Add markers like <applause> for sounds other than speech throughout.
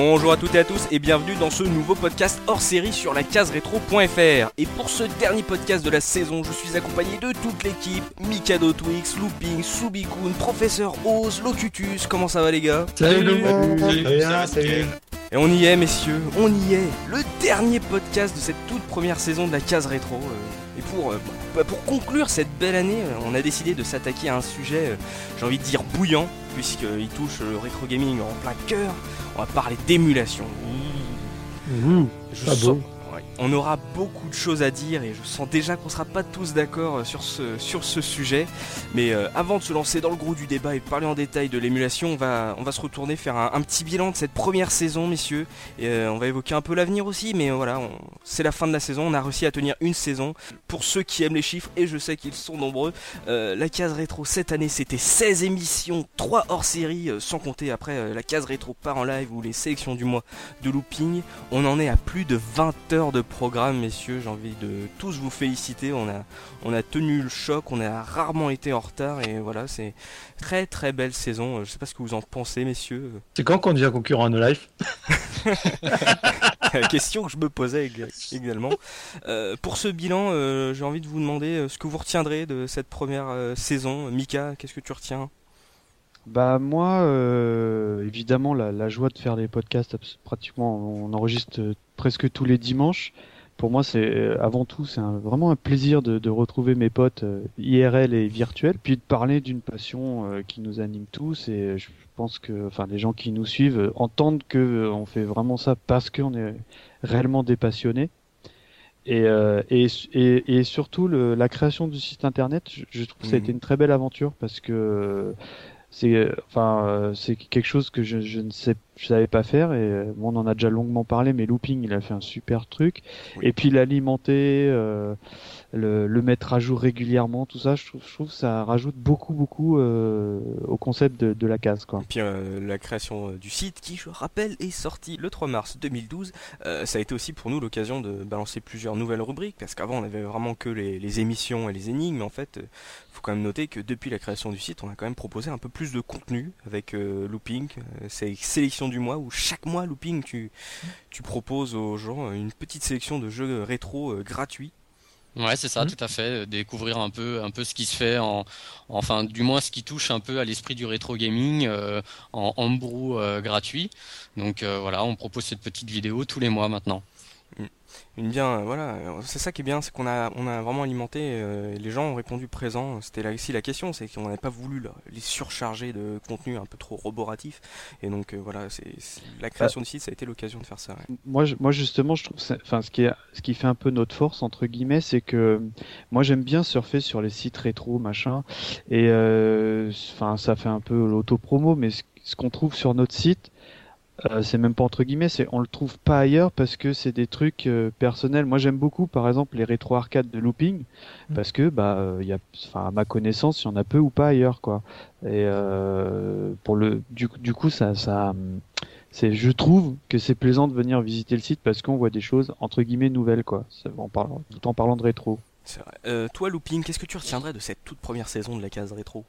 Bonjour à toutes et à tous et bienvenue dans ce nouveau podcast hors série sur la case rétro.fr. Et pour ce dernier podcast de la saison, je suis accompagné de toute l'équipe. Mikado Twix, Looping, Subikun, Professeur Oz, Locutus. Comment ça va les gars? Salut le bien, salut, salut Et on y est messieurs, on y est. Le dernier podcast de cette toute première saison de la case rétro. euh, Et pour, euh, bah, pour conclure cette belle année, euh, on a décidé de s'attaquer à un sujet, euh, j'ai envie de dire bouillant, puisqu'il touche le rétro gaming en plein cœur. On va parler d'émulation. Je sens- beau. On aura beaucoup de choses à dire et je sens déjà qu'on sera pas tous d'accord euh, sur ce, sur ce sujet. Mais euh, avant de se lancer dans le gros du débat et parler en détail de l'émulation, on va, on va se retourner faire un, petit bilan de cette première saison, messieurs. Et euh, on va évoquer un peu l'avenir aussi, mais voilà, c'est la fin de la saison. On a réussi à tenir une saison. Pour ceux qui aiment les chiffres, et je sais qu'ils sont nombreux, la case rétro cette année c'était 16 émissions, 3 hors série, sans compter après la case rétro par en live ou les sélections du mois de looping. On en est à plus de 20 heures de programme, messieurs. J'ai envie de tous vous féliciter. On a, on a tenu le choc, on a rarement été en retard et voilà, c'est très très belle saison. Je sais pas ce que vous en pensez, messieurs. C'est quand qu'on devient concurrent à No Life? <laughs> Question que je me posais ég- également. Euh, pour ce bilan, euh, j'ai envie de vous demander euh, ce que vous retiendrez de cette première euh, saison. Mika, qu'est-ce que tu retiens? Bah moi, euh, évidemment, la, la joie de faire les podcasts, pratiquement, on enregistre presque tous les dimanches. Pour moi, c'est euh, avant tout, c'est un- vraiment un plaisir de, de retrouver mes potes euh, IRL et virtuels, puis de parler d'une passion euh, qui nous anime tous. Et je pense que, enfin, les gens qui nous suivent entendent que on fait vraiment ça parce qu'on est réellement des passionnés. Et, euh, et, et, et surtout le, la création du site internet, je, je trouve que ça a Mhm. été une très belle aventure parce que c'est euh, enfin euh, c'est quelque chose que je, je ne sais je savais pas faire et euh, bon, on en a déjà longuement parlé mais Looping il a fait un super truc Oui. et puis l'alimenter euh, le, mettre à jour régulièrement tout ça je trouve, je trouve ça rajoute beaucoup beaucoup euh, au concept de, la case quoi. Et puis euh, la création euh, du site, qui je rappelle est sorti le 3 mars 2012, euh, ça a été aussi pour nous l'occasion de balancer plusieurs nouvelles rubriques, parce qu'avant on avait vraiment que les, émissions et les énigmes, en fait, faut quand même noter que depuis la création du site, on a quand même proposé un peu plus de contenu avec Looping, c'est sélection du mois où chaque mois Looping tu, tu proposes aux gens une petite sélection de jeux rétro gratuits. Ouais, c'est ça, Mhm. tout à fait. euh, Découvrir un peu, un peu ce qui se fait, en, enfin, du moins ce qui touche un peu à l'esprit du rétro gaming euh, en homebrew euh, gratuit. Donc euh, voilà, on propose cette petite vidéo tous les mois maintenant. Une bien, euh, voilà, c'est ça qui est bien, c'est qu'on a, on a vraiment alimenté, euh, les gens ont répondu présent. C'était là aussi la question, c'est qu'on n'avait pas voulu là, les surcharger de contenu un peu trop roboratif. Et donc euh, voilà, c'est la création du site, ça a été l'occasion de faire ça. ouais. moi, je- moi justement, je trouve, enfin, ce qui est, ce qui fait un peu notre force entre guillemets, c'est que moi j'aime bien surfer sur les sites rétro, machin, et euh, enfin, ça fait un peu l'auto-promo, mais ce, ce qu'on trouve sur notre site, euh, c'est même pas entre guillemets, c'est on le trouve pas ailleurs parce que c'est des trucs euh, personnels. Moi, j'aime beaucoup, par exemple, les rétro arcades de looping, parce que bah, euh, il y a, enfin, à ma connaissance, il y en a peu ou pas ailleurs, quoi. Et euh, pour le, du, du coup, ça, ça. c'est je trouve que c'est plaisant de venir visiter le site parce qu'on voit des choses entre guillemets nouvelles quoi Ça, en parlant, tout en parlant de rétro C'est vrai. Euh, toi, Looping, qu'est-ce que tu retiendrais de cette toute première saison de la case rétro?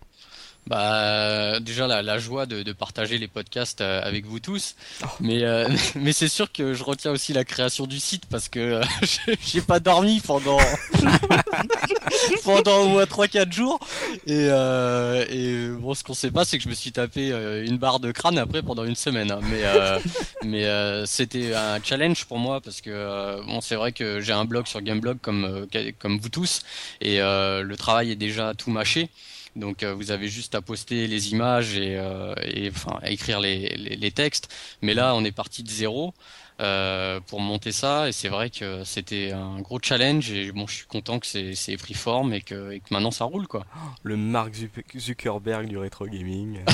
Bah déjà la, la joie de, de partager les podcasts euh, avec vous tous, mais euh, <laughs> mais c'est sûr que je retiens aussi la création du site parce que euh, <laughs> j'ai- pas dormi pendant <laughs> pendant au moins 3-4 jours et euh, et bon ce qu'on sait pas c'est que je me suis tapé euh, une barre de crâne après pendant une semaine hein. mais euh, mais euh, c'était un challenge pour moi parce que bon c'est vrai que j'ai un blog sur Gameblog comme comme vous tous et euh, le travail est déjà tout mâché. Donc euh, vous avez juste à poster les images et, euh, enfin à écrire les, les, les textes. Mais là on est parti de zéro euh, pour monter ça et c'est vrai que c'était un gros challenge et bon je suis content que c'est pris forme et que, et que maintenant ça roule quoi. Le Mark Zuc- Zuckerberg du rétro gaming. <laughs>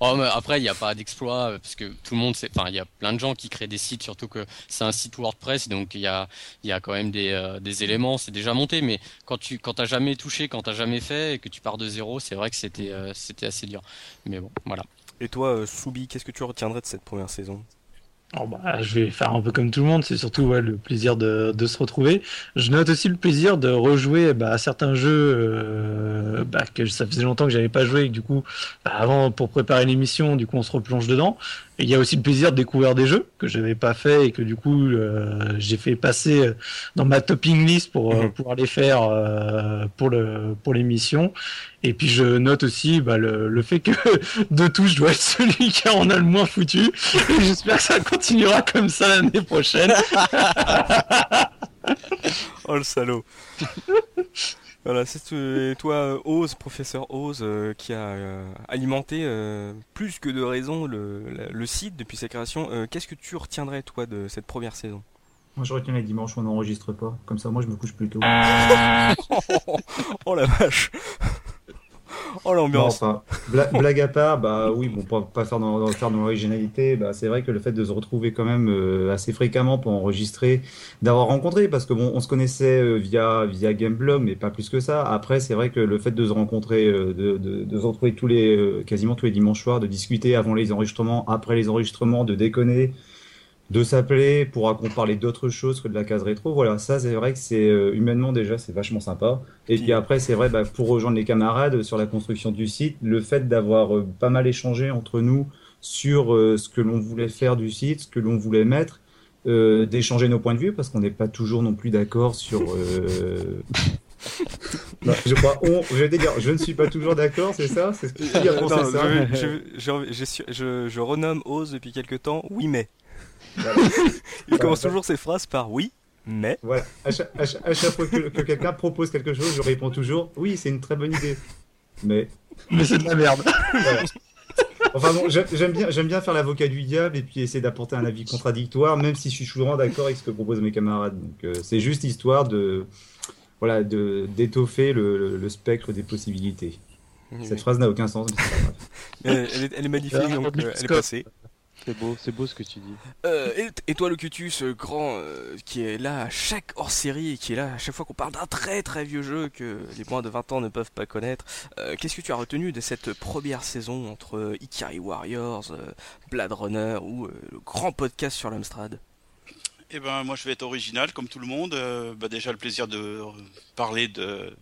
Oh, mais après, il n'y a pas d'exploit parce que tout le monde sait. Enfin, il y a plein de gens qui créent des sites, surtout que c'est un site WordPress, donc il y a, y a quand même des, euh, des éléments. C'est déjà monté, mais quand tu, quand t'as jamais touché, quand t'as jamais fait et que tu pars de zéro, c'est vrai que c'était, euh, c'était assez dur. Mais bon, voilà. Et toi, Soubi, qu'est-ce que tu retiendrais de cette première saison? Alors bah, je vais faire un peu comme tout le monde, c'est surtout ouais, le plaisir de, de, se retrouver. Je note aussi le plaisir de rejouer bah, à certains jeux euh, bah, que ça faisait longtemps que j'avais pas joué et que du coup, bah, avant pour préparer l'émission, du coup on se replonge dedans. Et il y a aussi le plaisir de découvrir des jeux que j'avais pas fait et que du coup euh, j'ai fait passer dans ma topping list pour euh, pouvoir les faire euh, pour le pour l'émission. Et puis je note aussi bah, le, le, fait que <laughs> de tout je dois être celui qui en a le moins foutu. Et j'espère que ça continuera comme ça l'année prochaine. <laughs> oh le salaud. Voilà, c'est toi, Oz, professeur Oz, euh, qui a euh, alimenté euh, plus que de raison le, le, site depuis sa création. Qu'est-ce que tu retiendrais, toi, de cette première saison? Moi, je retiens les dimanches on n'enregistre pas. Comme ça, moi, je me couche plus tôt. <laughs> oh la vache Oh l'ambiance. <laughs> blague à part, bah oui, bon, pour pas faire dans, l'originalité, bah, c'est vrai que le fait de se retrouver quand même euh, assez fréquemment pour enregistrer, d'avoir rencontré, parce que bon, on se connaissait euh, via via Gameblog, mais pas plus que ça. Après, c'est vrai que le fait de se rencontrer, euh, de, de, se retrouver tous les quasiment tous les dimanches soirs, de discuter avant les enregistrements, après les enregistrements, de déconner de s'appeler pour qu'on parler d'autres choses que de la case rétro. Voilà, ça c'est vrai que c'est euh, humainement déjà c'est vachement sympa. Et puis après c'est vrai bah, pour rejoindre les camarades sur la construction du site, le fait d'avoir euh, pas mal échangé entre nous sur euh, ce que l'on voulait faire du site, ce que l'on voulait mettre, d'échanger nos points de vue parce qu'on n'est pas toujours non plus d'accord sur. <laughs> je crois, on, je je ne suis pas toujours d'accord, c'est ça? C'est ce que tu non, je, je, je, je, renomme Ose depuis quelques temps, oui mais. <laughs> Il commence toujours ses phrases par oui, mais. Voilà. À chaque, fois que, quelqu'un propose quelque chose, je réponds toujours oui, c'est une très bonne idée. Mais. Mais c'est de la merde. Enfin bon, j'aime bien, j'aime bien faire l'avocat du diable et puis essayer d'apporter un avis contradictoire, même si je suis souvent d'accord avec ce que proposent mes camarades. Donc euh, c'est juste histoire de, voilà, de d'étoffer le, spectre des possibilités. Cette phrase n'a aucun sens. Mais elle, est, elle, est, magnifique, donc euh, elle est passée. C'est beau, c'est beau ce que tu dis. Euh, et, toi, le Cutus, grand, euh, qui est là à chaque hors-série et qui est là à chaque fois qu'on parle d'un très très vieux jeu que les moins de 20 ans ne peuvent pas connaître, euh, qu'est-ce que tu as retenu de cette première saison entre Ikari Warriors, Blade Runner ou le grand podcast sur l'Amstrad? Eh ben, moi je vais être original comme tout le monde. Bah, déjà, le plaisir de parler de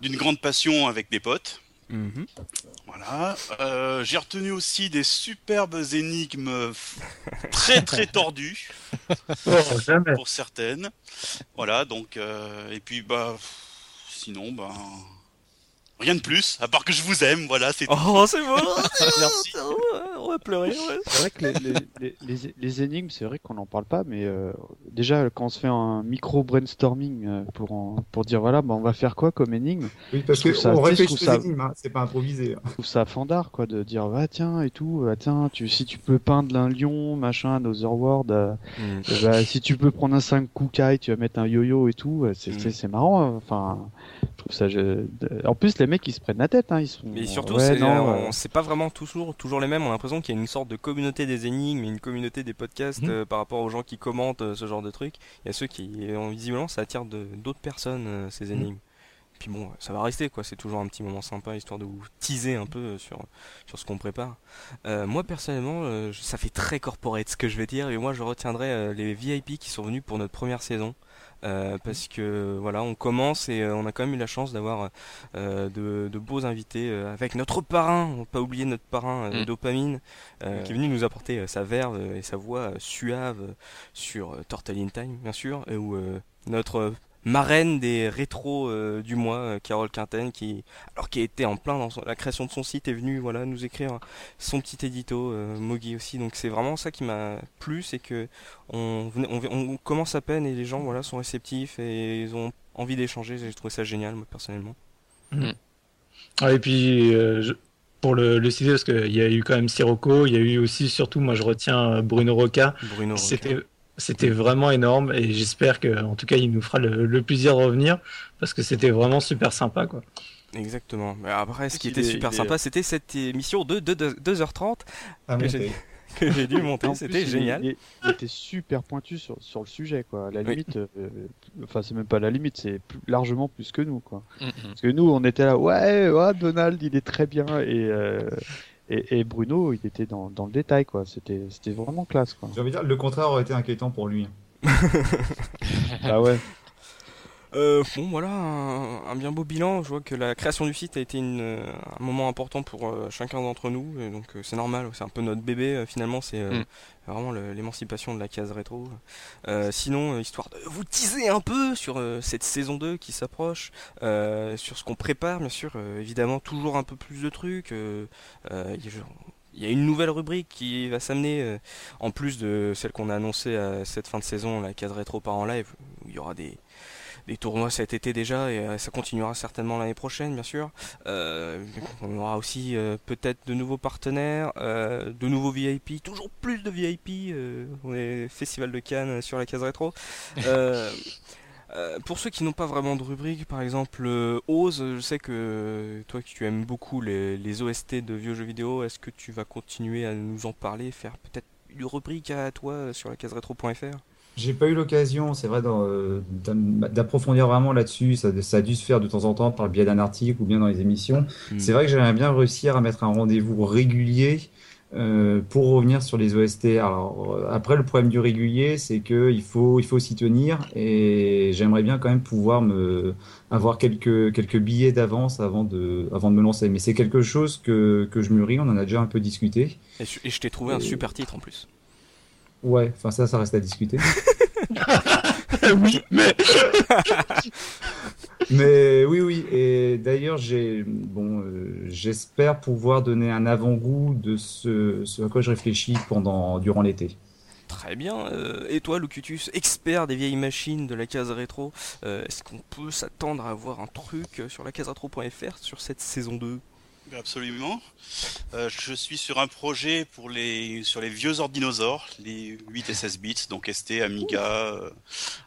d'une grande passion avec des potes. Mhm. Voilà. Euh, j'ai retenu aussi des superbes énigmes très très tordues <laughs> pour certaines. Voilà. Donc euh, et puis bah sinon bah Rien de plus, à part que je vous aime, voilà, c'est Oh, c'est beau <laughs> Merci. <laughs> On va pleurer, ouais. C'est vrai que les, les, les, les énigmes, c'est vrai qu'on n'en parle pas, mais euh, déjà, quand on se fait un micro-brainstorming euh, pour, pour dire, voilà, bah, on va faire quoi comme énigme? Oui, parce qu'on réfléchit ça... énigmes, hein, c'est pas improvisé. Hein. Je trouve ça fandard, quoi, de dire, ah tiens, et tout, ah, tiens, tu, si tu peux peindre un lion, machin, un Otherworld, euh, mm. bah, si tu peux prendre un 5 Kukai, tu vas mettre un yo-yo et tout, c'est mm. c'est marrant, enfin, je trouve ça... Je... En plus, les mecs ils se prennent la tête, hein, ils sont. Mais surtout, c'est, euh, pas vraiment toujours, toujours les mêmes. On a l'impression qu'il y a une sorte de communauté des énigmes, une communauté des podcasts mhm. euh, par rapport aux gens qui commentent euh, ce genre de trucs. Il y a ceux qui, visiblement, ça attire d'autres personnes ces mhm. énigmes. Puis bon, ça va rester quoi. C'est toujours un petit moment sympa histoire de vous teaser un peu sur sur ce qu'on prépare. moi personnellement, ça fait très corporate ce que je vais dire et moi je retiendrai les VIP qui sont venus pour notre première saison. Euh, parce que voilà, on commence et euh, on a quand même eu la chance d'avoir euh, de, beaux invités avec notre parrain, on pas oublier notre parrain mm. Dopamine, qui est venu nous apporter sa verve et sa voix suave sur Turtle in Time, bien sûr, et où notre marraine des rétros euh, du mois, euh, Carole Quinten, qui, alors qui était en plein dans la création de son site, est venue voilà, nous écrire son petit édito, euh, Mogi aussi. Donc c'est vraiment ça qui m'a plu, c'est que on, on, commence à peine et les gens voilà, sont réceptifs et ils ont envie d'échanger. J'ai trouvé ça génial, moi, personnellement. Mm. Ah, et puis, pour le, le citer, parce qu'il y a eu quand même Sirocco, il y a eu aussi, surtout, moi je retiens Bruno Roca. Bruno Roca. C'était c'était vraiment énorme et j'espère que, en tout cas, il nous fera le, plaisir de revenir parce que c'était vraiment super sympa, quoi. Exactement. Mais après, ce qui était super sympa, c'était cette émission de 2h30 <laughs> que j'ai dû monter. C'était génial. Il, était super pointu sur, sur le sujet, quoi. la limite, euh, enfin, c'est même pas la limite, c'est largement plus que nous, quoi. Parce que nous, on était là, ouais, ouais, Donald, il est très bien et. Euh, Et, et, Bruno, il était dans, dans le détail, quoi. C'était, c'était vraiment classe, quoi. J'ai envie de dire, le contraire aurait été inquiétant pour lui. <laughs> ah ouais. Euh, bon voilà, un, bien beau bilan. Je vois que la création du site a été une, un moment important pour euh, chacun d'entre nous, et donc euh, c'est normal. C'est un peu notre bébé euh, finalement. C'est mm. vraiment l'émancipation de la case rétro. sinon, histoire de vous teaser un peu sur cette saison 2 qui s'approche, sur ce qu'on prépare, bien sûr. évidemment, toujours un peu plus de trucs. Il y a une nouvelle rubrique qui va s'amener, en plus de celle qu'on a annoncée à cette fin de saison, la case rétro par en live, où il y aura des, des tournois cet été déjà et euh, ça continuera certainement l'année prochaine bien sûr. Euh, on aura aussi euh, peut-être de nouveaux partenaires, de nouveaux VIP, toujours plus de VIP. on est Festival de Cannes sur la case rétro. pour ceux qui n'ont pas vraiment de rubrique, par exemple Ose, je sais que toi qui tu aimes beaucoup les, les OST de vieux jeux vidéo, est-ce que tu vas continuer à nous en parler, faire peut-être une rubrique à toi sur la case rétro.fr j'ai pas eu l'occasion, c'est vrai, euh, d'approfondir vraiment là-dessus. Ça, ça, a dû se faire de temps en temps par le biais d'un article ou bien dans les émissions. Hmm. C'est vrai que j'aimerais bien réussir à mettre un rendez-vous régulier euh, pour revenir sur les OST. Alors euh, après, le problème du régulier, c'est que il faut il faut s'y tenir et j'aimerais bien quand même pouvoir me avoir quelques quelques billets d'avance avant de avant de me lancer. Mais c'est quelque chose que que je mûris. On en a déjà un peu discuté. Et, je t'ai trouvé un super titre en plus. Ouais, enfin ça, ça reste à discuter. <laughs> oui, mais. <laughs> mais oui, oui. Et d'ailleurs, j'ai bon, euh, j'espère pouvoir donner un avant-goût de ce, ce à quoi je réfléchis pendant durant l'été. Très bien. Euh, et toi, Lucutus, expert des vieilles machines de la case rétro, euh, est-ce qu'on peut s'attendre à avoir un truc sur la case rétro.fr sur cette saison 2 Absolument. Euh, je suis sur un projet pour les sur les vieux ordinosaures, les 8 et 16 bits, donc ST, Amiga, euh,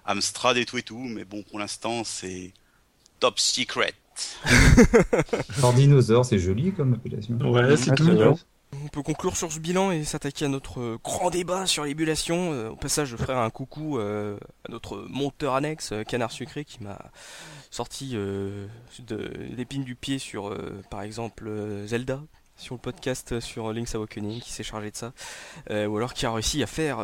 Amstrad et tout et tout, mais bon pour l'instant c'est top secret. <laughs> Ordinosaure, c'est joli comme appellation. Ouais, c'est tout. On peut conclure sur ce bilan et s'attaquer à notre euh, grand débat sur l'émulation. au passage, je ferai un coucou à notre monteur annexe, Canard Sucré, qui m'a sorti euh, de l'épine du pied sur, euh, par exemple, euh, Zelda, sur le podcast sur Link's Awakening qui s'est chargé de ça. Ou alors qui a réussi à faire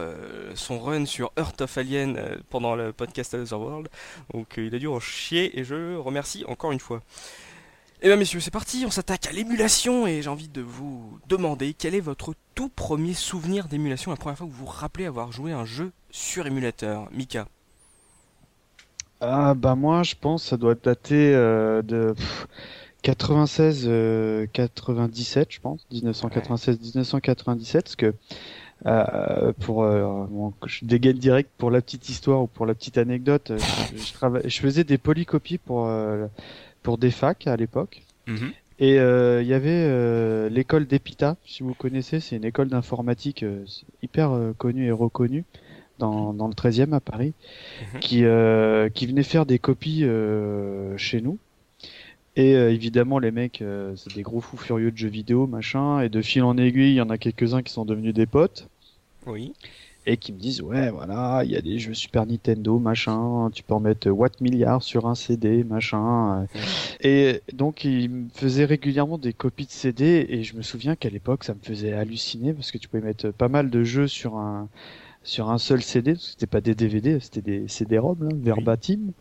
son run sur Earth of Alien pendant le podcast Otherworld donc il a dû en chier et je remercie encore une fois eh bien messieurs c'est parti on s'attaque à l'émulation et j'ai envie de vous demander quel est votre tout premier souvenir d'émulation la première fois que vous vous rappelez avoir joué un jeu sur émulateur. Mika. Ah bah moi je pense ça doit dater euh, de 96 97 je pense 1996 1997 parce que euh, pour euh, je dégaine direct pour la petite histoire ou pour la petite anecdote je, je faisais des polycopies pour pour des facs à l'époque mhm. et il y avait l'école d'Epita si vous connaissez c'est une école d'informatique hyper connue et reconnue dans, dans le 13e à Paris, mhm. qui, euh, qui venait faire des copies euh, chez nous. Et euh, évidemment, les mecs, c'est des gros fous furieux de jeux vidéo, machin. Et de fil en aiguille, il y en a quelques-uns qui sont devenus des potes. Oui. Et qui me disent, ouais, voilà, il y a des jeux Super Nintendo, machin. Tu peux en mettre Watt milliard sur un CD, machin. Et donc, ils me faisaient régulièrement des copies de CD. Et je me souviens qu'à l'époque, ça me faisait halluciner parce que tu pouvais mettre pas mal de jeux sur un sur un seul CD, parce que c'était pas des DVD, c'était des CD-ROM, verbatim.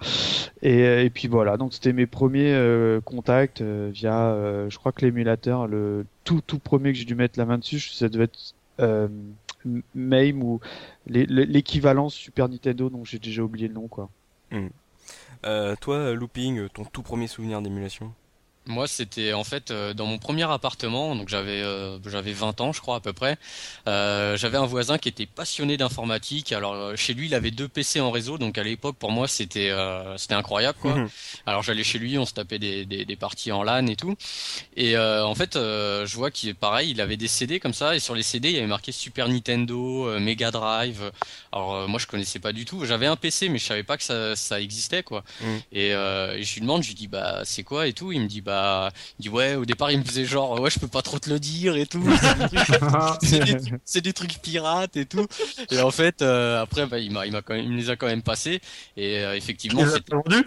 Et, euh, et, puis voilà, donc c'était mes premiers euh, contacts euh, via, je crois que l'émulateur, le tout tout premier que j'ai dû mettre la main dessus, ça devait être MAME ou l'équivalent Super Nintendo, dont j'ai déjà oublié le nom quoi. Hmm. toi, Looping, ton tout premier souvenir d'émulation moi, c'était en fait euh, dans mon premier appartement, donc j'avais euh, j'avais 20 ans, je crois à peu près. Euh, j'avais un voisin qui était passionné d'informatique. Alors euh, chez lui, il avait deux PC en réseau, donc à l'époque pour moi c'était c'était incroyable quoi. Mhm. Alors j'allais chez lui, on se tapait des, des, des, parties en LAN et tout. Et en fait, je vois qu'il pareil, il avait des CD comme ça, et sur les CD il y avait marqué Super Nintendo, Mega Drive. Alors moi je connaissais pas du tout. J'avais un PC, mais je savais pas que ça, ça existait quoi. Mhm. Et, et, je lui demande, je lui dis bah c'est quoi et tout. Il me dit bah bah, il dit ouais, au départ il me faisait genre ouais, je peux pas trop te le dire et tout. <laughs> c'est des, trucs pirates et tout. Et en fait, euh, après, bah, il m'a, il m'a quand même, il me les a quand même passés. Et euh, effectivement, vendu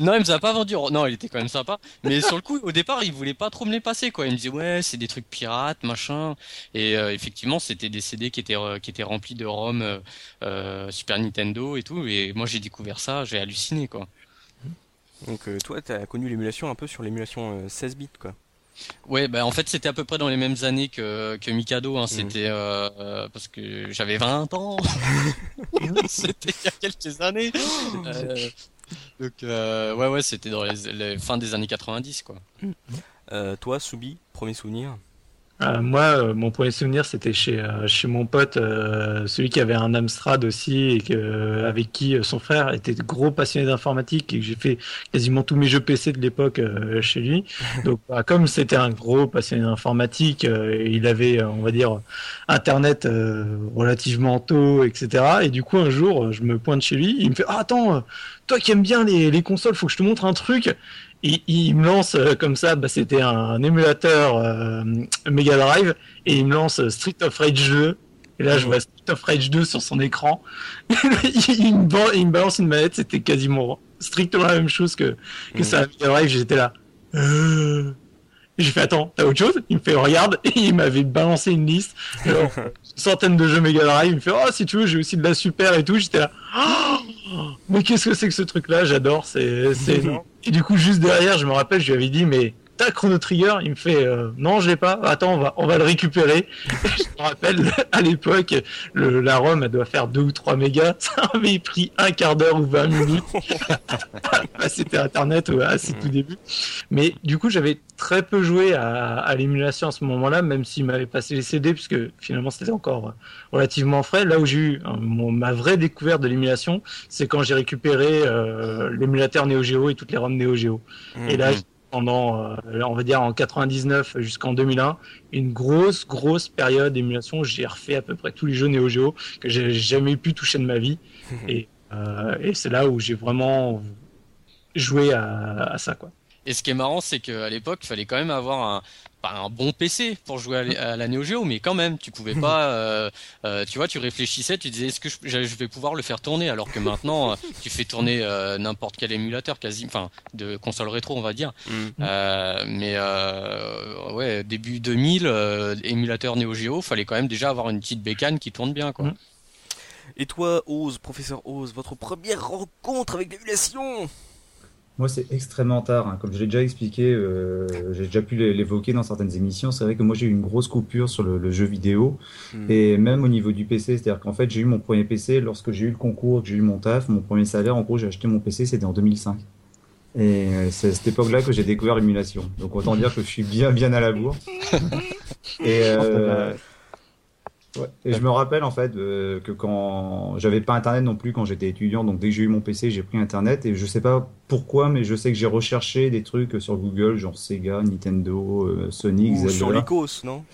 Non, il me a pas vendu. Non, il était quand même sympa. Mais sur le coup, au départ, il voulait pas trop me les passer, quoi. Il me disait, ouais, c'est des trucs pirates, machin. Et euh, effectivement, c'était des CD qui étaient, qui étaient remplis de ROM euh, Super Nintendo et tout. Et moi, j'ai découvert ça, j'ai halluciné, quoi. Donc, euh, toi, tu as connu l'émulation un peu sur l'émulation 16 bits, quoi. Ouais, bah en fait c'était à peu près dans les mêmes années que, que Mikado. Hein. Mhm. C'était euh, parce que j'avais 20 ans. <laughs> <laughs> c'était il y a quelques années. <laughs> Euh, donc euh, ouais ouais, c'était dans les, les fins des années 90 quoi. toi, Soubi, premier souvenir? Euh, moi, euh, mon premier souvenir, c'était chez, euh, chez mon pote, celui qui avait un Amstrad aussi, et que, avec qui son frère était gros passionné d'informatique, et que j'ai fait quasiment tous mes jeux PC de l'époque chez lui. <laughs> Donc, bah, comme c'était un gros passionné d'informatique, il avait, on va dire, Internet relativement tôt, etc. Et du coup, un jour, je me pointe chez lui, il me fait ah, Attends, toi qui aimes bien les, les consoles, faut que je te montre un truc il, me lance euh, comme ça, bah, c'était un, émulateur euh, Mega Drive, et il me lance Street of Rage 2. Et là, je vois Street of Rage 2 sur son écran. <laughs> il, me, balance une manette, c'était quasiment strictement la même chose que, que ça Mega Drive. J'étais là. Euh... J'ai fait attends, t'as autre chose? Il me fait regarde et <laughs> il m'avait balancé une liste, une <laughs> centaine de jeux Mega Drive. Il me fait oh si tu veux j'ai aussi de la Super et tout. J'étais là. Oh, mais qu'est-ce que c'est que ce truc-là? J'adore, c'est c'est <laughs> Et du coup, juste derrière, je me rappelle, je lui avais dit, mais t'as Chrono Trigger Il me fait, euh, non, je l'ai pas. Attends, on va, on va le récupérer. <laughs> je me rappelle, à l'époque, la ROM, elle doit faire 2 ou 3 mégas. <laughs> Ça avait pris un quart d'heure ou 20 minutes. <laughs> Bah, c'était Internet à ses tout début. Mais du coup, j'avais très peu joué à, à l'émulation à ce moment-là, même s'il m'avait passé les CD, puisque finalement, c'était encore relativement frais. Là où j'ai eu hein, ma vraie découverte de l'émulation, c'est quand j'ai récupéré euh, l'émulateur Neo Geo et toutes les ROM Neo Geo. Et là, mhm. Pendant, euh, on va dire en 99 jusqu'en 2001, une grosse, grosse période d'émulation. J'ai refait à peu près tous les jeux Neo Geo que j'ai jamais pu toucher de ma vie. <laughs> et, euh, et c'est là où j'ai vraiment joué à, à ça, quoi. Et ce qui est marrant, c'est qu'à l'époque, il fallait quand même avoir un, un bon PC pour jouer à, la Neo Geo, mais quand même, tu pouvais <laughs> pas, euh, euh, tu vois, tu réfléchissais, tu disais est-ce que je, vais pouvoir le faire tourner, alors que maintenant, euh, tu fais tourner n'importe quel émulateur, quasi, enfin, de console rétro, on va dire. Mm. Mais ouais, début 2000, émulateur Neo Geo, fallait quand même déjà avoir une petite bécane qui tourne bien, quoi. Mm. Et toi, Oz, professeur Oz, votre première rencontre avec l'émulation? Moi, c'est extrêmement tard. Hein. Comme je l'ai déjà expliqué, euh, j'ai déjà pu l'évoquer dans certaines émissions. C'est vrai que moi, j'ai eu une grosse coupure sur le, jeu vidéo. Hmm. Et même au niveau du PC, c'est-à-dire qu'en fait, j'ai eu mon premier PC lorsque j'ai eu le concours, que j'ai eu mon taf, mon premier salaire. En gros, j'ai acheté mon PC, c'était en 2005. Et euh, c'est à cette époque-là que j'ai découvert l'émulation. Donc, autant dire que je suis bien, bien à la bourre. <laughs> Et euh, Ouais. Et je me rappelle en fait euh, que quand j'avais pas internet non plus quand j'étais étudiant, donc dès que j'ai eu mon PC, j'ai pris internet et je sais pas pourquoi, mais je sais que j'ai recherché des trucs sur Google, genre Sega, Nintendo, euh, Sony, Ou sur Lycos, non?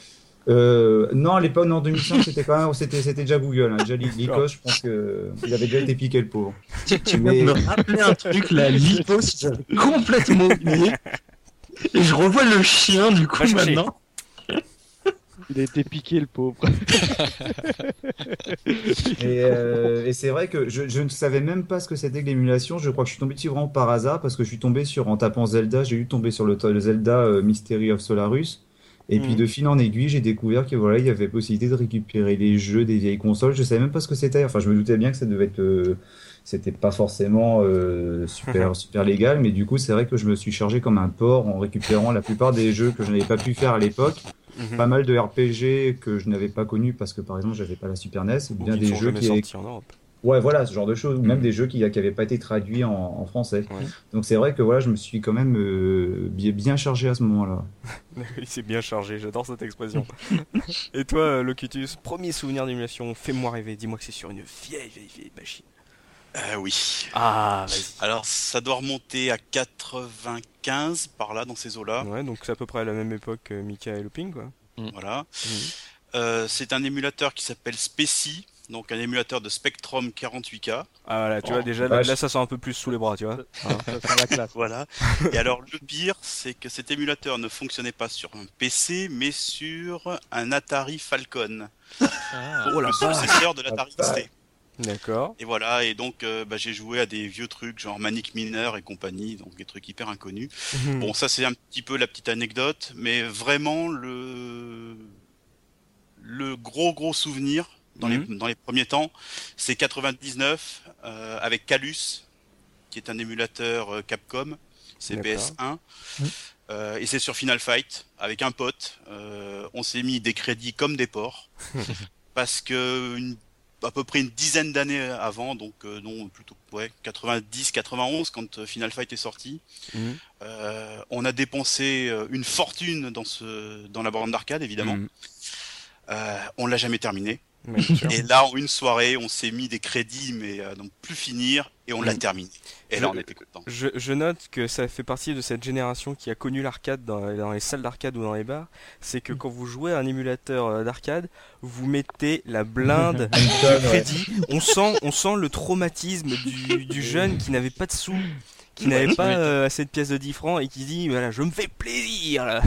Euh, non, à l'époque, en 2005, c'était quand même, c'était, c'était déjà Google. Hein. Déjà, Lycos, je pense que il avait déjà été piqué le pauvre. Tu, tu me rappeler un truc, là, Lycos, j'avais complètement oublié. Et je revois le chien, du coup, maintenant. Il a été piqué, le pauvre. <laughs> Euh, et, c'est vrai que je, ne savais même pas ce que c'était que l'émulation. Je crois que je suis tombé dessus vraiment par hasard parce que je suis tombé sur, en tapant Zelda, j'ai eu tombé sur le, Zelda euh, Mystery of Solarus. Et puis mhm. de fil en aiguille, j'ai découvert que voilà, il y avait possibilité de récupérer les jeux des vieilles consoles. Je savais même pas ce que c'était. Enfin, je me doutais bien que ça devait être, euh, c'était pas forcément super <laughs> super légal, mais du coup, c'est vrai que je me suis chargé comme un porc en récupérant la plupart des jeux que je n'avais pas pu faire à l'époque. Mhm. Pas mal de RPG que je n'avais pas connus parce que par exemple j'avais pas la Super NES, ou bien des jeux qui en Europe. Ouais, voilà, ce genre de choses, ou même mhm. des jeux qui n'avaient pas été traduits en, français. Donc c'est vrai que voilà, je me suis quand même euh, bien chargé à ce moment-là. <laughs> Il s'est bien chargé, j'adore cette expression. Et toi, Locutus, premier souvenir d'émulation, fais-moi rêver, dis-moi que c'est sur une vieille, vieille, vieille machine. Euh, oui. Ah, Alors, ça doit remonter à 95, par là, dans ces eaux-là. Ouais, donc c'est à peu près à la même époque que Mika et Looping, quoi. Mm. Voilà. Mm. Euh, c'est un émulateur qui s'appelle Speci, donc un émulateur de Spectrum 48K. Ah voilà, tu vois, oh, déjà là, ça sent un peu plus sous les bras, tu vois. la classe. <laughs> voilà. Et alors, le pire, c'est que cet émulateur ne fonctionnait pas sur un PC, mais sur un Atari Falcon. Ah. Oh, la le successeur de l'Atari XT. D'accord. Et voilà, et donc euh, bah, j'ai joué à des vieux trucs genre Manic Miner et compagnie, donc des trucs hyper inconnus. Mhm. Bon, ça c'est un petit peu la petite anecdote, mais vraiment le le gros gros souvenir dans les dans les premiers temps, c'est 99 euh, avec Calus, qui est un émulateur euh, Capcom, c'est D'accord. PS1. Mhm. Euh, et c'est sur Final Fight avec un pote. Euh, on s'est mis des crédits comme des porcs <laughs> parce que une, à peu près une dizaine d'années avant, donc euh, non plutôt ouais 90, 91 quand euh, Final Fight est sorti, Mhm. euh, on a dépensé une fortune dans ce dans la borne d'arcade évidemment. Mhm. Euh, on l'a jamais terminé. <laughs> Et là, en une soirée, on s'est mis des crédits, mais à donc plus finir, et on l'a Mm. terminé. Et Je- là, on était content. Je, je note que ça fait partie de cette génération qui a connu l'arcade dans, dans les salles d'arcade ou dans les bars. C'est que quand vous jouez à un émulateur euh, d'arcade, vous mettez la blinde <laughs> ouais. crédit. On sent, on sent le traumatisme du, du jeune qui n'avait pas de sous, qui n'avait pas euh, assez de pièces de 10 francs et qui dit voilà, je me fais plaisir là.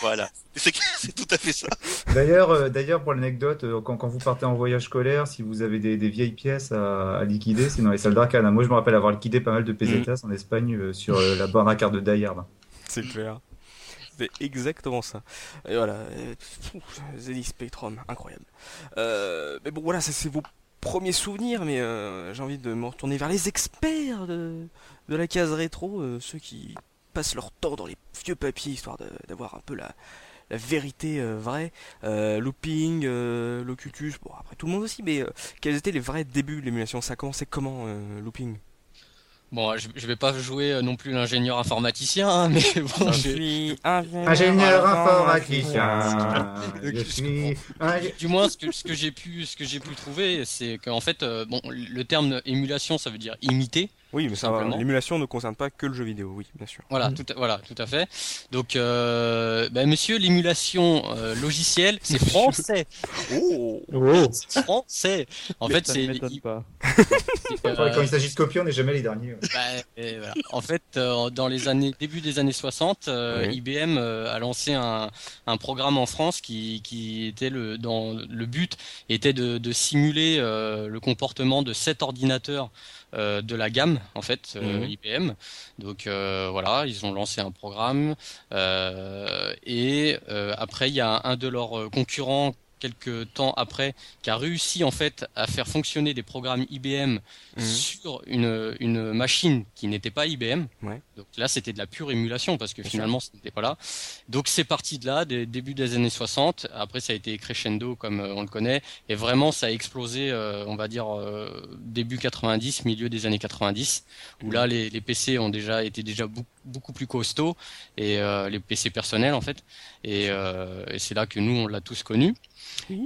Voilà. <laughs> C'est tout à fait ça. D'ailleurs, euh, d'ailleurs, pour l'anecdote, euh, quand, quand vous partez en voyage scolaire, si vous avez des, des vieilles pièces à, à liquider, c'est dans les salles d'arcade. hein. Moi, je me rappelle avoir liquidé pas mal de pesetas en Espagne euh, sur euh, la borne d'arcade de Die Hard. C'est clair. C'est exactement ça. Et voilà, ZX Spectrum, incroyable. Euh, mais bon, voilà, ça c'est vos premiers souvenirs, mais euh, j'ai envie de me retourner vers les experts de, de la case rétro, euh, ceux qui passent leur temps dans les vieux papiers histoire d'avoir un peu la, la vérité euh, vraie. Euh, looping, euh, Locutus, bon après tout le monde aussi, mais euh, quels étaient les vrais débuts de l'émulation Ça a commencé comment, euh, Looping? Bon, je, je vais pas jouer non plus l'ingénieur informaticien, hein, mais <laughs> bon, Je j'ai- suis ingénieur, Ingénieur informaticien. Je suis du moins ce que, ce que j'ai pu ce que j'ai pu trouver, c'est qu'en fait, euh, bon, le terme émulation, ça veut dire imiter. Oui, mais ça. L'émulation ne concerne pas que le jeu vidéo, oui, bien sûr. Voilà, Mm. tout à, voilà, tout à fait. Donc, euh, ben, monsieur, l'émulation euh, logicielle, c'est <laughs> français. Oh Oh C'est français. En fait, ça c'est ne m'étonne pas. <laughs> c'est, Quand euh, il s'agit de copier, on n'est jamais les derniers. ouais. Bah, voilà. En fait, euh, dans les années début des années 60, euh, Oui. IBM euh, a lancé un, un programme en France qui, qui était le dans le but était de, de simuler euh, le comportement de sept ordinateurs euh, de la gamme en fait euh, Mhm. IBM. Donc euh, voilà, ils ont lancé un programme euh, et euh, après il y a un de leurs concurrents quelques temps après qui a réussi en fait à faire fonctionner des programmes IBM Mhm. sur une, une machine qui n'était pas IBM. Ouais. Donc là, c'était de la pure émulation parce que Bien finalement, ce n'était pas là. Donc c'est parti de là, des début des années 60. Après, ça a été crescendo comme euh, on le connaît. Et vraiment, ça a explosé, euh, on va dire, euh, début 90, milieu des années 90, où là, les, les PC ont déjà été déjà beaucoup, beaucoup plus costauds et euh, les PC personnels en fait. Et, euh, et c'est là que nous, on l'a tous connu.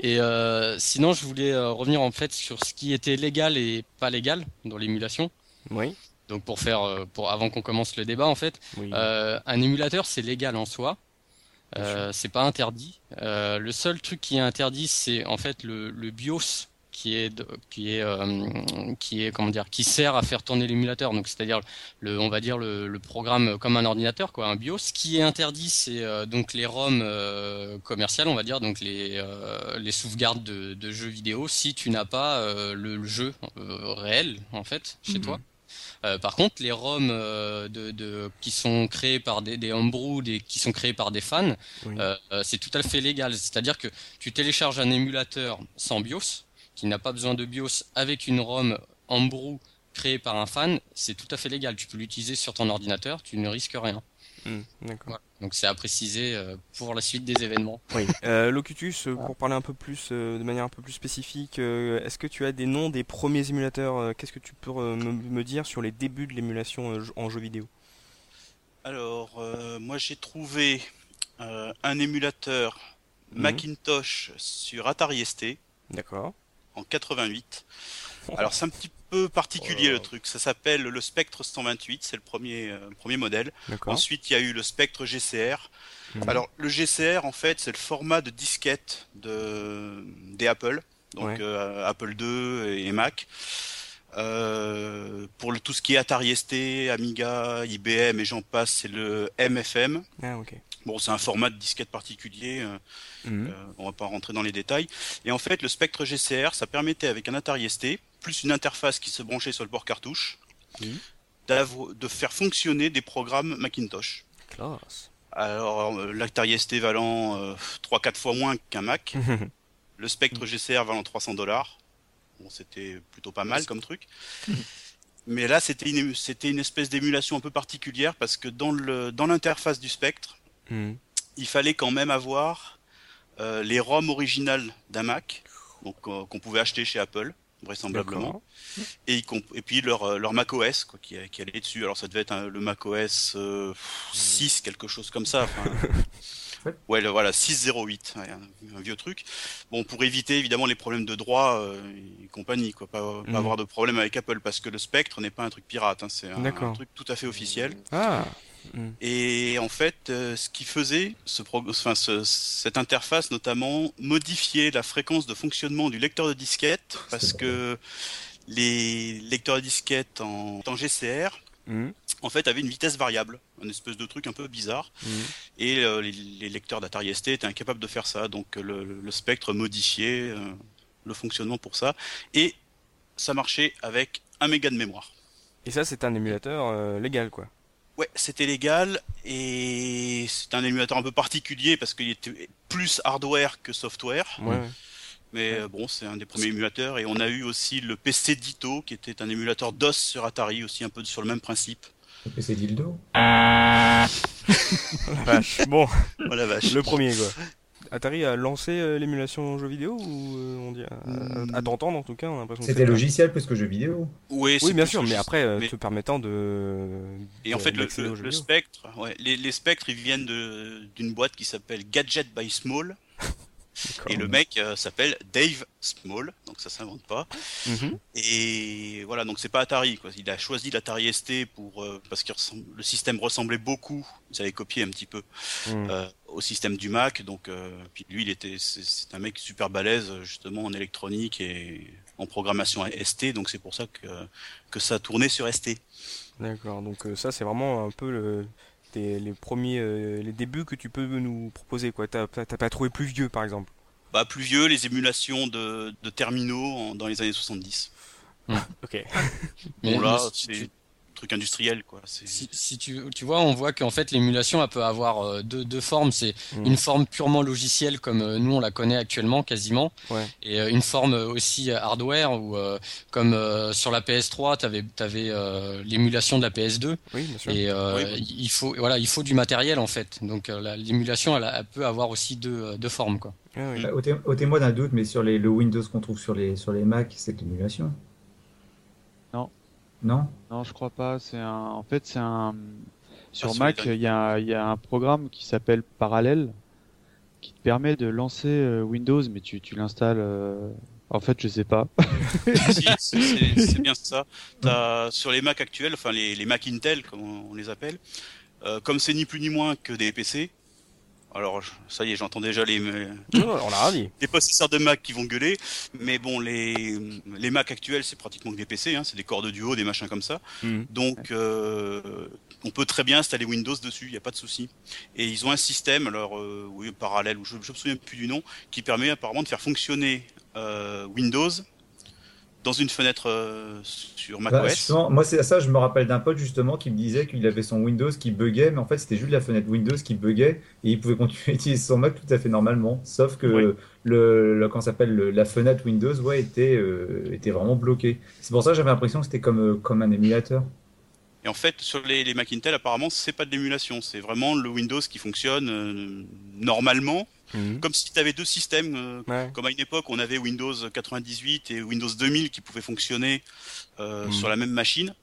Et euh, sinon, je voulais euh, revenir en fait sur ce qui était légal et pas légal dans l'émulation. Oui, Donc pour faire, euh, pour avant qu'on commence le débat en fait, oui. euh, un émulateur c'est légal en soi, euh, c'est pas interdit. Euh, le seul truc qui est interdit c'est en fait le, le BIOS qui est qui est euh, qui est comment dire qui sert à faire tourner l'émulateur. Donc c'est-à-dire le on va dire le, le programme comme un ordinateur quoi, un BIOS. Ce qui est interdit c'est euh, donc les ROM euh, commerciales on va dire donc les les sauvegardes de, de jeux vidéo si tu n'as pas le, le jeu réel en fait chez Mhm. toi. Euh, par contre, les ROM euh, de, de, qui sont créés par des, des homebrew, des, qui sont créés par des fans, oui. euh, c'est tout à fait légal. C'est-à-dire que tu télécharges un émulateur sans BIOS, qui n'a pas besoin de BIOS, avec une ROM homebrew créée par un fan, c'est tout à fait légal. Tu peux l'utiliser sur ton ordinateur, tu ne risques rien. D'accord. Voilà. Donc c'est à préciser euh, pour la suite des événements. Oui. Euh, Locutus, euh, pour parler un peu plus, euh, de manière un peu plus spécifique, euh, est-ce que tu as des noms des premiers émulateurs euh, Qu'est-ce que tu peux euh, me, me dire sur les débuts de l'émulation euh, en jeu vidéo? Alors, euh, moi j'ai trouvé euh, un émulateur Mhm. Macintosh sur Atari ST D'accord. En 88. Alors c'est un petit peu particulier Oh. le truc. Ça s'appelle le Spectre 128, c'est le premier euh, premier modèle. Ensuite, il y a eu le Spectre GCR. Mhm. Alors le GCR en fait, c'est le format de disquette de des Apple, donc Ouais. euh, Apple II et Mac. Euh, pour le, tout ce qui est Atari ST, Amiga, IBM et j'en passe, c'est le MFM. Ah, ok. Bon, c'est un format de disquette particulier. Mhm. euh, on va pas rentrer dans les détails. Et en fait, le Spectre GCR, ça permettait avec un Atari ST plus une interface qui se branchait sur le port cartouche, de faire fonctionner des programmes Macintosh. Classe. Alors, euh, l'Atari ST valant euh, 3-4 fois moins qu'un Mac. <laughs> le Spectre GCR valant 300 dollars. Bon, c'était plutôt pas mal comme truc. Mais là, c'était une, c'était une espèce d'émulation un peu particulière parce que dans le dans l'interface du Spectre, Mhm. il fallait quand même avoir les ROM originales d'un Mac, donc euh, qu'on pouvait acheter chez Apple, vraisemblablement, et, puis leur euh, leur Mac OS quoi, qui, qui allait dessus. Alors ça devait être un- le Mac OS euh, 6 quelque chose comme ça. enfin, <laughs> Ouais. Le, voilà, 608, ouais, un, un vieux truc. Bon, pour éviter évidemment les problèmes de droit euh, et compagnie, quoi, pas, pas Mhm. avoir de problème avec Apple, parce que le Spectre n'est pas un truc pirate, hein, c'est un, un truc tout à fait officiel. Ah. Et en fait, euh, ce qui faisait, ce prog- enfin, ce- cette interface notamment, modifiait la fréquence de fonctionnement du lecteur de disquette, parce que les lecteurs de disquette en, en GCR, Mhm. en fait, avaient une vitesse variable, un espèce de truc un peu bizarre. Mhm. Et euh, les, les lecteurs d'Atari ST étaient incapables de faire ça, donc euh, le, le spectre modifiait euh, le fonctionnement pour ça. Et ça marchait avec un méga de mémoire. Et ça, c'est un émulateur légal, quoi. Ouais, c'était légal et c'est un émulateur un peu particulier parce qu'il était plus hardware que software. Ouais. Mais euh, bon, c'est un des premiers émulateurs et on a eu aussi le PC Ditto qui était un émulateur DOS sur Atari aussi un peu sur le même principe. Le PC dildo? <laughs> La vache. Bon, Oh la vache. le premier, quoi. <laughs> Atari a lancé euh, l'émulation jeux vidéo ou euh, on dit à, à t'entendre en tout cas on a l'impression que C'était logiciel plus que jeu vidéo. Oui, bien sûr mais après euh, mais- te permettant de Et en fait, le, spectre, ouais, les, les spectres, ils viennent de- d'une boîte qui s'appelle Gadget by Small. <laughs> Et le mec euh, s'appelle Dave Small, donc ça s'invente pas. Mhm. Et voilà, donc c'est pas Atari, quoi. Il a choisi l'Atari ST pour euh, parce que le système ressemblait beaucoup. Ils avaient copié un petit peu Mhm. euh, au système du Mac. Donc, puis lui, il était, c'est un mec super balèze justement en électronique et en programmation ST. Donc c'est pour ça que que ça tournait sur ST. D'accord donc ça c'est vraiment un peu le tes- les premiers euh, les débuts que tu peux nous proposer quoi. T'as pas trouvé plus vieux par exemple? Bah, plus vieux, les émulations de, de terminaux en- dans les années 70. ok. Mais- bon, là, tu- truc industriel, quoi. Si, si tu, tu vois, on voit qu'en fait l'émulation elle peut avoir euh, deux, deux formes. C'est Mhm. une forme purement logicielle comme euh, nous on la connaît actuellement quasiment, Ouais. et euh, une forme aussi hardware où euh, comme euh, sur la PS3 t'avais avais, l'émulation de la PS2 oui bien sûr et euh, Oui, oui. il faut voilà il faut du matériel en fait. Donc euh, la- l'émulation elle, peut avoir aussi deux, deux formes quoi. Ah oui. Bah, ôtez- Ôtez-moi d'un doute, mais sur les, le Windows qu'on trouve sur les, sur les Mac, c'est de l'émulation. Non Non, je crois pas. C'est un. En fait, c'est un. Sur sur Mac, il y, a, il y a un programme qui s'appelle Parallel qui te permet de lancer euh, Windows, mais tu, tu l'installes. euh, En fait, je sais pas. <laughs> Si, <laughs> c'est- bien ça. T'as, sur les Mac actuels, enfin les, les Mac Intel, comme on on les appelle, euh, comme c'est ni plus ni moins que des PC, alors ça y est, j'entends déjà les, Non, on dit les possesseurs de Mac qui vont gueuler, mais bon, les, les Mac actuels, c'est pratiquement que des PC, hein, c'est des corps de duo, des machins comme ça. Mhm. Donc, euh, on peut très bien installer Windows dessus, il n'y a pas de souci. Et ils ont un système, alors, euh, oui, parallèle, ou je ne me souviens plus du nom, qui permet apparemment de faire fonctionner euh, Windows dans une fenêtre euh, sur Bah, macOS. justement, moi, c'est ça, je me rappelle d'un pote justement qui me disait qu'il avait son Windows qui buguait, mais en fait, c'était juste la fenêtre Windows qui buguait et il pouvait continuer <laughs> à utiliser son Mac tout à fait normalement. Sauf que Oui. le, ça s'appelle, le- la fenêtre Windows, ouais, était, euh, était vraiment bloquée. C'est pour ça que j'avais l'impression que c'était comme, euh, comme un émulateur. Et en fait, sur les, les Mac Intel, apparemment, c'est pas de l'émulation, c'est vraiment le Windows qui fonctionne euh, normalement, Mhm. comme si tu avais deux systèmes euh, Ouais. Comme à une époque, on avait Windows 98 et Windows 2000 qui pouvaient fonctionner euh, Mhm. sur la même machine,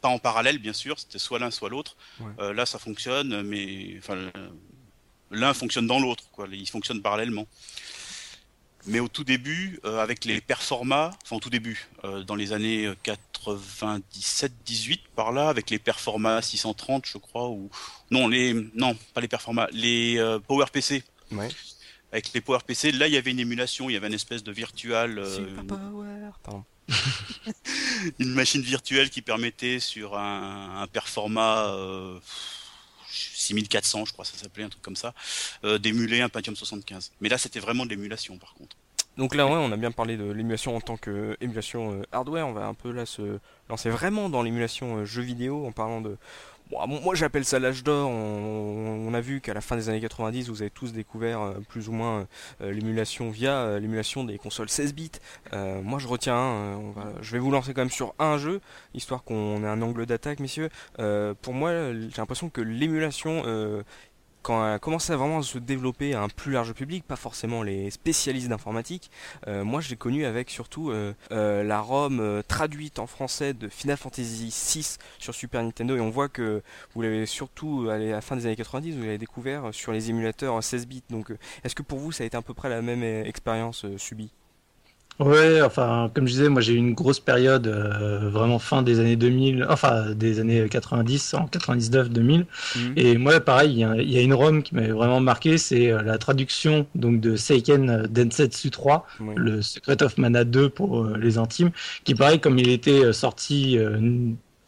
pas en parallèle bien sûr, c'était soit l'un soit l'autre. Ouais. Euh, là, ça fonctionne, mais enfin, l'un fonctionne dans l'autre, quoi. Ils fonctionnent parallèlement. Mais au tout début, euh, avec les performas, enfin au tout début, euh, dans les années 97-18 par là, avec les performas 630, je crois, ou non les non pas les performas, les euh, PowerPC Ouais. avec les PowerPC, là il y avait une émulation, il y avait une espèce de virtual, euh, Super Power. Pardon. <laughs> une machine virtuelle qui permettait sur un, un performa euh, 6400, je crois ça s'appelait un truc comme ça, euh, d'émuler un Pentium 75. Mais là c'était vraiment de l'émulation par contre. Donc là, ouais, on a bien parlé de l'émulation en tant qu'émulation euh, hardware. On va un peu là se lancer vraiment dans l'émulation euh, jeu vidéo en parlant de. Moi j'appelle ça l'âge d'or. On, a vu qu'à la fin des années 90, vous avez tous découvert euh, plus ou moins l'émulation via l'émulation des consoles 16 bits. moi je retiens, je vais vous lancer quand même sur un jeu, histoire qu'on ait un angle d'attaque, messieurs. pour moi, j'ai l'impression que l'émulation quand elle a commencé à vraiment se développer à un plus large public, pas forcément les spécialistes d'informatique, euh, moi je l'ai connu avec surtout euh, euh, la ROM traduite en français de Final Fantasy VI sur Super Nintendo et on voit que vous l'avez surtout à la fin des années 90, vous l'avez découvert sur les émulateurs 16 bits. Donc est-ce que pour vous ça a été à peu près la même expérience subie? Ouais, enfin, comme je disais, moi j'ai eu une grosse période euh, vraiment fin des années 2000, enfin des années 90, en 99-2000. Mhm. Et moi, pareil, il y, a une ROM qui m'avait vraiment marqué, c'est euh, la traduction donc de Seiken Densetsu 3, le Secret of Mana 2 pour euh, les intimes, qui pareil, comme il était sorti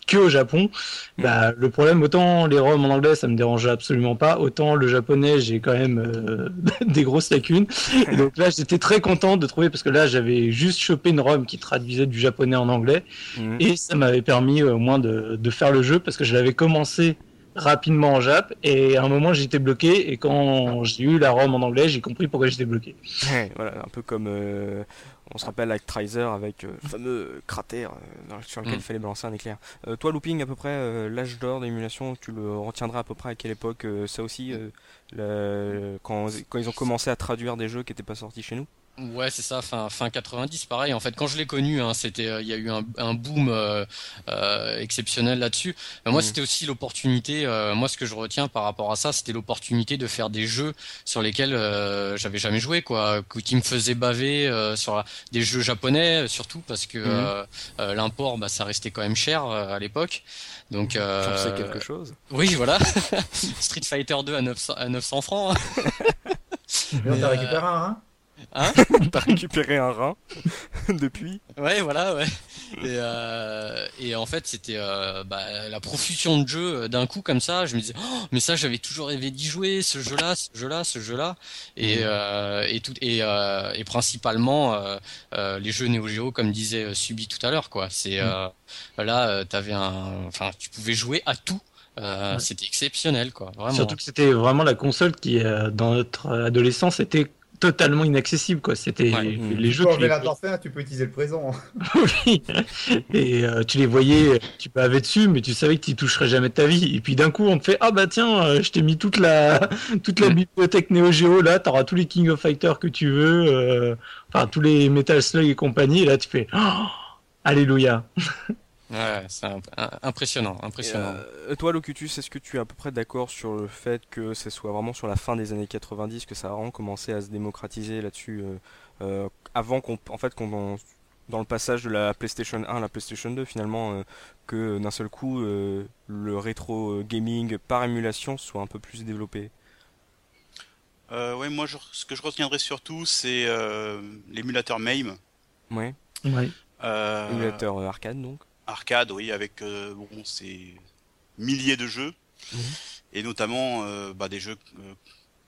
que au Japon. Mm. Bah, le problème, autant les ROM en anglais, ça me dérange absolument pas, autant le japonais, j'ai quand même euh, <laughs> des grosses lacunes. <laughs> donc là, j'étais très content de trouver, parce que là, j'avais juste chopé une ROM qui traduisait du japonais en anglais, mm. et ça m'avait permis euh, au moins de, de, faire le jeu, parce que je l'avais commencé rapidement en Jap et à un moment j'étais bloqué et quand j'ai eu la ROM en anglais j'ai compris pourquoi j'étais bloqué. voilà, un peu comme euh, on se rappelle avec Trizer avec euh, le fameux cratère euh, sur lequel mm. il fallait balancer un éclair. toi Looping à peu près l'âge d'or d'émulation tu le retiendras à peu près à quelle époque ça aussi quand, quand ils ont commencé à traduire des jeux qui n'étaient pas sortis chez nous? Ouais, c'est ça, fin, fin 90, pareil. En fait, quand je l'ai connu, hein, c'était, euh, il y a eu un, un boom euh, euh exceptionnel là-dessus. moi, mmh. c'était aussi l'opportunité. Euh, moi, ce que je retiens par rapport à ça, c'était l'opportunité de faire des jeux sur lesquels j'avais jamais joué, quoi, qui me faisaient baver sur des jeux japonais, surtout parce que mmh. l'import, bah, ça restait quand même cher à l'époque. Donc, euh, quelque chose. Oui, voilà. <laughs> Street Fighter 2 à 900, à 900 francs. <laughs> Mais, t'as récupéré un, hein? Hein <laughs> T'as récupéré un rein <laughs> depuis Ouais, voilà, ouais. Et, euh, et en fait, c'était euh, bah, la profusion de jeux euh, d'un coup comme ça. Je me disais, oh, mais ça, j'avais toujours rêvé d'y jouer, ce jeu-là, ce jeu-là, ce jeu-là. Et, mhm. euh, et, tout, et, euh, et principalement euh, les jeux Neo Geo, comme disait Subi tout à l'heure, quoi. C'est mhm. là, t'avais un, enfin, tu pouvais jouer à tout. C'était exceptionnel, quoi. Vraiment. Surtout que c'était vraiment la console qui, dans notre adolescence, était totalement inaccessible quoi. C'était les jeux tu, les... tu peux utiliser le présent. <laughs> Oui. Et euh, tu les voyais tu avais dessus mais tu savais que tu toucherais jamais de ta vie. Et puis d'un coup on te fait ah bah tiens euh, je t'ai mis toute la <laughs> toute la bibliothèque Neo Geo là t'auras tous les King of Fighters que tu veux euh, enfin tous les Metal Slug et compagnie. Et là tu fais oh, alléluia <laughs> Ouais, c'est impressionnant, impressionnant. Euh, toi, Locutus, est-ce que tu es à peu près d'accord sur le fait que ce soit vraiment sur la fin des années 90 que ça a vraiment commencé à se démocratiser là-dessus, euh, euh, avant qu'on, en fait, qu'on dans le passage de la PlayStation 1 à la PlayStation 2, finalement, que d'un seul coup, le rétro gaming par émulation soit un peu plus développé? ouais, moi, ce que je retiendrai surtout, c'est l'émulateur MAME. Ouais. ouais. Émulateur arcade, donc arcade, oui, avec euh, bon, ces milliers de jeux, mhm. et notamment euh, bah, des jeux euh,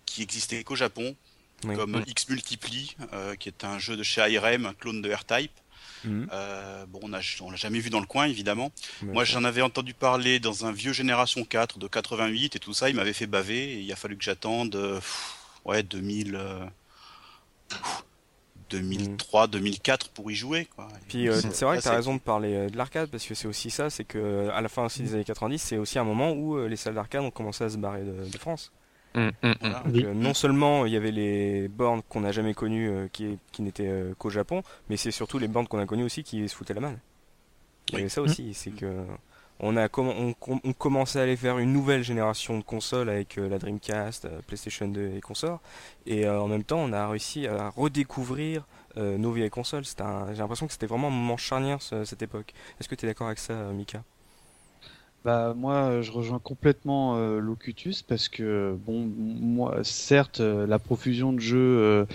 qui existaient qu'au Japon, comme X Multiply, qui est un jeu de chez IRM, un clone de R-Type. Mhm. bon, on l'a jamais vu dans le coin, évidemment. Moi, j'en avais entendu parler dans un vieux Génération 4 de 88 et tout ça. Il m'avait fait baver et il a fallu que j'attende, ouais, 2000. 2003, 2004 pour y jouer. Quoi. Puis euh, c'est vrai que tu as raison de parler euh, de l'arcade parce que c'est aussi ça, c'est que euh, à la fin aussi des années 90, c'est aussi un moment où les salles d'arcade ont commencé à se barrer de, France. Mmh, mmh, mmh. non seulement il y avait les bornes qu'on n'a jamais connues qui, qui n'étaient qu'au Japon, mais c'est surtout les bornes qu'on a connues aussi qui se foutaient la main. Il y avait ça aussi, c'est que on a on, on, commençait à aller faire une nouvelle génération de consoles avec euh, la Dreamcast, euh, PlayStation 2 et consorts, et euh, en même temps on a réussi à redécouvrir nos vieilles consoles. J'ai l'impression que c'était vraiment un moment charnière cette époque. Est-ce que tu es d'accord avec ça, Mika? Bah moi je rejoins complètement Locutus parce que bon moi certes la profusion de jeux euh,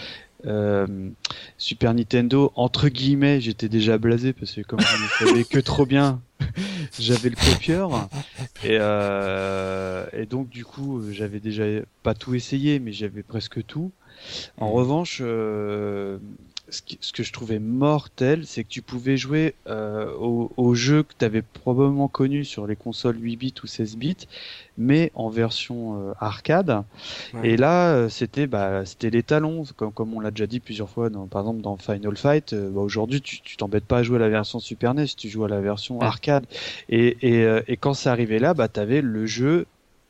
Super Nintendo, entre guillemets, j'étais déjà blasé parce que comme je ne savais que trop bien, <laughs> j'avais le copieur. Et, euh, et donc du coup, j'avais déjà pas tout essayé, mais j'avais presque tout. En revanche, euh, ce, que je trouvais mortel, c'est que tu pouvais jouer euh, au, au, jeu que tu avais probablement connu sur les consoles 8 bits ou 16 bits, mais en version euh, arcade. Et là, euh, c'était bah, c'était les talons, comme, comme on l'a déjà dit plusieurs fois, dans, par exemple dans Final Fight. Euh, bah, Aujourd'hui, tu t'embêtes pas à jouer à la version Super NES, tu joues à la version arcade. Et, et, et quand c'est arrivé là, bah, tu avais le jeu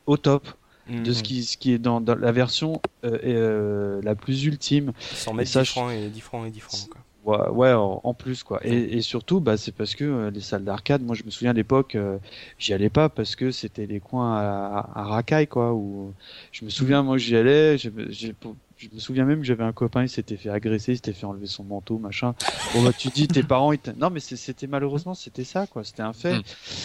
au top de ce mhm. qui, ce qui est dans, dans la version euh, euh, la plus ultime. Sans mettre 10 francs et 10 francs et 10 francs. Quoi. Ouais, ouais en, plus quoi. Et, et surtout, bah, c'est parce que euh, les salles d'arcade, moi je me souviens à l'époque, euh, j'y allais pas parce que c'était les coins à, à, racaille quoi. Où je me souviens, moi j'y allais, j'ai je me souviens même que j'avais un copain, il s'était fait agresser, il s'était fait enlever son manteau, machin. Bon bah tu dis tes <laughs> parents, ils non mais c'était malheureusement c'était ça quoi, c'était un fait. Mm.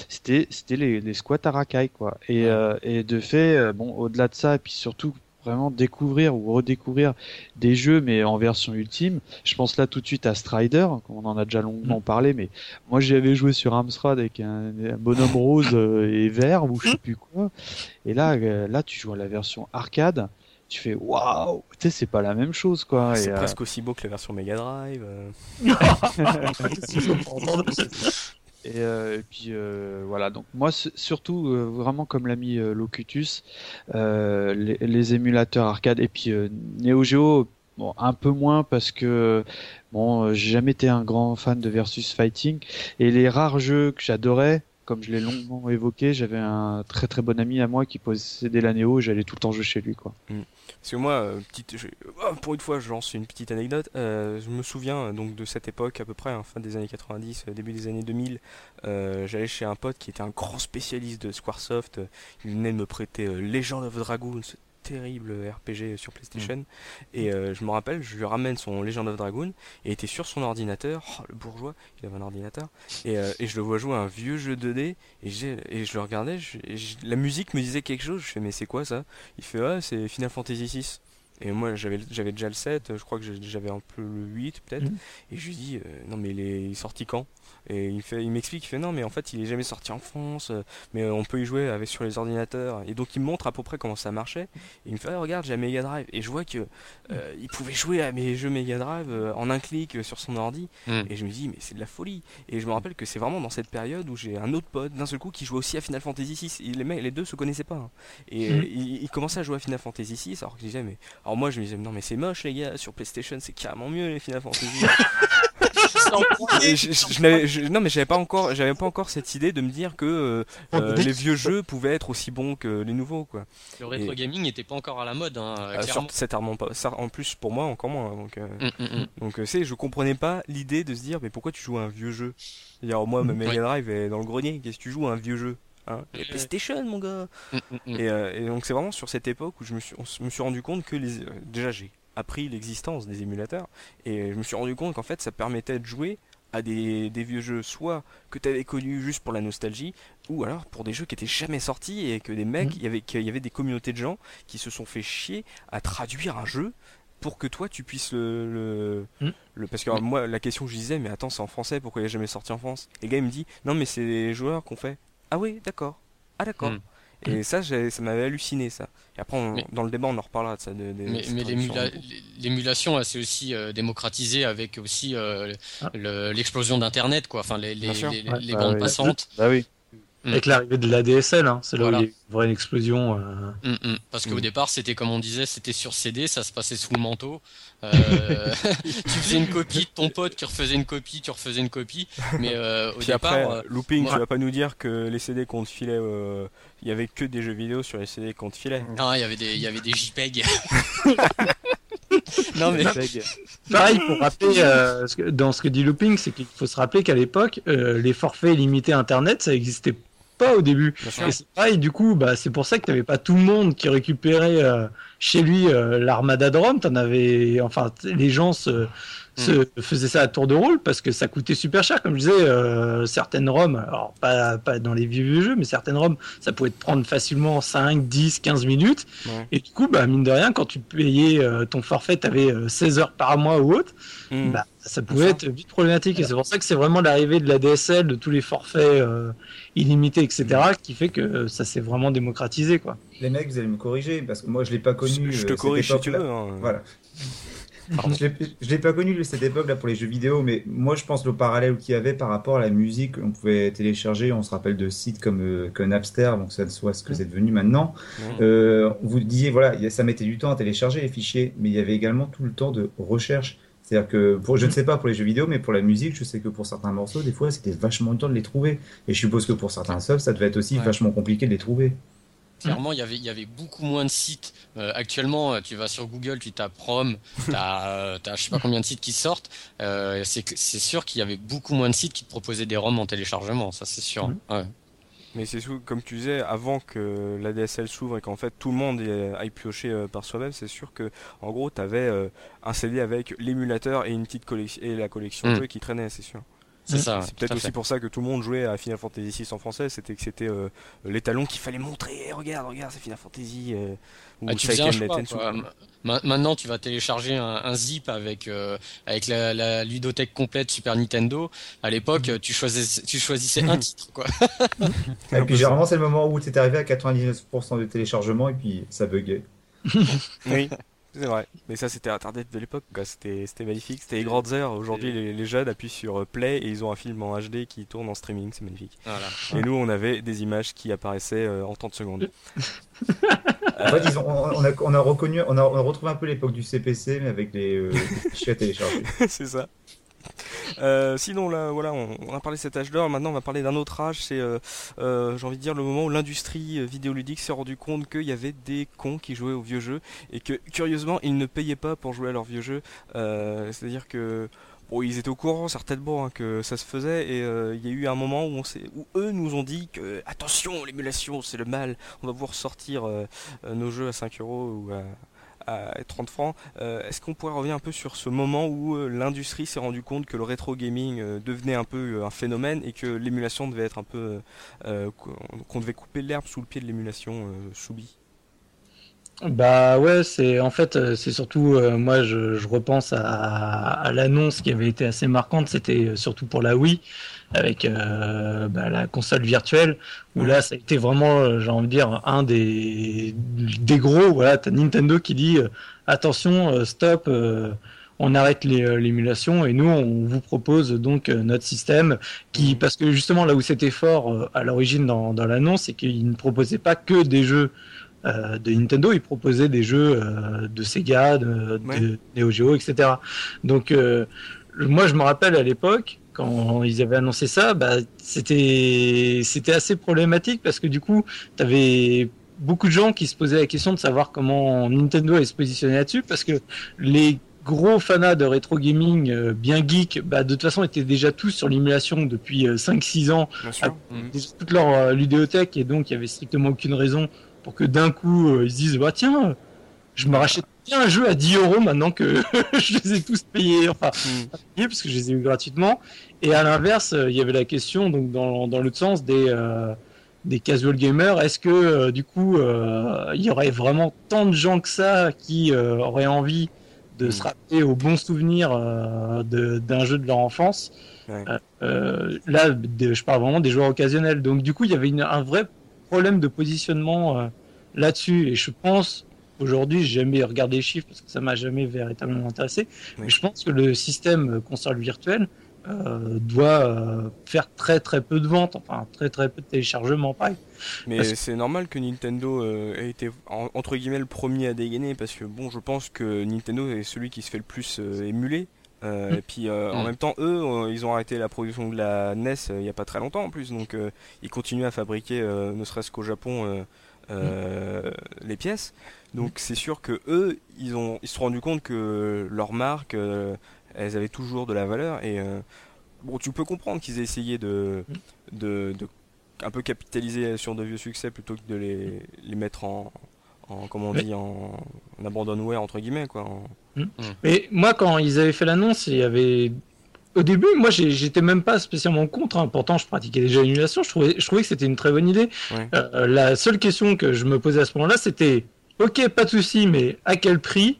C'était c'était les, les squats à racaille quoi. Et euh, et de fait euh, bon au-delà de ça et puis surtout vraiment découvrir ou redécouvrir des jeux mais en version ultime. Je pense là tout de suite à Strider, on en a déjà longuement mm. parlé, mais moi j'avais joué sur Amstrad avec un, bonhomme <laughs> rose euh, et vert ou je sais plus quoi. Et là, là tu joues à la version arcade tu fais waouh, tu sais, c'est pas la même chose quoi. C'est euh, presque aussi beau que la version Mega Drive. Euh. <laughs> et, euh, et, puis euh, voilà, donc moi surtout vraiment comme l'a mis Locutus, les, les, émulateurs arcade et puis Neo Geo, bon un peu moins parce que bon j'ai jamais été un grand fan de versus fighting et les rares jeux que j'adorais comme je l'ai longuement évoqué, j'avais un très très bon ami à moi qui possédait la Neo j'allais tout le temps jouer chez lui quoi. Mm. Parce que moi, euh, oh, pour une fois, je lance une petite anecdote. Euh, je me souviens euh, donc de cette époque à peu près, hein, fin des années 90, début des années 2000. J'allais chez un pote qui était un grand spécialiste de Squaresoft. Il venait de me prêter Legend of Dragoon, terrible RPG sur PlayStation. Mm. Et euh, je me rappelle, je lui ramène son Legend of Dragoon et était sur son ordinateur. Oh, le bourgeois, il avait un ordinateur. Et, euh, et, je le vois jouer à un vieux jeu 2D. Et, et je le regardais. la musique me disait quelque chose. Je fais, mais c'est quoi ça? Il fait, ah, c'est Final Fantasy VI. Et moi, j'avais, j'avais déjà le 7, je crois que j'avais un peu le 8 peut-être. Mm. Et je lui dis, euh, non mais il est sorti quand? Et il, fait, il m'explique, il fait non, mais en fait, il est jamais sorti en France, euh, mais on peut y jouer avec sur les ordinateurs. Et donc, il me montre à peu près comment ça marchait. Et il me fait, ah, regarde, j'ai un Mega Drive. Et je vois que euh, il pouvait jouer à mes jeux Mega Drive euh, en un clic sur son ordi. Hmm. Et je me dis, mais c'est de la folie. Et je me rappelle que c'est vraiment dans cette période où j'ai un autre pote d'un seul coup qui jouait aussi à Final Fantasy VI. les, les deux se connaissaient pas. Hein. Et hmm. il, commençait à jouer à Final Fantasy VI, alors que je disais, mais alors moi, je me disais, non, mais c'est moche, les gars, sur PlayStation, c'est carrément mieux les Final Fantasy. <laughs> <laughs> non mais j'avais pas encore j'avais pas encore cette idée de me dire que euh, euh, les vieux jeux pouvaient être aussi bons que les nouveaux quoi. Le rétro gaming n'était pas encore à la mode hein, euh, pas ça en plus pour moi encore moins donc mm, mm, mm. donc c'est je comprenais pas l'idée de se dire mais pourquoi tu joues à un vieux jeu? Dire moi ma Mega Drive est dans le grenier qu'est-ce que tu joues à un vieux jeu Hein? PlayStation, mon gars. Et, et, donc c'est vraiment sur cette époque où je me suis, me suis rendu compte que les, déjà j'ai appris l'existence des émulateurs et je me suis rendu compte qu'en fait ça permettait de jouer à des, vieux jeux soit que tu avais connus juste pour la nostalgie ou alors pour des jeux qui étaient jamais sortis et que des mecs, mm. il y avait qu'il y avait des communautés de gens qui se sont fait chier à traduire un jeu pour que toi tu puisses le, le, mm. parce que moi la question que je disais mais attends c'est en français pourquoi il est jamais sorti en France? Et le gars il me dit non mais c'est les joueurs qu'on fait ah oui d'accord ah d'accord mm. Et ça, ça m'avait halluciné ça. Et après, dans le débat, on en reparlera de ça. De, mais, l'émulation, elle s'est aussi euh, démocratisée avec aussi euh, ah. l'explosion d'Internet, quoi. Enfin, les, les, les, bandes passantes. Bah oui. Mm. Avec l'arrivée de l'ADSL, hein, c'est là où il y a une vraie explosion. Euh... Mm, mm. Parce qu'au départ, c'était comme on disait, c'était sur CD, ça se passait sous le manteau. Euh, <laughs> tu faisais une copie de ton pote qui refaisait une copie, tu refaisais une copie. Mais euh, au Puis départ, après, euh, looping, tu vas pas nous dire que les CD qu'on te filait, euh, il y avait que des jeux vidéo sur les CD qu'on te filait. Non, il y avait des, il y avait des JPEG. <laughs> non mais pareil pour rappeler euh, dans ce que dit Looping, c'est qu'il faut se rappeler qu'à l'époque, euh, les forfaits limités Internet, ça existait pas au début. Et c'est pareil, du coup, bah, c'est pour ça que tu n'avais pas tout le monde qui récupérait euh, chez lui euh, l'armada de Rome. En avais, enfin, les gens se, se mm. faisaient ça à tour de rôle parce que ça coûtait super cher. Comme je disais, euh, certaines ROM, alors pas, pas dans les vieux jeux, mais certaines ROM, ça pouvait te prendre facilement 5, 10, 15 minutes. Et du coup, bah, mine de rien, quand tu payais ton forfait, tu avais 16 heures par mois ou autre. Mm. Bah, ça pouvait être vite problématique. Et c'est pour ça que c'est vraiment l'arrivée de la DSL, de tous les forfaits illimité, etc., qui fait que ça s'est vraiment démocratisé, quoi. Les mecs, vous allez me corriger, parce que moi, je l'ai pas connu. Je te euh, corrige si tu veux. Hein. Voilà. Je l'ai pas connu cette époque-là pour les jeux vidéo, mais moi je pense le parallèle qu'il y avait par rapport à la musique, on pouvait télécharger, on se rappelle de sites comme, euh, Napster, donc ça soit ce que c'est devenu maintenant. Euh, vous disiez, voilà, ça mettait du temps à télécharger les fichiers, mais il y avait également tout le temps de recherche. C'est-à-dire que, pour, je ne sais pas pour les jeux vidéo, mais pour la musique, je sais que pour certains morceaux, des fois, c'était vachement temps de les trouver. Et je suppose que pour certains subs, ça devait être aussi vachement compliqué de les trouver. Clairement, il y avait, il y avait beaucoup moins de sites. Euh, actuellement, tu vas sur Google, tu tapes ROM, <laughs> tu as, euh, je sais pas combien de sites qui sortent. Euh, c'est sûr qu'il y avait beaucoup moins de sites qui te proposaient des ROM en téléchargement, ça c'est sûr. Mmh. Ouais. Mais c'est comme tu disais, avant que la DSL s'ouvre et qu'en fait tout le monde aille piocher euh, par soi-même, c'est sûr que en gros tu avais euh, un CD avec l'émulateur et une petite collection et la collection de mm. jeux qui traînait, c'est sûr. C'est ça. C'est peut-être aussi pour ça que tout le monde jouait à Final Fantasy VI en français, c'était que c'était euh, l'étalon qu'il fallait montrer. regarde, regarde, c'est Final Fantasy. Ah, tu Maintenant, tu vas télécharger un, zip avec euh, avec la, ludothèque complète Super Nintendo. À l'époque, mm. tu choisissais tu choisissais un <laughs> titre quoi. et puis généralement, c'est le moment où tu es arrivé à 99% de téléchargement et puis ça buguait. <laughs> oui. C'est vrai, mais ça c'était Internet de l'époque, C'était, c'était magnifique, c'était les grandes heures. Aujourd'hui, les, jeunes appuient sur euh, Play et ils ont un film en HD qui tourne en streaming, c'est magnifique. Et nous, on avait des images qui apparaissaient euh, en 30 secondes. <laughs> en fait, on, a, on, a, reconnu, on a, retrouvé un peu l'époque du CPC, mais avec les, euh, à télécharger. <laughs> c'est ça. Euh, sinon, là, voilà, on, a parlé de cet âge d'or. Maintenant, on va parler d'un autre âge. C'est, euh, euh, j'ai le moment où l'industrie vidéoludique s'est rendu compte qu'il y avait des cons qui jouaient aux vieux jeux et que, curieusement, ils ne payaient pas pour jouer à leurs vieux jeux. C'est-à-dire que Bon, ils étaient au courant certainement hein, que ça se faisait et il y a eu un moment où, eux nous ont dit que attention l'émulation c'est le mal, on va vous ressortir nos jeux à 5 euros ou à, à 30 francs. Euh, est-ce qu'on pourrait revenir un peu sur ce moment où euh, l'industrie s'est rendu compte que le rétro gaming euh, devenait un peu un phénomène et que l'émulation devait être un peu qu'on devait couper l'herbe sous le pied de l'émulation Choubi bah ouais, c'est en fait c'est surtout moi je, repense à l'annonce qui avait été assez marquante, c'était surtout pour la Wii avec euh, bah, la console virtuelle où là ça a été vraiment euh, j'ai envie de dire un des des gros voilà t'as Nintendo qui dit euh, attention stop on arrête l'émulation et nous on vous propose donc notre système qui parce que justement là où c'était fort à l'origine dans, dans l'annonce c'est qu'il ne proposait pas que des jeux de Nintendo, il proposait des jeux de Sega, de, de, Neo Geo, etc. Donc moi je me rappelle à l'époque quand ils avaient annoncé ça, bah, c'était c'était assez problématique parce que du coup, tu avais beaucoup de gens qui se posaient la question de savoir comment Nintendo allait se positionner là-dessus parce que les gros fanats de rétro gaming euh, bien geek, bah, de toute façon étaient déjà tous sur l'émulation depuis 5-6 euh, ans, à, toute leur euh, ludéothèque et donc il y avait strictement aucune raison pour que d'un coup ils se disent bah tiens je me rachète un jeu à 10 euros maintenant que <laughs> je les ai tous payés, enfin, mm. parce que je les ai eu gratuitement. Et à l'inverse, euh, il y avait la question, donc dans, dans l'autre sens, des, euh, des casual gamers. Est-ce que euh, du coup, il y aurait vraiment tant de gens que ça qui auraient envie de mm. se rappeler aux bons souvenirs d'un jeu de leur enfance Là, je parle vraiment des joueurs occasionnels. Donc du coup, il y avait un vrai problème de positionnement là-dessus. Et je pense Aujourd'hui, j'ai jamais regardé les chiffres parce que ça m'a jamais véritablement intéressé. Mais je pense que le système console virtuelle euh, doit euh, faire très très peu de ventes, enfin très très peu de téléchargements, pareil. Mais c'est normal que Nintendo euh, ait été entre guillemets le premier à dégainer parce que bon, je pense que Nintendo est celui qui se fait le plus émuler. Mm. Et puis en mm. même temps, eux, ils ont arrêté la production de la NES il n'y a pas très longtemps en plus, donc ils continuent à fabriquer, ne serait-ce qu'au Japon, les pièces. Donc c'est sûr que eux, ils ont, ils se sont rendus compte que leur marque, euh, elles avaient toujours de la valeur et euh, bon, tu peux comprendre qu'ils aient essayé de, de, de, un peu capitaliser sur de vieux succès plutôt que de les, les mettre en, en comment on dit, en, en abandonware entre guillemets quoi. Mmh. Mais moi, quand ils avaient fait l'annonce, il y avait au début, moi, j'étais même pas spécialement contre. Hein. Pourtant, je pratiquais déjà l'annulation. Je trouvais, je trouvais que c'était une très bonne idée. Euh, la seule question que je me posais à ce moment-là, c'était ok, pas de souci, mais à quel prix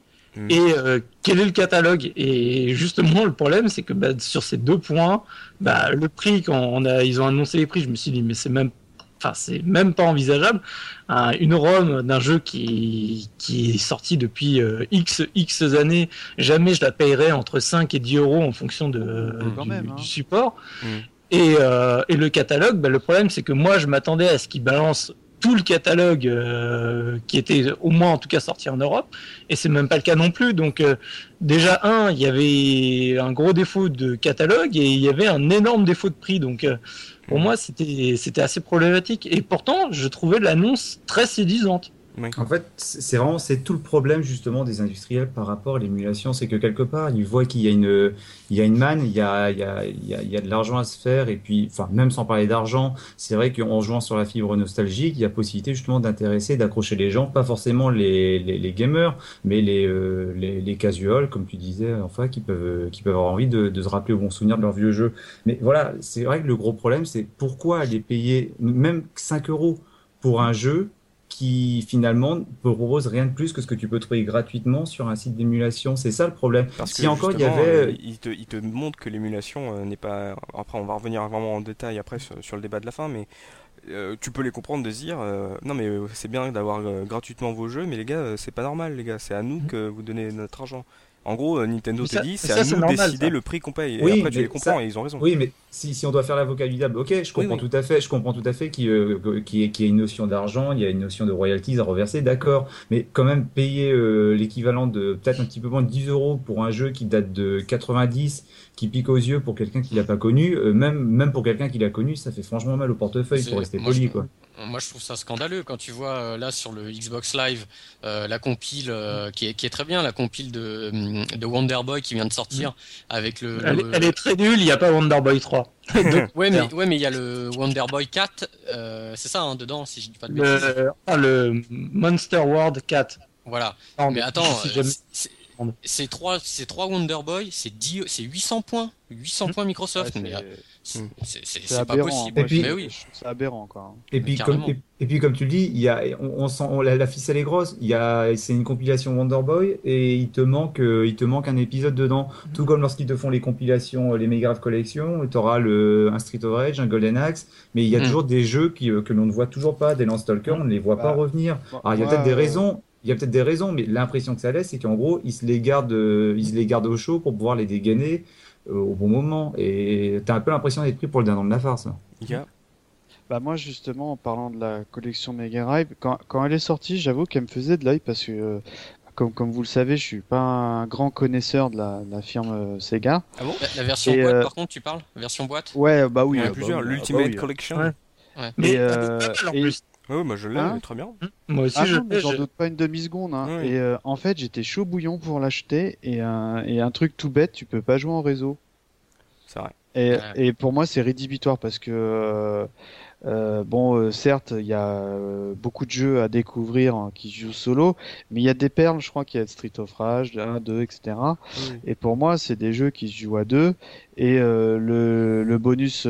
et euh, quel est le catalogue? Et justement, le problème, c'est que bah, sur ces deux points, bah, le prix, quand on a, ils ont annoncé les prix, je me suis dit, mais c'est même enfin c'est même pas envisageable. une ROM d'un jeu qui, qui est sorti depuis euh, x x années, jamais je la payerais entre 5 et 10 euros en fonction de, du, hein. support. Mm. Et, euh, et, le catalogue, bah, le problème c'est que moi je m'attendais à ce qu'il balance tout le catalogue euh, qui était au moins en tout cas sorti en Europe. Et c'est même pas le cas non plus. Donc euh, déjà un il y avait un gros défaut de catalogue et il y avait un énorme défaut de prix. Donc euh, pour moi c'était c'était assez problématique. Et pourtant je trouvais l'annonce très séduisante en fait, c'est vraiment c'est tout le problème justement des industriels par rapport à l'émulation, c'est que quelque part ils voient qu'il y a une il y a une manne, il y a il y a, il y a, de l'argent à se faire. Et puis enfin même sans parler d'argent, c'est vrai qu'en jouant sur la fibre nostalgique, il y a possibilité justement d'intéresser, d'accrocher les gens, pas forcément les, les, gamers, mais les, euh, les les casuals comme tu disais enfin qui peuvent qui peuvent avoir envie de, de se rappeler au bon souvenir de leur vieux jeu. Mais voilà, c'est vrai que le gros problème c'est pourquoi aller payer même 5 euros pour un jeu qui finalement propose rien de plus que ce que tu peux trouver gratuitement sur un site d'émulation. C'est ça le problème. Parce si encore il y avait, euh, il, te, il te montre que l'émulation euh, n'est pas. Après, on va revenir vraiment en détail après sur, le débat de la fin, mais euh, tu peux les comprendre de dire non mais c'est bien d'avoir gratuitement vos jeux, mais les gars, c'est pas normal, les gars, c'est à nous mmh. que vous donnez notre argent. En gros, euh, Nintendo te dit, c'est à nous de décider le prix qu'on paye. Et après, tu les comprends et ils ont raison. Oui, mais si, si on doit faire l'avocat du diable, ok, je comprends tout à fait. Je comprends tout à fait qu'il euh, y, ait une notion d'argent, il y a une notion de royalties à reverser, d'accord. Mais quand même, payer euh, l'équivalent de peut-être un petit peu moins de 10 euros pour un jeu qui date de 90, qui pique aux yeux pour quelqu'un qui l'a pas connu, même, même pour quelqu'un qui l'a connu, ça fait franchement mal au portefeuille pour rester poli, quoi. Moi, je trouve ça scandaleux quand tu vois euh, là sur le Xbox Live euh, la compile euh, qui, est, qui, est, très bien, la compile de, de Wonder Boy qui vient de sortir avec le. Elle, est très nulle, il n'y a pas Wonder Boy 3. <laughs> <laughs> ouais, mais ouais, mais il y a le Wonder Boy 4, c'est ça hein, dedans, si je dis pas de bêtises. Le, ah, le Monster World 4. Voilà. mais attends, c'est trois, c'est trois Wonder Boy, c'est c'est 800 points, 800 points Microsoft. mais Hmm. C'est pas possible. Et puis, mais oui. C'est aberrant quoi. Et puis, comme, et, puis comme tu le dis, il y a, on, sent, la, ficelle est grosse. Il y a, c'est une compilation Wonder Boy et il te manque, euh, il te manque un épisode dedans. Hmm. Tout comme lorsqu'ils te font les compilations, les Mega Collection, tu auras le, un Street of Rage, un Golden Axe, mais il y a hmm. toujours des jeux qui, euh, que l'on ne voit toujours pas, des Landstalker, on ne les voit pas bah, revenir. Alors il y a peut-être des raisons. Il y a peut-être des raisons, mais l'impression que ça laisse, c'est qu'en gros, ils se les gardent, euh, ils se les gardent au chaud pour pouvoir les dégainer euh, au bon moment. Et t'as un peu l'impression d'être pris pour le dindon de la farce. Bah moi justement en parlant de la collection Mega Drive, quand, quand elle est sortie, j'avoue qu'elle me faisait de l'œil parce que euh, comme, comme vous le savez, je suis pas un grand connaisseur de la, la firme euh, Sega. Ah bon? La, version boîte par contre tu parles? La version boîte? Ouais bah oui. Il y en a bah plusieurs, l'Ultimate bah Collection. Ouais. Mais, et, <laughs> oui, moi je l'ai, hein très bien. Mmh. Moi aussi, ah je J'en doute pas une demi-seconde. Hein. Et euh, en fait, j'étais chaud bouillon pour l'acheter. Et, un, et un truc tout bête, tu peux pas jouer en réseau. C'est vrai. Et, et, pour moi, c'est rédhibitoire parce que euh, euh, bon, euh, certes, il y a euh, beaucoup de jeux à découvrir hein, qui jouent solo, mais il y a des perles, je crois qu'il y a Street of Rage, 1, 2, etc. Et pour moi, c'est des jeux qui se jouent à deux. Et le, le, bonus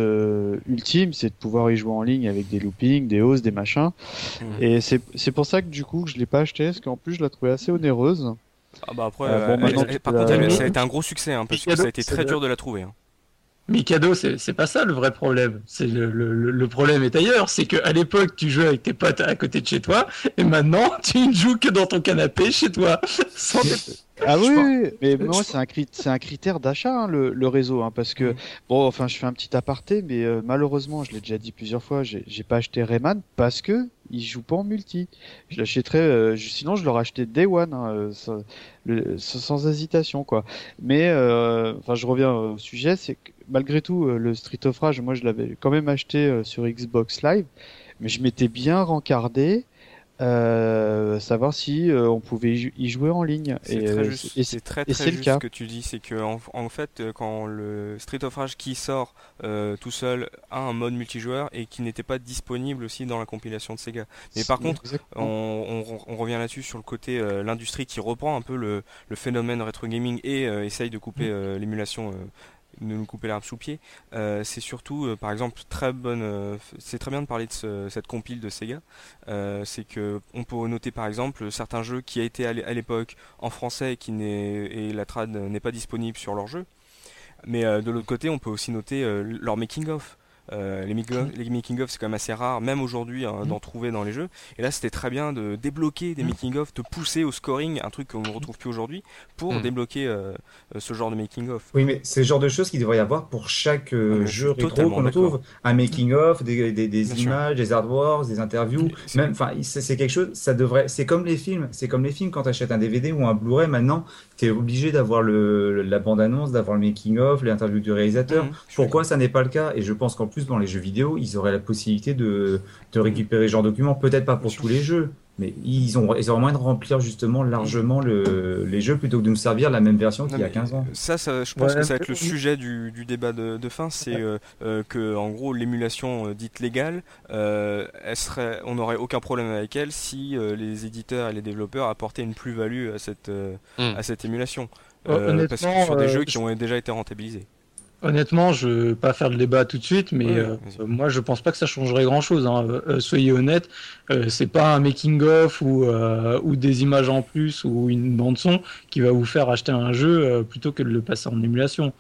ultime, c'est de pouvoir y jouer en ligne avec des loopings, des hausses, des machins. Mmh. Et c'est pour ça que du coup, je l'ai pas acheté, parce qu'en plus, je la trouvais assez onéreuse. Ah bah après, par contre, ça a été un gros succès, hein, parce que ça a été très dur de la trouver. Hein. Mikado, c'est pas ça le vrai problème. C'est le, le, le, problème est ailleurs. C'est qu'à l'époque, tu jouais avec tes potes à côté de chez toi, et maintenant, <laughs> tu ne joues que dans ton canapé chez toi. <laughs> Ah oui, mais moi c'est un, un critère d'achat hein, le, le, réseau, hein, parce que bon, enfin je fais un petit aparté, mais euh, malheureusement, je l'ai déjà dit plusieurs fois, j'ai pas acheté Rayman parce que il joue pas en multi. Je l'achèterais, euh, sinon je l'aurais acheté Day One, hein, euh, sans, hésitation quoi. Mais enfin je reviens au sujet, c'est que malgré tout le Street of Rage, moi je l'avais quand même acheté sur Xbox Live, mais je m'étais bien rencardé euh, savoir si euh, on pouvait y jouer en ligne. C'est très euh, c'est très, très juste le cas. ce que tu dis, c'est que en, fait, quand le Street of Rage qui sort tout seul a un mode multijoueur et qui n'était pas disponible aussi dans la compilation de Sega. Mais par contre, on, on, revient là-dessus sur le côté l'industrie qui reprend un peu le, le phénomène rétro gaming et essaye de couper mm. l'émulation de nous couper l'arbre sous pied. Euh, c'est surtout, euh, par exemple, très bonne. Euh, c'est très bien de parler de cette compile de Sega. c'est que on peut noter par exemple certains jeux qui a été à l'époque en français et qui n'est et la trad n'est pas disponible sur leur jeu. Mais de l'autre côté, on peut aussi noter leur making of. Les making-of, c'est quand même assez rare, même aujourd'hui, hein, d'en trouver dans les jeux. Et là, c'était très bien de débloquer des making-of, de pousser au scoring, un truc qu'on ne retrouve plus aujourd'hui, pour débloquer ce genre de making-of. Oui, mais c'est le genre de choses qu'il devrait y avoir pour chaque jeu rétro qu'on trouve. Un making-of, des, des, images, des artworks, des interviews. Même, enfin, c'est quelque chose, ça devrait, c'est comme les films. C'est comme les films quand tu achètes un DVD ou un Blu-ray maintenant, tu es obligé d'avoir le, la bande-annonce, d'avoir le making-of, l'interview du réalisateur. Mmh, Pourquoi ça n'est pas le cas? Et je pense qu'en plus, dans les jeux vidéo, ils auraient la possibilité de, de récupérer ce genre de documents. Peut-être pas pour tous les jeux, mais ils ont, ils moyen de remplir justement largement le, les jeux plutôt que de nous servir la même version qu'il y a 15 ans. Ça, ça je pense que ça va être le sujet du, du débat de, de fin, c'est euh, euh, que en gros l'émulation euh, dite légale, elle serait, on n'aurait aucun problème avec elle si les éditeurs et les développeurs apportaient une plus-value à cette, hmm. à cette émulation. parce que sur des jeux qui ont déjà été rentabilisés. Honnêtement, je ne veux pas faire le débat tout de suite, mais euh, moi je pense pas que ça changerait grand chose. Hein. Euh, soyez honnête, euh, c'est pas un making of ou, ou des images en plus ou une bande son qui va vous faire acheter un jeu plutôt que de le passer en émulation.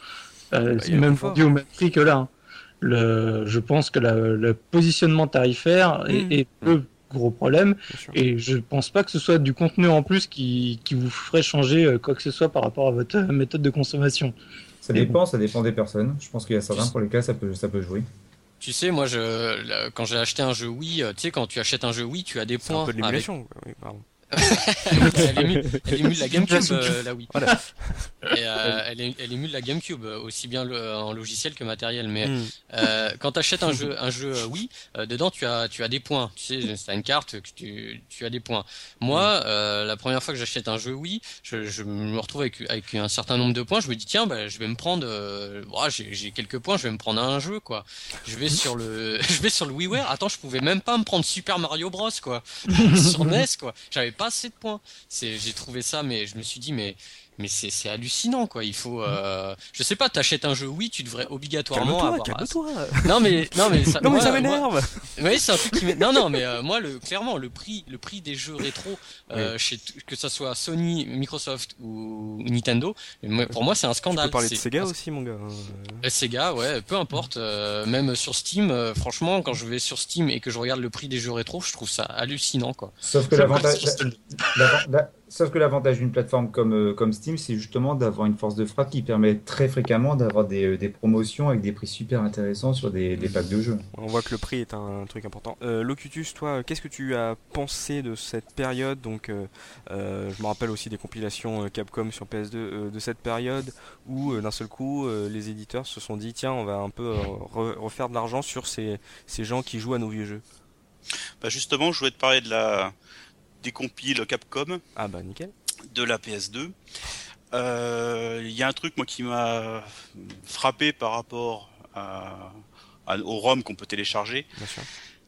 Bah, c'est même vendu au même prix que là. Hein. Le, je pense que le positionnement tarifaire est, mmh. le gros problème et je pense pas que ce soit du contenu en plus qui, qui vous ferait changer quoi que ce soit par rapport à votre méthode de consommation. Ça dépend, ça dépend des personnes. Je pense qu'il y a certains pour lesquels ça peut, ça peut jouer. Tu sais, moi, je, quand j'ai acheté un jeu Wii, euh, tu sais, quand tu achètes un jeu Wii, tu as des points. un peu de l'émulation. Oui, pardon elle, émule, elle la GameCube, euh, oui. Voilà. Et, euh, elle, elle, émule la GameCube, euh, aussi bien le, en logiciel que matériel. Mais mm. euh, quand tu achètes un jeu, un jeu Wii, dedans tu as, tu as des points. Tu sais, c'est une carte, que tu, tu as des points. Moi, mm. la première fois que j'achète un jeu Wii, je, je, me retrouve avec, avec un certain nombre de points. Je me dis tiens, bah, je vais me prendre, oh, j'ai quelques points, je vais me prendre un jeu quoi. Je vais sur le, <laughs> je vais sur le WiiWare. Attends, je pouvais même pas me prendre Super Mario Bros quoi, <laughs> sur <laughs> NES quoi. J'avais pas assez de points. J'ai trouvé ça, mais je me suis dit, mais mais c'est hallucinant quoi. Il faut, euh, je sais pas, t'achètes un jeu, oui, tu devrais obligatoirement avoir. Calme-toi. <laughs> Non mais non mais ça, non mais ça m'énerve. Oui, c'est un truc qui Non non mais euh, moi le clairement le prix le prix des jeux rétro euh, chez que ça soit Sony, Microsoft ou Nintendo, pour moi c'est un scandale. Tu peux parler de Sega aussi mon gars. Euh, Sega ouais, peu importe. Euh, même sur Steam, franchement quand je vais sur Steam et que je regarde le prix des jeux rétro, je trouve ça hallucinant quoi. Sauf que l'avantage Sauf que l'avantage d'une plateforme comme, euh, comme Steam, c'est justement d'avoir une force de frappe qui permet très fréquemment d'avoir des, euh, des, promotions avec des prix super intéressants sur des, des, packs de jeux. On voit que le prix est un, truc important. Euh, Locutus, toi, qu'est-ce que tu as pensé de cette période Donc, euh, je me rappelle aussi des compilations Capcom sur PS2 de cette période où d'un seul coup, les éditeurs se sont dit tiens, on va un peu refaire de l'argent sur ces, ces gens qui jouent à nos vieux jeux. Bah justement, je voulais te parler de la des compiles Capcom. Ah bah nickel. De la PS2. Euh, il y a un truc moi qui m'a frappé par rapport à, au ROM qu'on peut télécharger.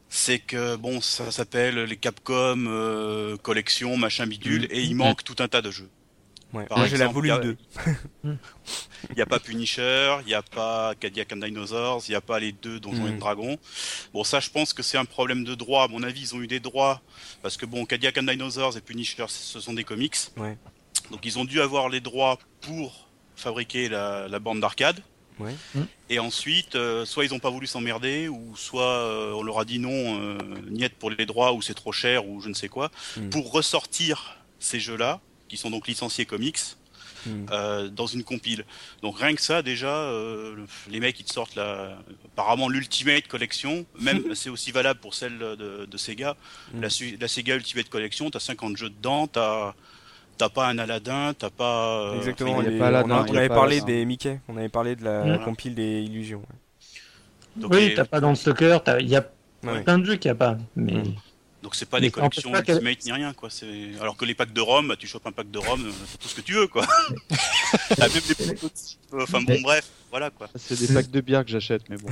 C'est que bon, ça s'appelle les Capcom euh, collection machin bidule mmh. et il mmh. manque tout un tas de jeux. Ouais. Moi j'ai la volume 2. Il n'y <laughs> a pas Punisher, il n'y a pas Cadillac and Dinosaurs, il n'y a pas les deux Donjons et mm. Dragons. Bon, ça, je pense que c'est un problème de droit. À mon avis, ils ont eu des droits parce que bon, Cadillac and Dinosaurs et Punisher, ce sont des comics. Ouais. Donc, ils ont dû avoir les droits pour fabriquer la, bande d'arcade. Ouais. Et ensuite, euh, soit ils n'ont pas voulu s'emmerder, ou soit euh, on leur a dit non, euh, niette pour les droits, ou c'est trop cher, ou je ne sais quoi, mm. pour ressortir ces jeux-là, qui sont donc licenciés comics, Hmm. Euh, dans une compile. Donc rien que ça, déjà, euh, les mecs ils te sortent la, apparemment l'Ultimate Collection. Même <laughs> c'est aussi valable pour celle de, de Sega. Hmm. La, la, Sega Ultimate Collection, t'as 50 jeux dedans, t'as t'as pas un Aladdin, t'as pas. Euh, Exactement. on, avait parlé des Mickey, on avait parlé de la compile des illusions. oui, t'as pas dans le Stalker, il y a plein de jeux qu'il n'y a pas. Mais... Hmm. Donc c'est pas des collections Ultimate ni rien quoi. Alors que les packs de Rome, bah, tu chopes un pack de Rome, euh, c'est tout ce que tu veux quoi. <laughs> même des Enfin bon bref, voilà quoi. C'est des packs de bière que j'achète, mais bon.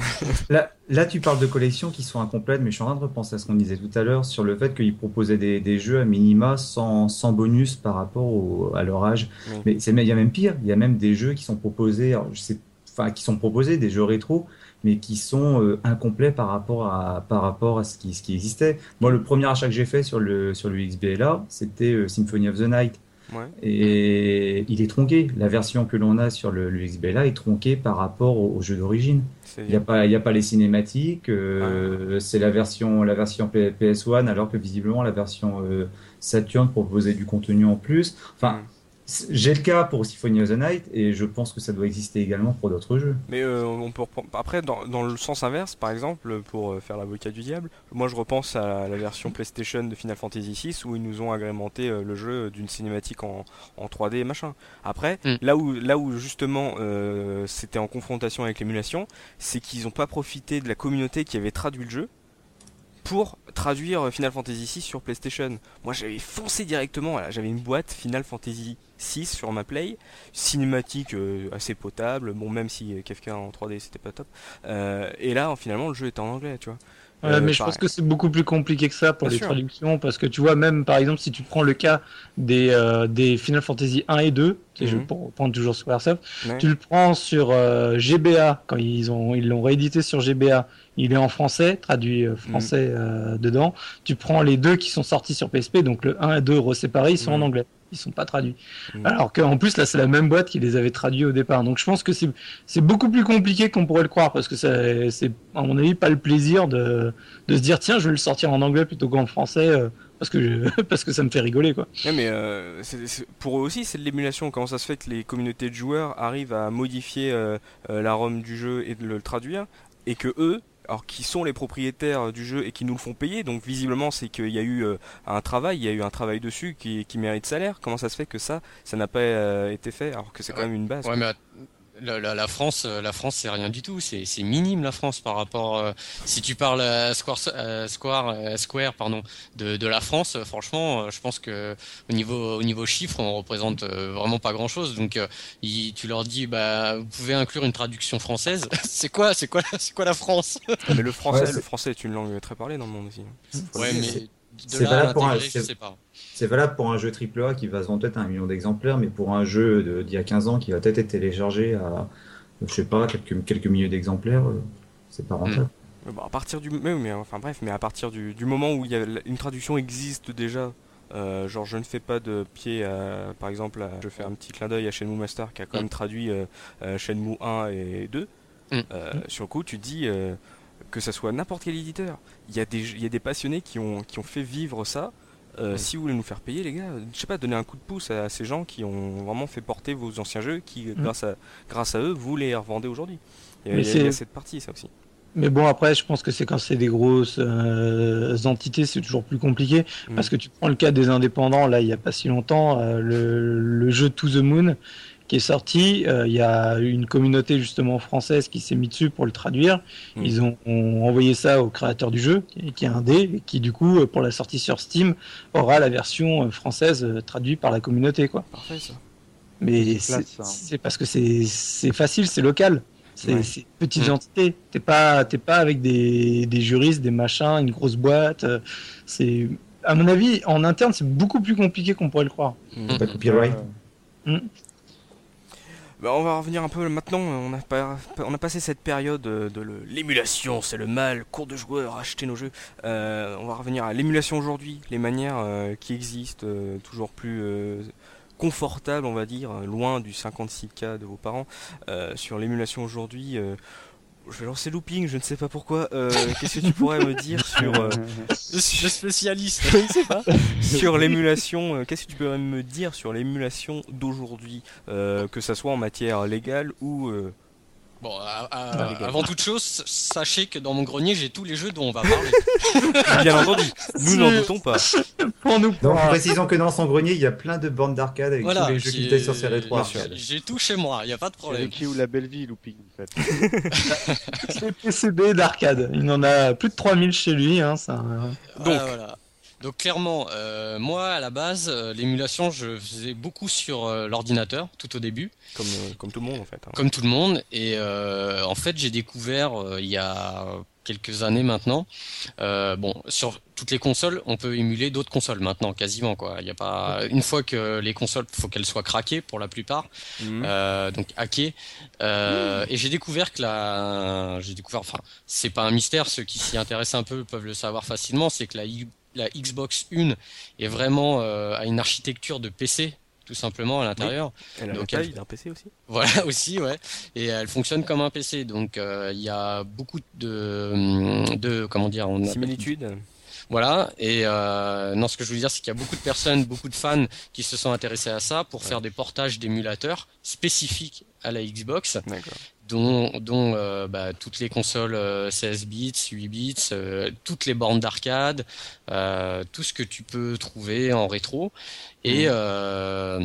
Là, là tu parles de collections qui sont incomplètes, mais je suis en train de repenser à ce qu'on disait tout à l'heure sur le fait qu'ils proposaient des, des, jeux à minima sans, sans bonus par rapport au, à leur âge. Mais il y a même pire, il y a même des jeux qui sont proposés, je sais, enfin qui sont proposés, des jeux rétro mais qui sont euh, incomplets par rapport à par rapport à ce qui ce qui existait. Moi, le premier achat que j'ai fait sur le sur le XBLA, c'était euh, Symphony of the Night. et il est tronqué. La version que l'on a sur le, le XBLA est tronquée par rapport au, jeu d'origine. Il n'y a pas, a pas les cinématiques. Euh, c'est la version, la version PS1, alors que visiblement la version euh, Saturn proposait du contenu en plus. Enfin. Mm. J'ai le cas pour Symphony of the Night et je pense que ça doit exister également pour d'autres jeux. Mais euh, on peut après dans, dans, le sens inverse, par exemple, pour euh, faire l'avocat du diable, moi je repense à la version PlayStation de Final Fantasy VI où ils nous ont agrémenté euh, le jeu d'une cinématique en, en 3D et machin. Après, mm. là où là où justement c'était en confrontation avec l'émulation, c'est qu'ils n'ont pas profité de la communauté qui avait traduit le jeu pour traduire Final Fantasy VI sur PlayStation. Moi j'avais foncé directement, j'avais une boîte Final Fantasy 6 sur ma Play, cinématique euh, assez potable, bon même si Kafka en 3D c'était pas top. Euh, et là finalement le jeu est en anglais, tu vois. Euh, mais je pense que c'est beaucoup plus compliqué que ça pour les traductions parce que tu vois même par exemple si tu prends le cas des, des Final Fantasy 1 et 2, je vais prendre toujours Squaresoft, tu le prends sur GBA quand ils ont ils l'ont réédité sur GBA, il est en français, traduit français mhm. dedans. Tu prends les deux qui sont sortis sur PSP, donc le 1 et 2 séparés, ils sont en anglais ils sont pas traduits. Mm. Alors qu'en plus là c'est la même boîte qui les avait traduits au départ. Donc je pense que c'est beaucoup plus compliqué qu'on pourrait le croire parce que c'est à mon avis pas le plaisir de, de se dire tiens je vais le sortir en anglais plutôt qu'en français euh, parce que <laughs> parce que ça me fait rigoler quoi. mais euh, pour eux aussi c'est de l'émulation. Comment ça se fait que les communautés de joueurs arrivent à modifier euh, la ROM du jeu et de le traduire et que eux alors qui sont les propriétaires du jeu et qui nous le font payer. Donc visiblement, c'est qu'il y a eu euh, un travail, il y a eu un travail dessus qui, qui mérite salaire. Comment ça se fait que ça, ça n'a pas euh, été fait alors que c'est quand même une base la, la, France, euh, la France, c'est rien du tout. C'est minime la France par rapport. Euh, si tu parles à Square, Square, Square, pardon, de, de la France, franchement, je pense que au niveau, au niveau chiffre, on représente euh, vraiment pas grand chose. Donc, tu leur dis, bah, vous pouvez inclure une traduction française. <laughs> c'est quoi, c'est quoi, c'est quoi la France? Mais le français, le français est une langue très parlée dans le monde aussi. Ouais, mais c'est valable, pour un, c'est valable pour un jeu AAA qui va se vendre peut-être un million d'exemplaires, mais pour un jeu d'il y a 15 ans qui va peut-être être téléchargé à, je sais pas, quelques, quelques milliers d'exemplaires, euh, c'est pas rentable. Hmm. à partir du, mais, enfin bref, mais à partir du, du moment où il y a, une traduction existe déjà, euh, genre je ne fais pas de pied, à, par exemple, je fais un petit clin d'œil à Shenmue Master qui a quand même hmm. traduit euh, Shenmue 1 et 2. Hmm. Sur le coup, tu dis que ça soit n'importe quel éditeur. Il y, a des, il y a des passionnés qui ont, qui ont fait vivre ça. Euh, si vous voulez nous faire payer, les gars, je sais pas, donner un coup de pouce à ces gens qui ont vraiment fait porter vos anciens jeux, qui, mm. grâce, à, grâce à eux, vous les revendez aujourd'hui. Il, y a cette partie, ça aussi. Mais bon, après, je pense que c'est quand c'est des grosses euh, entités, c'est toujours plus compliqué. Mm. Parce que tu prends le cas des indépendants, là, il n'y a pas si longtemps, euh, le, le, jeu To the Moon, qui est sorti. Euh, il y a une communauté justement française qui s'est mis dessus pour le traduire. Hmm. Ils ont, envoyé ça au créateur du jeu, qui, est un dé, et qui du coup, pour la sortie sur Steam, aura la version euh, française euh, traduite par la communauté. Quoi. Parfait ça. Mais c'est parce que c'est facile, c'est local. C'est petites hmm. entités. T'es pas, pas avec des, des, juristes, des machins, une grosse boîte. C'est, à mon avis, en interne, c'est beaucoup plus compliqué qu'on pourrait le croire. Mmh. Pas copyright. Hmm. Bah, on va revenir un peu maintenant. On a, passé cette période de l'émulation, c'est le mal, cours de joueurs, acheter nos jeux. Euh, on va revenir à l'émulation aujourd'hui, les manières euh, qui existent, euh, toujours plus confortables, on va dire, loin du 56K de vos parents. sur l'émulation aujourd'hui, je vais lancer looping, je ne sais pas pourquoi. Euh, qu'est-ce que tu pourrais me dire sur euh, le spécialiste <laughs> sur l'émulation euh, Qu'est-ce que tu pourrais me dire sur l'émulation d'aujourd'hui, que ça soit en matière légale ou Bon, avant toute chose, sachez que dans mon grenier, j'ai tous les jeux dont on va parler. <laughs> Bien entendu, nous n'en doutons pas. Pour nous. Donc, précisons que dans son grenier, il y a plein de bandes d'arcade avec tous les jeux qui étaient sur ses rétro J'ai tout chez moi, il n'y a pas de problème. qui ou la belle vie, Looping, en fait. <laughs> les PCB d'arcade, il en a plus de 3000 chez lui. Hein, ça... Donc, voilà. Donc clairement, euh, moi à la base, euh, l'émulation, je faisais beaucoup sur euh, l'ordinateur tout au début. Comme, comme tout le monde en fait. Hein. Comme tout le monde. Et en fait, j'ai découvert il y a quelques années maintenant. bon, sur toutes les consoles, on peut émuler d'autres consoles maintenant, quasiment quoi. Il y a pas une fois que les consoles, faut qu'elles soient craquées pour la plupart, mhm. donc hackées. Et j'ai découvert que la, j'ai découvert, enfin, c'est pas un mystère. Ceux qui s'y intéressent un peu peuvent le savoir facilement, c'est que la la Xbox One est vraiment euh, à une architecture de PC tout simplement à l'intérieur. Elle a Donc, taille elle- d'un PC aussi. Voilà <laughs> aussi, ouais. Et elle fonctionne comme un PC, donc euh, il y a beaucoup de, de comment dire, on appelle- Similitude. Voilà. Et euh, non, ce que je veux dire, c'est qu'il y a beaucoup de personnes, beaucoup de fans qui se sont intéressés à ça pour faire des portages d'émulateurs spécifiques à la Xbox, D'accord. Dont, dont euh, bah, toutes les consoles euh, 16 bits, 8 bits, euh, toutes les bornes d'arcade, euh, tout ce que tu peux trouver en rétro. Et, euh,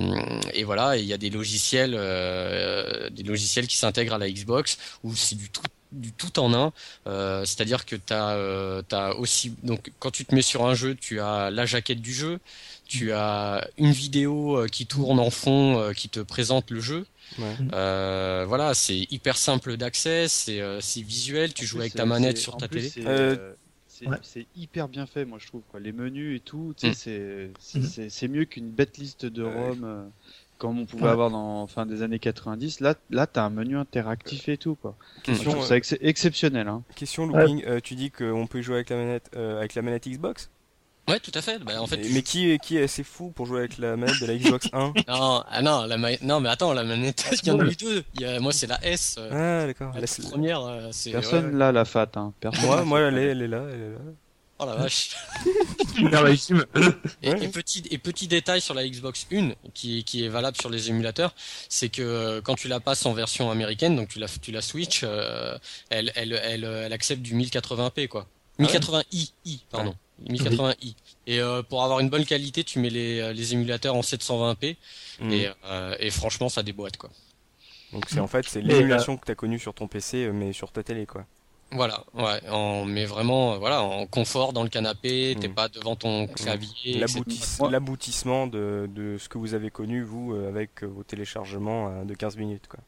et voilà, il y a des logiciels, euh, des logiciels qui s'intègrent à la Xbox où c'est du tout du tout en un, euh, c'est-à-dire que tu as, aussi donc quand tu te mets sur un jeu, tu as la jaquette du jeu, tu as une vidéo euh, qui tourne en fond euh, qui te présente le jeu. Ouais. Euh, voilà, c'est hyper simple d'accès, c'est euh, c'est visuel, tu En joues avec ta manette sur en ta plus, télé. c'est, Euh, c'est ouais. c'est hyper bien fait, moi je trouve. Quoi. Les menus et tout, tu sais, Mm. c'est- c'est mieux qu'une bête liste de ROM euh, comme on pouvait Ouais. avoir dans fin des années 90. Là, là, t'as un menu interactif et tout, quoi. Je Question, trouve euh, ça ex- exceptionnel. Hein. question Looping, euh, tu dis qu'on peut jouer avec la manette, euh, avec la manette Xbox? Ouais, tout à fait. Bah, en fait, Mais qui, est- qui est assez fou pour jouer avec la manette de la Xbox <laughs> 1 non, ah non, la ma- non, mais attends, la manette, <laughs> il y en a eu deux. Il y a... Moi, c'est la S. euh, Ah d'accord. la c'est- première, euh, c'est. Personne ouais, ouais. là la fat. Hein. Personne Moi, moi elle, est, elle est là. Elle est là. Oh la vache. <laughs> Et, Ouais. et petit et petit détail sur la Xbox 1 qui, qui est valable sur les émulateurs, c'est que euh, quand tu la passes en version américaine, donc tu la tu la switch, euh, elle, elle elle elle accepte du 1080p quoi. Ah ouais 1080i i pardon. 1080i. Et euh, pour avoir une bonne qualité, tu mets les, les émulateurs en 720p Mm. et, euh, et franchement ça déboîte quoi. Donc c'est en fait c'est l'émulation que t'as connue sur ton PC euh, mais sur ta télé quoi. Voilà, ouais, en, mais vraiment, euh, voilà, en confort dans le canapé, t'es Mm. pas devant ton clavier. L'aboutis- Moi- L'aboutissement de, de ce que vous avez connu vous euh, avec euh, vos téléchargements euh, de 15 minutes quoi.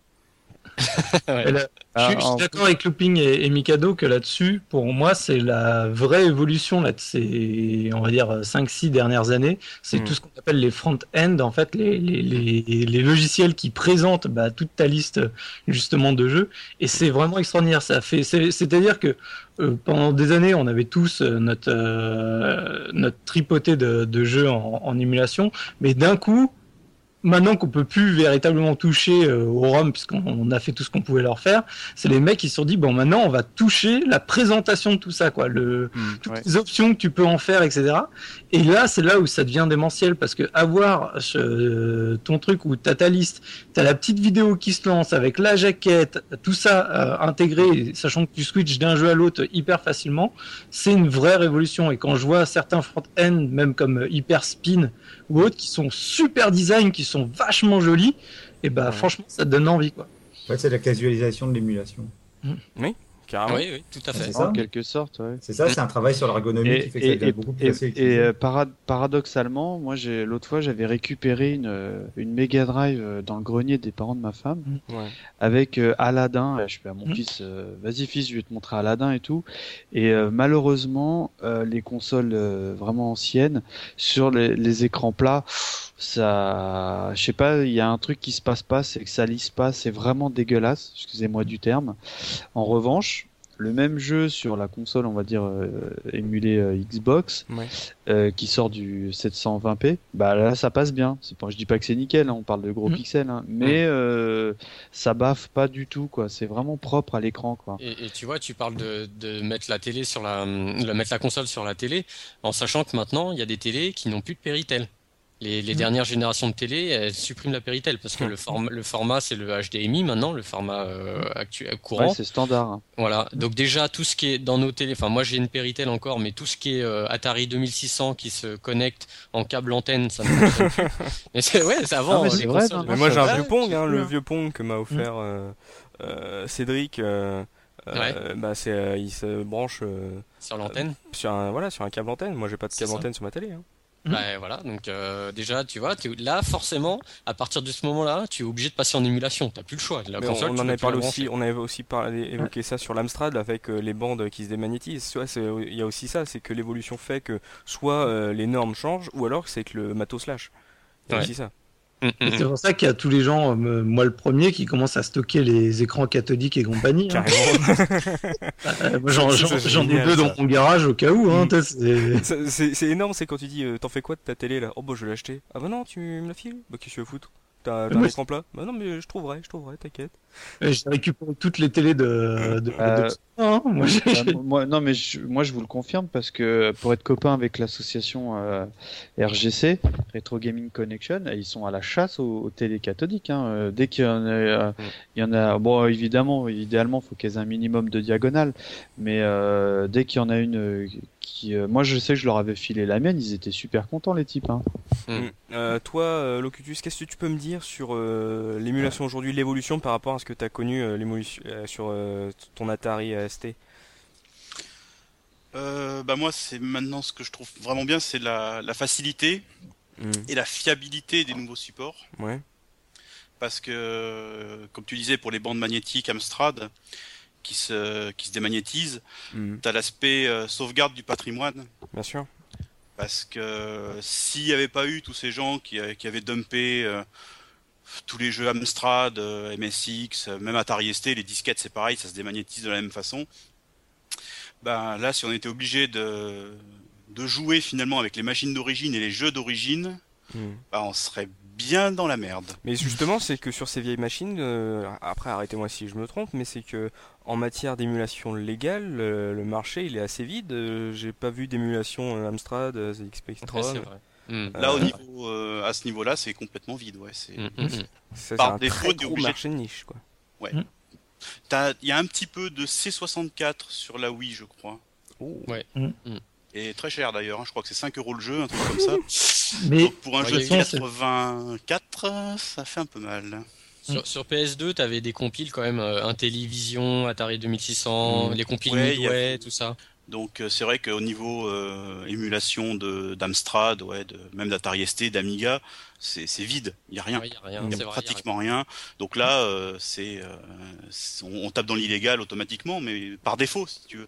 Ah, je suis, je suis en- d'accord avec Looping et, et Mikado que là-dessus, pour moi, c'est la vraie évolution là, de ces, on va dire, 5-6 dernières années. C'est Mm. tout ce qu'on appelle les front-end, en fait, les, les, les, les logiciels qui présentent bah, toute ta liste justement de jeux. Et c'est vraiment extraordinaire. Ça fait, c'est- c'est-à-dire que euh, pendant des années, on avait tous euh, notre, euh, notre tripoté de, de jeux en, en émulation, mais d'un coup, maintenant qu'on peut plus véritablement toucher euh, au ROM puisqu'on on a fait tout ce qu'on pouvait leur faire, c'est les mecs qui se sont dit bon maintenant on va toucher la présentation de tout ça quoi, le toutes ouais. les options que tu peux en faire etc. Et là c'est là où ça devient démentiel parce que avoir ce- ton truc où t'as ta liste, t'as la petite vidéo qui se lance avec la jaquette, tout ça euh, intégré, sachant que tu switches d'un jeu à l'autre hyper facilement, c'est une vraie révolution. Et quand je vois certains front-end, même comme euh, Hyper Spin ou autres, qui sont super design, qui sont vachement jolis, et bah Ouais. franchement, ça te donne envie quoi. En fait, c'est la casualisation de l'émulation. Carrément. Oui, oui, tout à fait. C'est ça En quelque sorte, ouais. C'est ça, c'est un travail sur l'ergonomie qui fait que ça devient beaucoup plus et- facile et, euh, para- paradoxalement, moi, j'ai l'autre fois, j'avais récupéré une, euh, une Mega Drive euh, dans le grenier des parents de ma femme Ouais. avec euh, Aladdin. Je fais à mon Mhm. fils, euh, vas-y fils, je vais te montrer Aladdin et tout. Et euh, malheureusement, euh, les consoles euh, vraiment anciennes sur les, les écrans plats, ça, je sais pas, il y a un truc qui se passe pas, c'est que ça lisse pas, c'est vraiment dégueulasse. Excusez-moi du terme. En revanche, le même jeu sur la console, on va dire euh, émulée euh, Xbox, Ouais. euh, qui sort du 720p, bah là ça passe bien. C'est pas, je dis pas que c'est nickel, hein, on parle de gros Mhm. pixels, hein, mais euh, ça baffe pas du tout quoi. C'est vraiment propre à l'écran quoi. Et, et tu vois, tu parles de, de mettre la télé sur la, de mettre la console sur la télé, en sachant que maintenant il y a des télés qui n'ont plus de Péritel. Les, les Mhm. dernières générations de télé, elles suppriment la Péritel parce que le, form, le format c'est le HDMI maintenant, le format euh, actuel courant. Ouais, c'est standard. hein. Voilà. Donc déjà tout ce qui est dans nos télés, enfin moi j'ai une Péritel encore, mais tout ce qui est euh, Atari 2600 qui se connecte en câble antenne, ça fonctionne plus. <laughs> Mais c'est ouais, c'est avant. Ah, mais euh, c'est les vrai, non, Mais moi j'ai un vieux Pong, hein, le hein. vieux Pong que m'a offert euh, euh, Cédric. euh, euh, Ouais. bah c'est, euh, il se branche euh, sur l'antenne. sur un voilà sur un câble antenne. Moi j'ai pas de câble ça. antenne sur ma télé. Hein. Mhm. Bah, voilà, donc euh, déjà, tu vois, là, forcément, à partir de ce moment-là, tu es obligé de passer en émulation. T'as plus le choix. La console, on, en avait parlé aussi, on avait aussi parlé, évoqué ça sur l'Amstrad avec euh, les bandes qui se démagnétisent. C'est- il y a aussi ça, c'est que l'évolution fait que soit euh, les normes changent, ou alors c'est que le matos lâche. Il y a Ouais. aussi ça. Mm, mm, c'est pour ça qu'il y a tous les gens, euh, moi le premier, qui commencent à stocker les écrans cathodiques et compagnie. Hein. Euh, j'en ai deux dans mon garage au cas où. Hein, mm. c'est énorme, c'est quand tu dis T'en fais quoi de ta télé là? Oh bah je l'ai acheté. Ah bah non, tu me la files Bah qu'est-ce que tu veux foutre? T'as un écran plat Bah non, mais je trouverai, je trouverai, t'inquiète. J'ai récupéré toutes les télés de. de, euh, hein, moi, moi, non, mais je, moi je vous le confirme parce que pour être copain avec l'association euh, RGC, Retro Gaming Connection, ils sont à la chasse aux, télé cathodiques. Hein. Euh, dès qu'il y en a, il y en a. Bon, évidemment, idéalement, faut qu'il y ait un minimum de diagonale, mais dès qu'il y en a une euh, moi je sais que je leur avais filé la mienne, ils étaient super contents les types. Hein. Mm. Euh, toi, euh, Locutus, qu'est-ce que tu peux me dire sur l'émulation aujourd'hui, l'évolution par rapport à ce que tu as connu sur ton Atari ST bah moi c'est maintenant ce que je trouve vraiment bien c'est la, facilité mm. et la fiabilité des nouveaux supports. Ouais. Parce que comme tu disais pour les bandes magnétiques Amstrad, qui se, qui se démagnétise. Mm. Tu as l'aspect euh, sauvegarde du patrimoine. Bien sûr. Parce que s'il n'y avait pas eu tous ces gens qui, qui avaient dumpé euh, tous les jeux Amstrad, euh, MSX, même Atari ST, les disquettes c'est pareil, ça se démagnétise de la même façon. Ben là, si on était obligé de, de jouer finalement avec les machines d'origine et les jeux d'origine, mm. ben on serait bien dans la merde. Mais justement, c'est que sur ces vieilles machines, euh, après arrêtez-moi si je me trompe, mais c'est que en matière d'émulation légale, le, marché il est assez vide. Euh, j'ai pas vu d'émulation euh, Amstrad, ZX Spectrum. Hmm. Là, au niveau, à ce niveau-là, c'est complètement vide, ouais. C'est hmm, par défaut, gros marché de niche, quoi. Ouais. Il y a un petit peu de C64 sur la Wii, je crois. Oh. Ouais. Et très cher d'ailleurs, hein. je crois que c'est 5 euros le jeu, un truc comme ça. <laughs> Mais pour un jeu de 84, ça fait un peu mal. Sur, PS2, t'avais des compiles quand même, euh, Intellivision, Atari 2600, mm. les compiles Midway, tout ça. Donc euh, c'est vrai qu'au niveau euh, émulation de d'Amstrad, ouais, de, même d'Atari ST, d'Amiga, c'est vide, il y a rien, il y a, pratiquement rien. Donc là, euh, c'est on, tape dans l'illégal automatiquement, mais par défaut, si tu veux.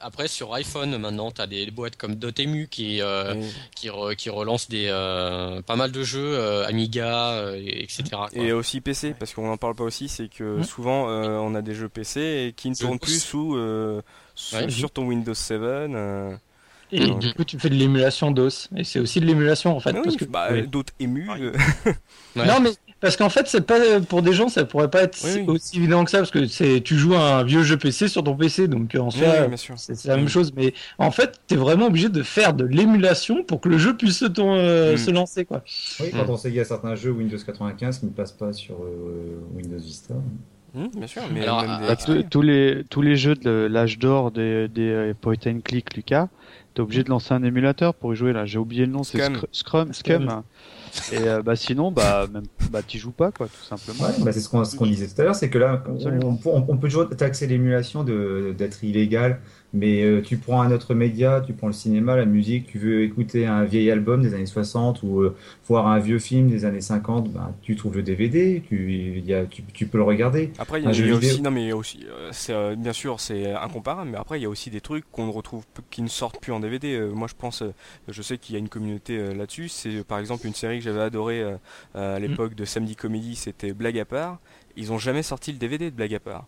après sur iPhone maintenant, tu as des boîtes comme Dotemu qui qui, qui relancent des pas mal de jeux Amiga, etc. Et aussi PC, parce qu'on n'en parle pas aussi, c'est que souvent on a des jeux PC qui ne tournent plus sous sur, ton Windows 7. Euh, et du coup, tu fais de l'émulation DOS. Et c'est aussi de l'émulation en fait. parce que, bah, d'autres émus. Euh. <laughs> Non, mais parce qu'en fait, c'est pas pour des gens, ça pourrait pas être aussi évident que ça parce que c'est tu joues à un vieux jeu PC sur ton PC, donc en soi, c'est la même chose. Mais en fait, tu es vraiment obligé de faire de l'émulation pour que le jeu puisse se, euh, mm. se lancer, quoi. Oui, quand on sait qu'il y a certains jeux Windows 95 qui ne passent pas sur Windows Vista. Mmh, bien sûr, mais bah, tous les tous les jeux de l'âge d'or des, des euh, point and click, Lucas, t'es obligé de lancer un émulateur pour y jouer là. J'ai oublié le nom, c'est Scrum, Scum. Et euh, bah sinon, bah même, bah t'y joues pas quoi, tout simplement. bah c'est ce qu'on ce qu'on disait tout à l'heure, c'est que là, on, on, on, peut toujours taxer l'émulation de d'être illégal mais euh, tu prends un autre média, tu prends le cinéma, la musique, tu veux écouter un vieil album des années 60 ou euh, voir un vieux film des années 50, ben, tu trouves le DVD, tu, y a, tu, tu, peux le regarder. Après, il y, a, aussi, non mais aussi, euh, c'est bien sûr c'est incomparable, mais après il y a aussi des trucs qu'on ne retrouve, qui ne sortent plus en DVD. moi je pense, je sais qu'il y a une communauté là-dessus. C'est par exemple une série que j'avais adorée à l'époque de Samedi Comédie, c'était Blague à part. Ils ont jamais sorti le DVD de Blague à part.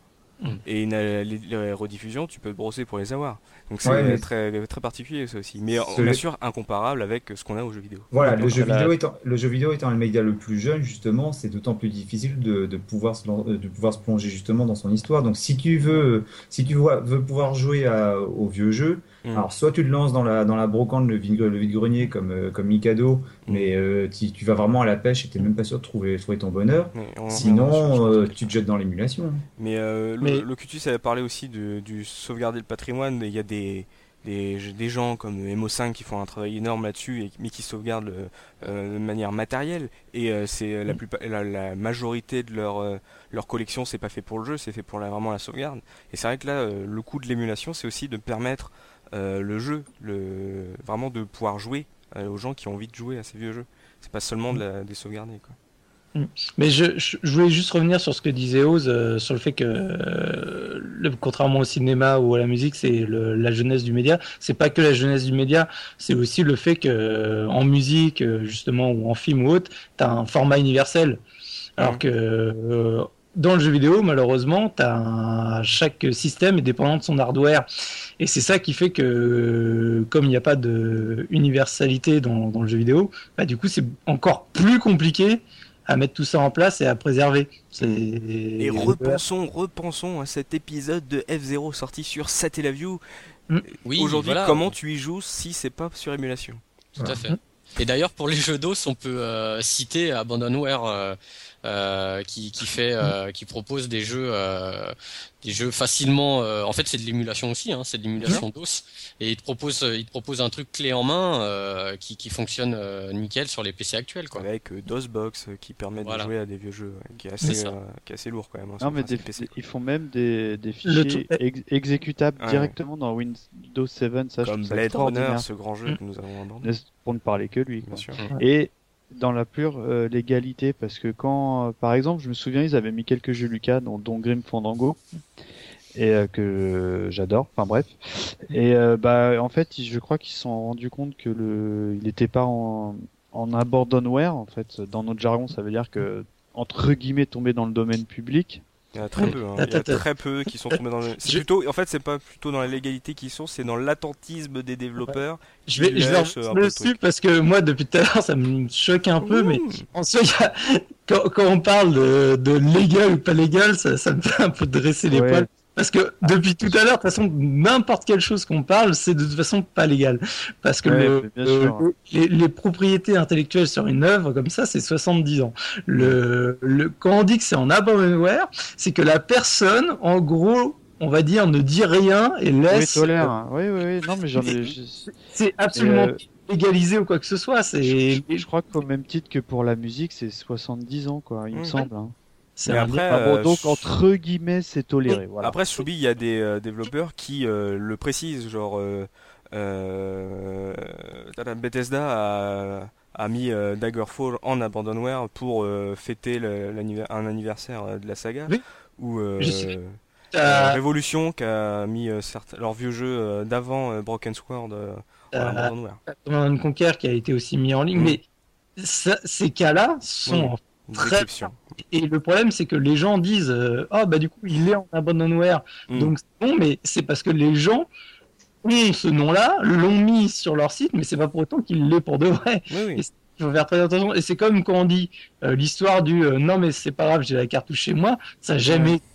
Et les, rediffusions, tu peux te brosser pour les avoir. Donc c'est très, très particulier ça aussi. Mais bien sûr incomparable avec ce qu'on a au jeu vidéo. Voilà, le jeu, vidéo étant, le jeu vidéo étant le média le plus jeune, justement, c'est d'autant plus difficile de, de, pouvoir se, de pouvoir se plonger justement dans son histoire. Donc si tu veux, si tu veux pouvoir jouer à, au vieux jeu, Mm. Alors, soit tu le lances dans la, dans la brocante, le vide-grenier, comme, euh, comme Mikado, mm. mais euh, tu, tu, vas vraiment à la pêche et tu n'es même pas sûr de trouver, trouver ton bonheur. Sinon, euh, tu te jettes dans l'émulation. Mais, mais... Le, Cutus avait parlé aussi de, du sauvegarder le patrimoine. Il y a des, des, des, gens comme Emo5 qui font un travail énorme là-dessus, mais qui sauvegardent de manière matérielle. Et c'est la, mm. la, majorité de leur, leur collection, c'est pas fait pour le jeu, c'est fait pour la, vraiment la sauvegarde. Et c'est vrai que là, le coût de l'émulation, c'est aussi de permettre euh, le jeu, le, vraiment de pouvoir jouer euh, aux gens qui ont envie de jouer à ces vieux jeux. C'est pas seulement de la, des sauvegarder. Quoi. Mm. Mais je, je, voulais juste revenir sur ce que disait Oz, euh, sur le fait que, euh, le, contrairement au cinéma ou à la musique, c'est la jeunesse du média. C'est pas que la jeunesse du média, c'est aussi le fait que euh, en musique, justement, ou en film ou autre, tu as un format universel. Alors mm. que dans le jeu vidéo, malheureusement, as chaque système est dépendant de son hardware. Et c'est ça qui fait que, comme il n'y a pas de universalité dans, dans, le jeu vidéo, bah, du coup, c'est encore plus compliqué à mettre tout ça en place et à préserver. Et repensons, repensons à cet épisode de F0 sorti sur Satellaview. Mm. Oui, Aujourd'hui, comment tu y joues si c'est pas sur émulation? Tout à fait. Et d'ailleurs, pour les jeux d'os, on peut euh, citer Abandonware. Euh, euh, qui, qui fait, euh, qui propose des jeux, euh, des jeux facilement. en fait, c'est de l'émulation aussi, hein, c'est de l'émulation DOS, et il te propose, il te propose un truc clé en main qui, qui fonctionne nickel sur les PC actuels, quoi. Avec DOSBox qui permet de jouer à des vieux jeux, qui est assez, qui est assez lourd quand même. Hein, non, mais ils font même des, des fichiers exécutables directement dans Windows 7, ça Comme Blade Runner, ce grand jeu que nous avons abordé. Pour ne parler que lui. Bien sûr. Et dans la pure euh, légalité parce que quand euh, par exemple je me souviens ils avaient mis quelques jeux Lucas dont, dont Grim Fandango et euh, que j'adore enfin bref. Et bah en fait je crois qu'ils se sont rendus compte que le il était pas en en abandonware en fait. Dans notre jargon ça veut dire que entre guillemets tomber dans le domaine public il y a très peu, hein. il y a très peu qui sont tombés dans le. <laughs> C'est plutôt, en fait, c'est pas plutôt dans la légalité qu'ils sont, c'est dans l'attentisme des développeurs. Je vais, je vais dessus parce que moi, depuis tout à l'heure, ça me choque un peu, mais en soi, a... quand, quand, on parle de, de, légal ou pas légal, ça, ça me fait un peu dresser les poils. Parce que depuis tout à l'heure, de toute façon, n'importe quelle chose qu'on parle, c'est de toute façon pas légal. Parce que les, propriétés intellectuelles sur une œuvre comme ça, c'est 70 ans. Le, le, quand on dit que c'est en abandonware, c'est que la personne, en gros, on va dire, ne dit rien et laisse. Oui, tolère. Oui, oui, oui. Non, mais j'en ai. C'est absolument euh, légalisé ou quoi que ce soit. C'est. Je, crois qu'au même titre que pour la musique, c'est 70 ans, quoi. Il me semble. Hein. C'est après, euh, donc entre guillemets, c'est toléré. Voilà. Après, Soubi, il y a des euh, développeurs qui euh, le précisent, genre Bethesda a, a mis Daggerfall en abandonware pour fêter un anniversaire de la saga, ou Révolution qui a mis leur vieux jeu d'avant Broken Sword en abandonware. Command Conquer qui a été aussi mis en ligne, mais ces cas-là sont très et le problème, c'est que les gens disent Ah, bah du coup, il est en abandonware. Mm. Donc c'est bon, mais c'est parce que les gens ont ce nom-là, l'ont mis sur leur site, mais c'est pas pour autant qu'il l'est pour de vrai. il faut faire très attention. Et c'est comme quand on dit euh, l'histoire du euh, non, mais c'est pas grave, j'ai la cartouche chez moi. Ça n'a jamais été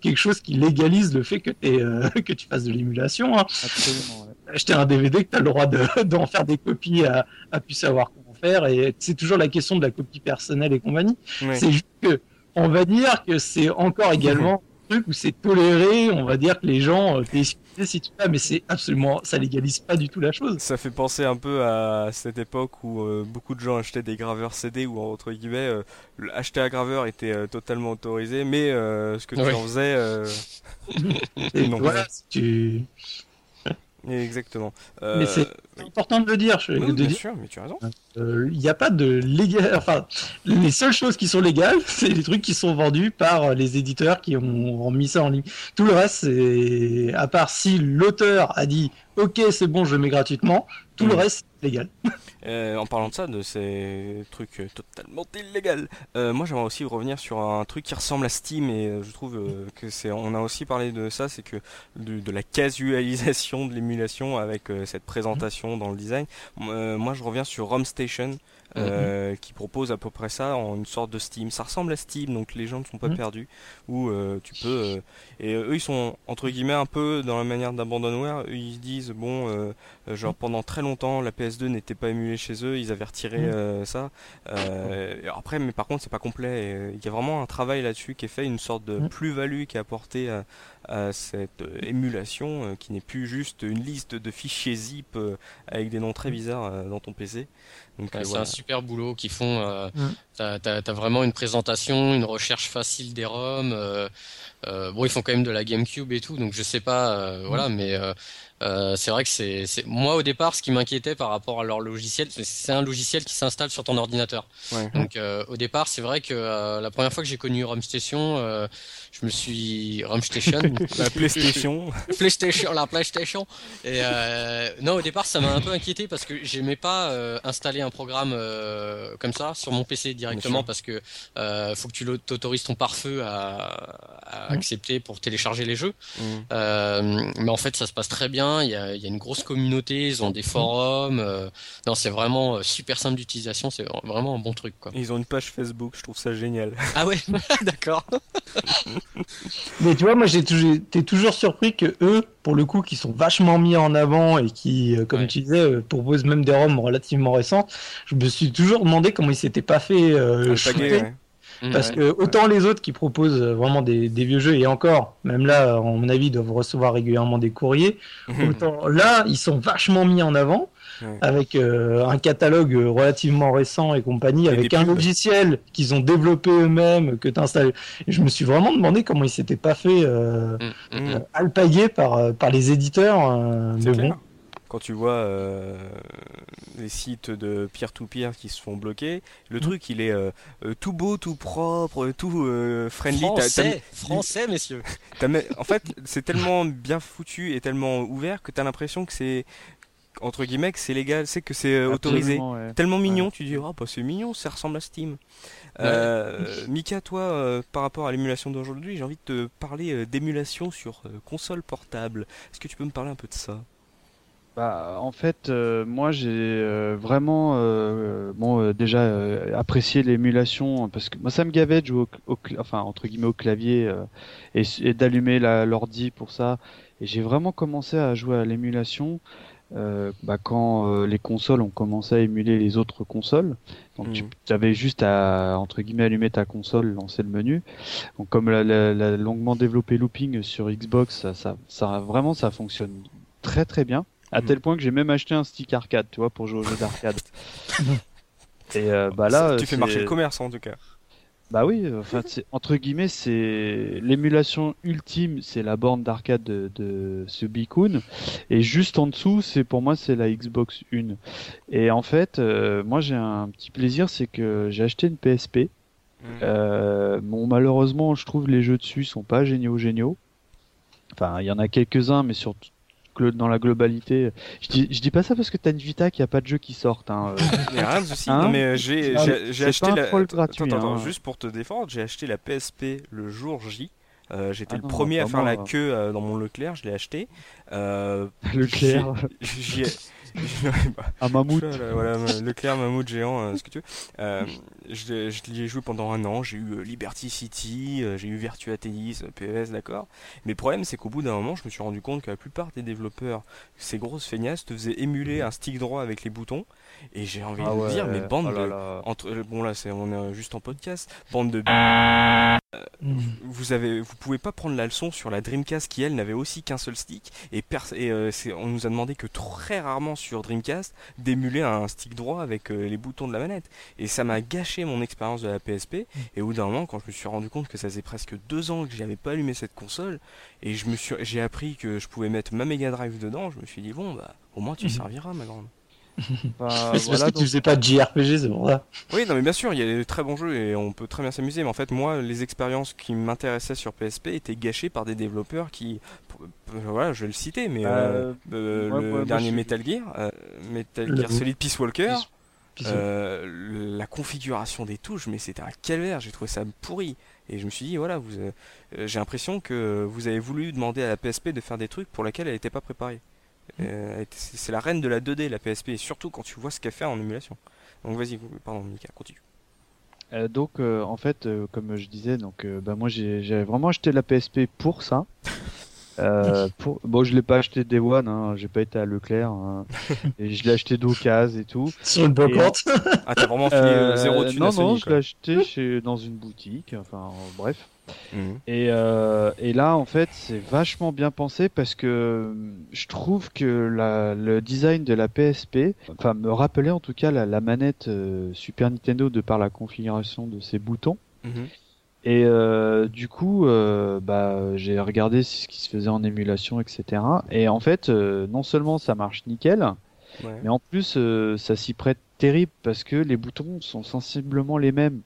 quelque chose qui légalise le fait que, es, <laughs> que tu fasses de l'émulation. Hein. Absolument. Acheter un DVD que tu as le droit <laughs> d'en faire des copies à, à plus savoir faire et c'est toujours la question de la copie personnelle et compagnie. C'est juste que on va dire que c'est encore également un truc où c'est toléré, on va dire que les gens euh, si tu mais c'est absolument ça légalise pas du tout la chose. Ça fait penser un peu à cette époque où euh, beaucoup de gens achetaient des graveurs CD ou entre guillemets euh, acheter un graveur était totalement autorisé mais ce que tu en faisais non. Voilà, tu Exactement. Mais c'est important de le dire. Je, oui, bien sûr, mais tu as raison. Euh, il n'y a pas de légal. <laughs> Enfin, les seules choses qui sont légales, <laughs> c'est les trucs qui sont vendus par les éditeurs qui ont, mis ça en ligne. Tout le reste, c'est à part si l'auteur a dit OK, c'est bon, je le mets gratuitement. Tout le mm. reste, légal. <laughs> Euh, en parlant de ça, de ces trucs totalement illégaux, euh, moi j'aimerais aussi revenir sur un truc qui ressemble à Steam et je trouve que c'est, on a aussi parlé de ça, c'est que de, la casualisation de l'émulation avec cette présentation dans le design. moi je reviens sur ROM Station. Euh, mhm. qui propose à peu près ça en une sorte de Steam. Ça ressemble à Steam, donc les gens ne sont pas mhm. perdus. Où euh, tu peux. Euh, et eux, ils sont entre guillemets un peu dans la manière d'abandonware. Ils se disent bon, genre pendant très longtemps, la PS2 n'était pas émulée chez eux. Ils avaient retiré ça. après, mais par contre, c'est pas complet. Il y a vraiment un travail là-dessus qui est fait, une sorte de plus-value qui est apportée à, à cette émulation, qui n'est plus juste une liste de fichiers zip avec des noms très bizarres dans ton PC. Euh, c'est un super boulot qu'ils font. Euh. T'as as, vraiment une présentation, une recherche facile des ROM. Euh, euh, bon, ils font quand même de la GameCube et tout, donc je sais pas, voilà, mais Euh, c'est vrai que c'est, moi au départ, ce qui m'inquiétait par rapport à leur logiciel, c'est un logiciel qui s'installe sur ton ordinateur. Donc euh, au départ, c'est vrai que euh, la première fois que j'ai connu RumStation, euh, je me suis RumStation, <laughs> la PlayStation, PlayStation, la PlayStation. Et euh, non, au départ, ça m'a un peu inquiété parce que j'aimais pas installer un programme comme ça sur mon PC directement parce que faut que tu t'autorises ton pare-feu à, à, accepter pour télécharger les jeux. Mm. mais en fait, ça se passe très bien il y a, une grosse communauté, ils ont des forums. Euh, non, c'est vraiment euh, super simple d'utilisation, c'est vraiment un bon truc. Quoi. Ils ont une page Facebook, je trouve ça génial. <laughs> Ah ouais, <laughs> d'accord. <laughs> Mais tu vois, moi j'étais toujours surpris que eux, pour le coup, qui sont vachement mis en avant et qui, euh, comme tu disais, proposent même des ROM relativement récents, je me suis toujours demandé comment ils s'étaient pas fait euh, Mmh. Parce que autant les autres qui proposent vraiment des, vieux jeux, et encore, même là, à mon avis, doivent recevoir régulièrement des courriers, mmh. <laughs> autant là, ils sont vachement mis en avant. avec euh, un catalogue relativement récent et compagnie, avec un logiciel qu'ils ont développé eux-mêmes, que tu installes. Et je me suis vraiment demandé comment ils s'étaient pas fait euh, mmh. euh alpaguer par, par les éditeurs. Euh, bon quand tu vois euh, les sites de peer-to-peer qui se font bloquer, le mm. truc il est euh, euh, tout beau, tout propre, tout friendly. Français, français messieurs. <laughs> en fait, c'est tellement bien foutu et tellement ouvert que tu as l'impression que c'est entre guillemets que c'est légal, c'est que c'est autorisé. Tellement mignon, tu dis oh bah c'est mignon, ça ressemble à Steam. Mika, toi, par rapport à l'émulation d'aujourd'hui, j'ai envie de te parler d'émulation sur console portable. Est-ce que tu peux me parler un peu de ça? Bah, en fait, euh, moi j'ai euh, vraiment euh, bon déjà apprécié l'émulation parce que moi ça me gavait de jouer au, enfin entre guillemets au clavier et, d'allumer l'ordi pour ça. Et j'ai vraiment commencé à jouer à l'émulation bah, quand les consoles ont commencé à émuler les autres consoles. Donc tu mmh. avais juste à entre guillemets allumer ta console, lancer le menu. Donc comme la, la, longuement développé looping sur Xbox, ça, ça, ça vraiment ça fonctionne très très bien. À tel point que j'ai même acheté un stick arcade, tu vois, pour jouer aux jeux d'arcade. <laughs> Et euh, bah là, tu fais marcher le commerce en tout cas. Bah oui, enfin, entre guillemets, c'est l'émulation ultime, c'est la borne d'arcade de, de Subicoon, et juste en dessous, c'est pour moi, c'est la Xbox 1. Et en fait, euh, moi, j'ai un petit plaisir, c'est que j'ai acheté une PSP. Mmh. Euh, bon, malheureusement, je trouve les jeux dessus sont pas géniaux, géniaux. Enfin, il y en a quelques-uns, mais surtout dans la globalité. Je dis, je dis pas ça parce que t'as une Vita qu'il n'y a pas de jeu qui sortent. Hein. <laughs> Il rien de souci. Hein mais euh, j'ai acheté la. Gratuit, attends, attends, hein. juste pour te défendre, j'ai acheté la PSP le jour J. Euh, J'étais ah le premier à faire la queue euh, dans mon Leclerc, je l'ai acheté. Euh, <laughs> Leclerc. <laughs> un mammouth. Voilà, Leclerc, mammouth géant, euh, ce que tu veux. Euh, je, je l'y ai joué pendant un an. J'ai eu euh, Liberty City, j'ai eu Virtua Tennis, PES, d'accord. Mais le problème, c'est qu'au bout d'un moment, je me suis rendu compte que la plupart des développeurs, ces grosses feignasses, te faisaient émuler un stick droit avec les boutons. Et j'ai envie ah de dire, mais bande oh de. Entre, bon, là, c'est, on est juste en podcast. Bande de. Mm. vous avez, vous pouvez pas prendre la leçon sur la Dreamcast qui elle n'avait aussi qu'un seul stick et, et on nous a demandé que très rarement sur Dreamcast d'émuler un stick droit avec euh, les boutons de la manette. Et ça m'a gâché mon expérience de la PSP. Et au bout d'un moment, quand je me suis rendu compte que ça faisait presque deux ans que j'avais pas allumé cette console, et je me suis, j'ai appris que je pouvais mettre ma Mega Drive dedans, je me suis dit bon bah au moins tu mhm. serviras ma grande. <laughs> Bah, c'est parce que tu faisais pas de JRPG, c'est pour ça. Oui, non, mais bien sûr, il y a des très bons jeux et on peut très bien s'amuser. Mais en fait, moi, les expériences qui m'intéressaient sur PSP étaient gâchées par des développeurs qui, voilà, je vais le citer, mais euh, euh, euh, le dernier Metal Gear, Metal Gear Solid Peace Walker. La configuration des touches, mais c'était un calvaire, j'ai trouvé ça pourri. Et je me suis dit, voilà, vous, j'ai l'impression que vous avez voulu demander à la PSP de faire des trucs pour lesquels elle n'était pas préparée. Euh, c'est la reine de la 2D, la PSP, et surtout quand tu vois ce qu'elle fait en émulation. Donc vas-y, pardon, Mika, continue. Euh, donc euh, en fait, comme je disais, donc bah, moi j'ai vraiment acheté la PSP pour ça. <laughs> <laughs> pour... Bon, je l'ai pas acheté Day One, hein, j'ai pas été à Leclerc, hein. <laughs> et je l'ai acheté d'occasion et tout. Sur une brocante <laughs> Ah, t'as vraiment fait zéro dessus Non, non, je l'ai acheté chez... dans une boutique, enfin bref. Mhm. Et, euh, et, là, en fait, c'est vachement bien pensé parce que euh, je trouve que la, le design de la PSP, enfin, me rappelait en tout cas la, la manette euh, Super Nintendo de par la configuration de ses boutons. Mhm. Et euh, du coup, euh, bah, j'ai regardé ce qui se faisait en émulation, etc. Et en fait, euh, non seulement ça marche nickel, Ouais. mais en plus, euh, ça s'y prête terrible parce que les boutons sont sensiblement les mêmes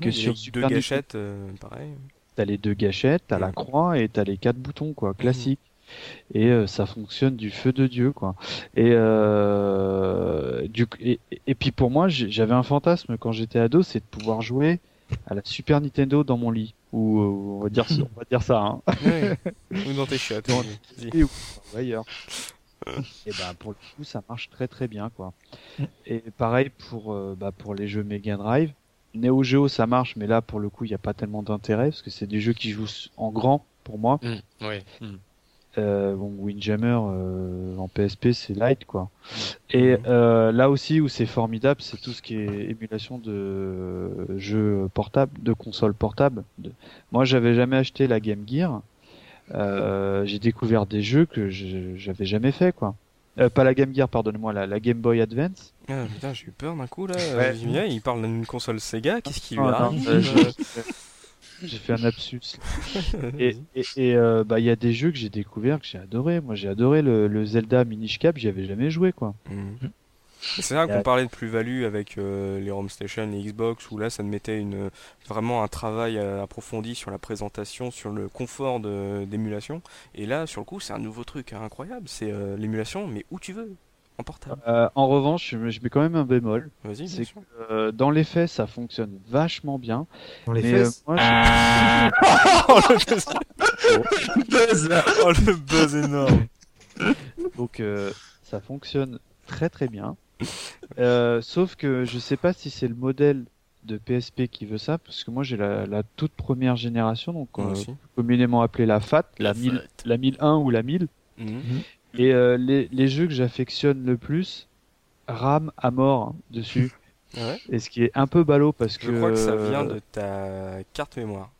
que Ouais, sur les Super deux gâchettes, euh, pareil. T'as les deux gâchettes, t'as la Mhm. croix et t'as les quatre boutons, quoi, classique. Et euh, ça fonctionne du feu de dieu, quoi. Et euh, du et, et puis pour moi, j'avais un fantasme quand j'étais ado, c'est de pouvoir jouer à la Super Nintendo dans mon lit. Ou euh, on va dire, ça- on va dire ça, hein. <laughs> Ouais. Ou dans tes chiottes. Dans- vas-y. Et ou ailleurs. Et ben pour le coup, ça marche très très bien, quoi. Et pareil pour euh, bah, pour les jeux Mega Drive. Neo Geo ça marche, mais là pour le coup il n'y a pas tellement d'intérêt parce que c'est des jeux qui jouent en grand pour moi. Mm, ouais. Mm. Euh, bon, Windjammer euh, en PSP c'est light quoi. Et euh, là aussi où c'est formidable, c'est tout ce qui est émulation de jeux portables, de consoles portables. De- Moi, j'avais jamais acheté la Game Gear. Euh, j'ai découvert des jeux que je- j'avais jamais fait quoi. Euh, pas la Game Gear, pardonnez-moi, la, la Game Boy Advance. Ah, putain, j'ai eu peur d'un coup là. Ouais. Il parle d'une console Sega, qu'est-ce qui lui Ah, non, arrive euh, Euh, j'ai- fait un <laughs> lapsus. Et, et, et, euh, bah il y a des jeux que j'ai découvert que j'ai adoré. Moi, j'ai adoré le, le Zelda Minish Cap, j'y avais jamais joué quoi. Mhm. C'est vrai qu'on parlait de plus-value avec euh, les ROM Station, les Xbox, où là ça me mettait une, vraiment un travail euh, approfondi sur la présentation, sur le confort de- d'émulation. Et là, sur le coup, c'est un nouveau truc hein, incroyable. C'est euh, l'émulation, mais où tu veux, en portable. Euh, en revanche, je, me- je mets quand même un bémol. Vas-y, bien C'est sûr. que euh, dans les faits, ça fonctionne vachement bien. Dans les mais euh, fesses. moi, je- <laughs> oh, le buzz, oh, le buzz énorme. donc euh, ça fonctionne très très bien. Euh, sauf que je sais pas si c'est le modèle de PSP qui veut ça, parce que moi j'ai la, la toute première génération, donc euh, communément appelée la FAT, la, La 1000, FAT. la 1001 ou la 1000. Mhm. Et euh, les, les jeux que j'affectionne le plus, RAM à mort hein, dessus. <laughs> Ouais. Et ce qui est un peu ballot parce que. Je crois que ça vient de ta carte mémoire.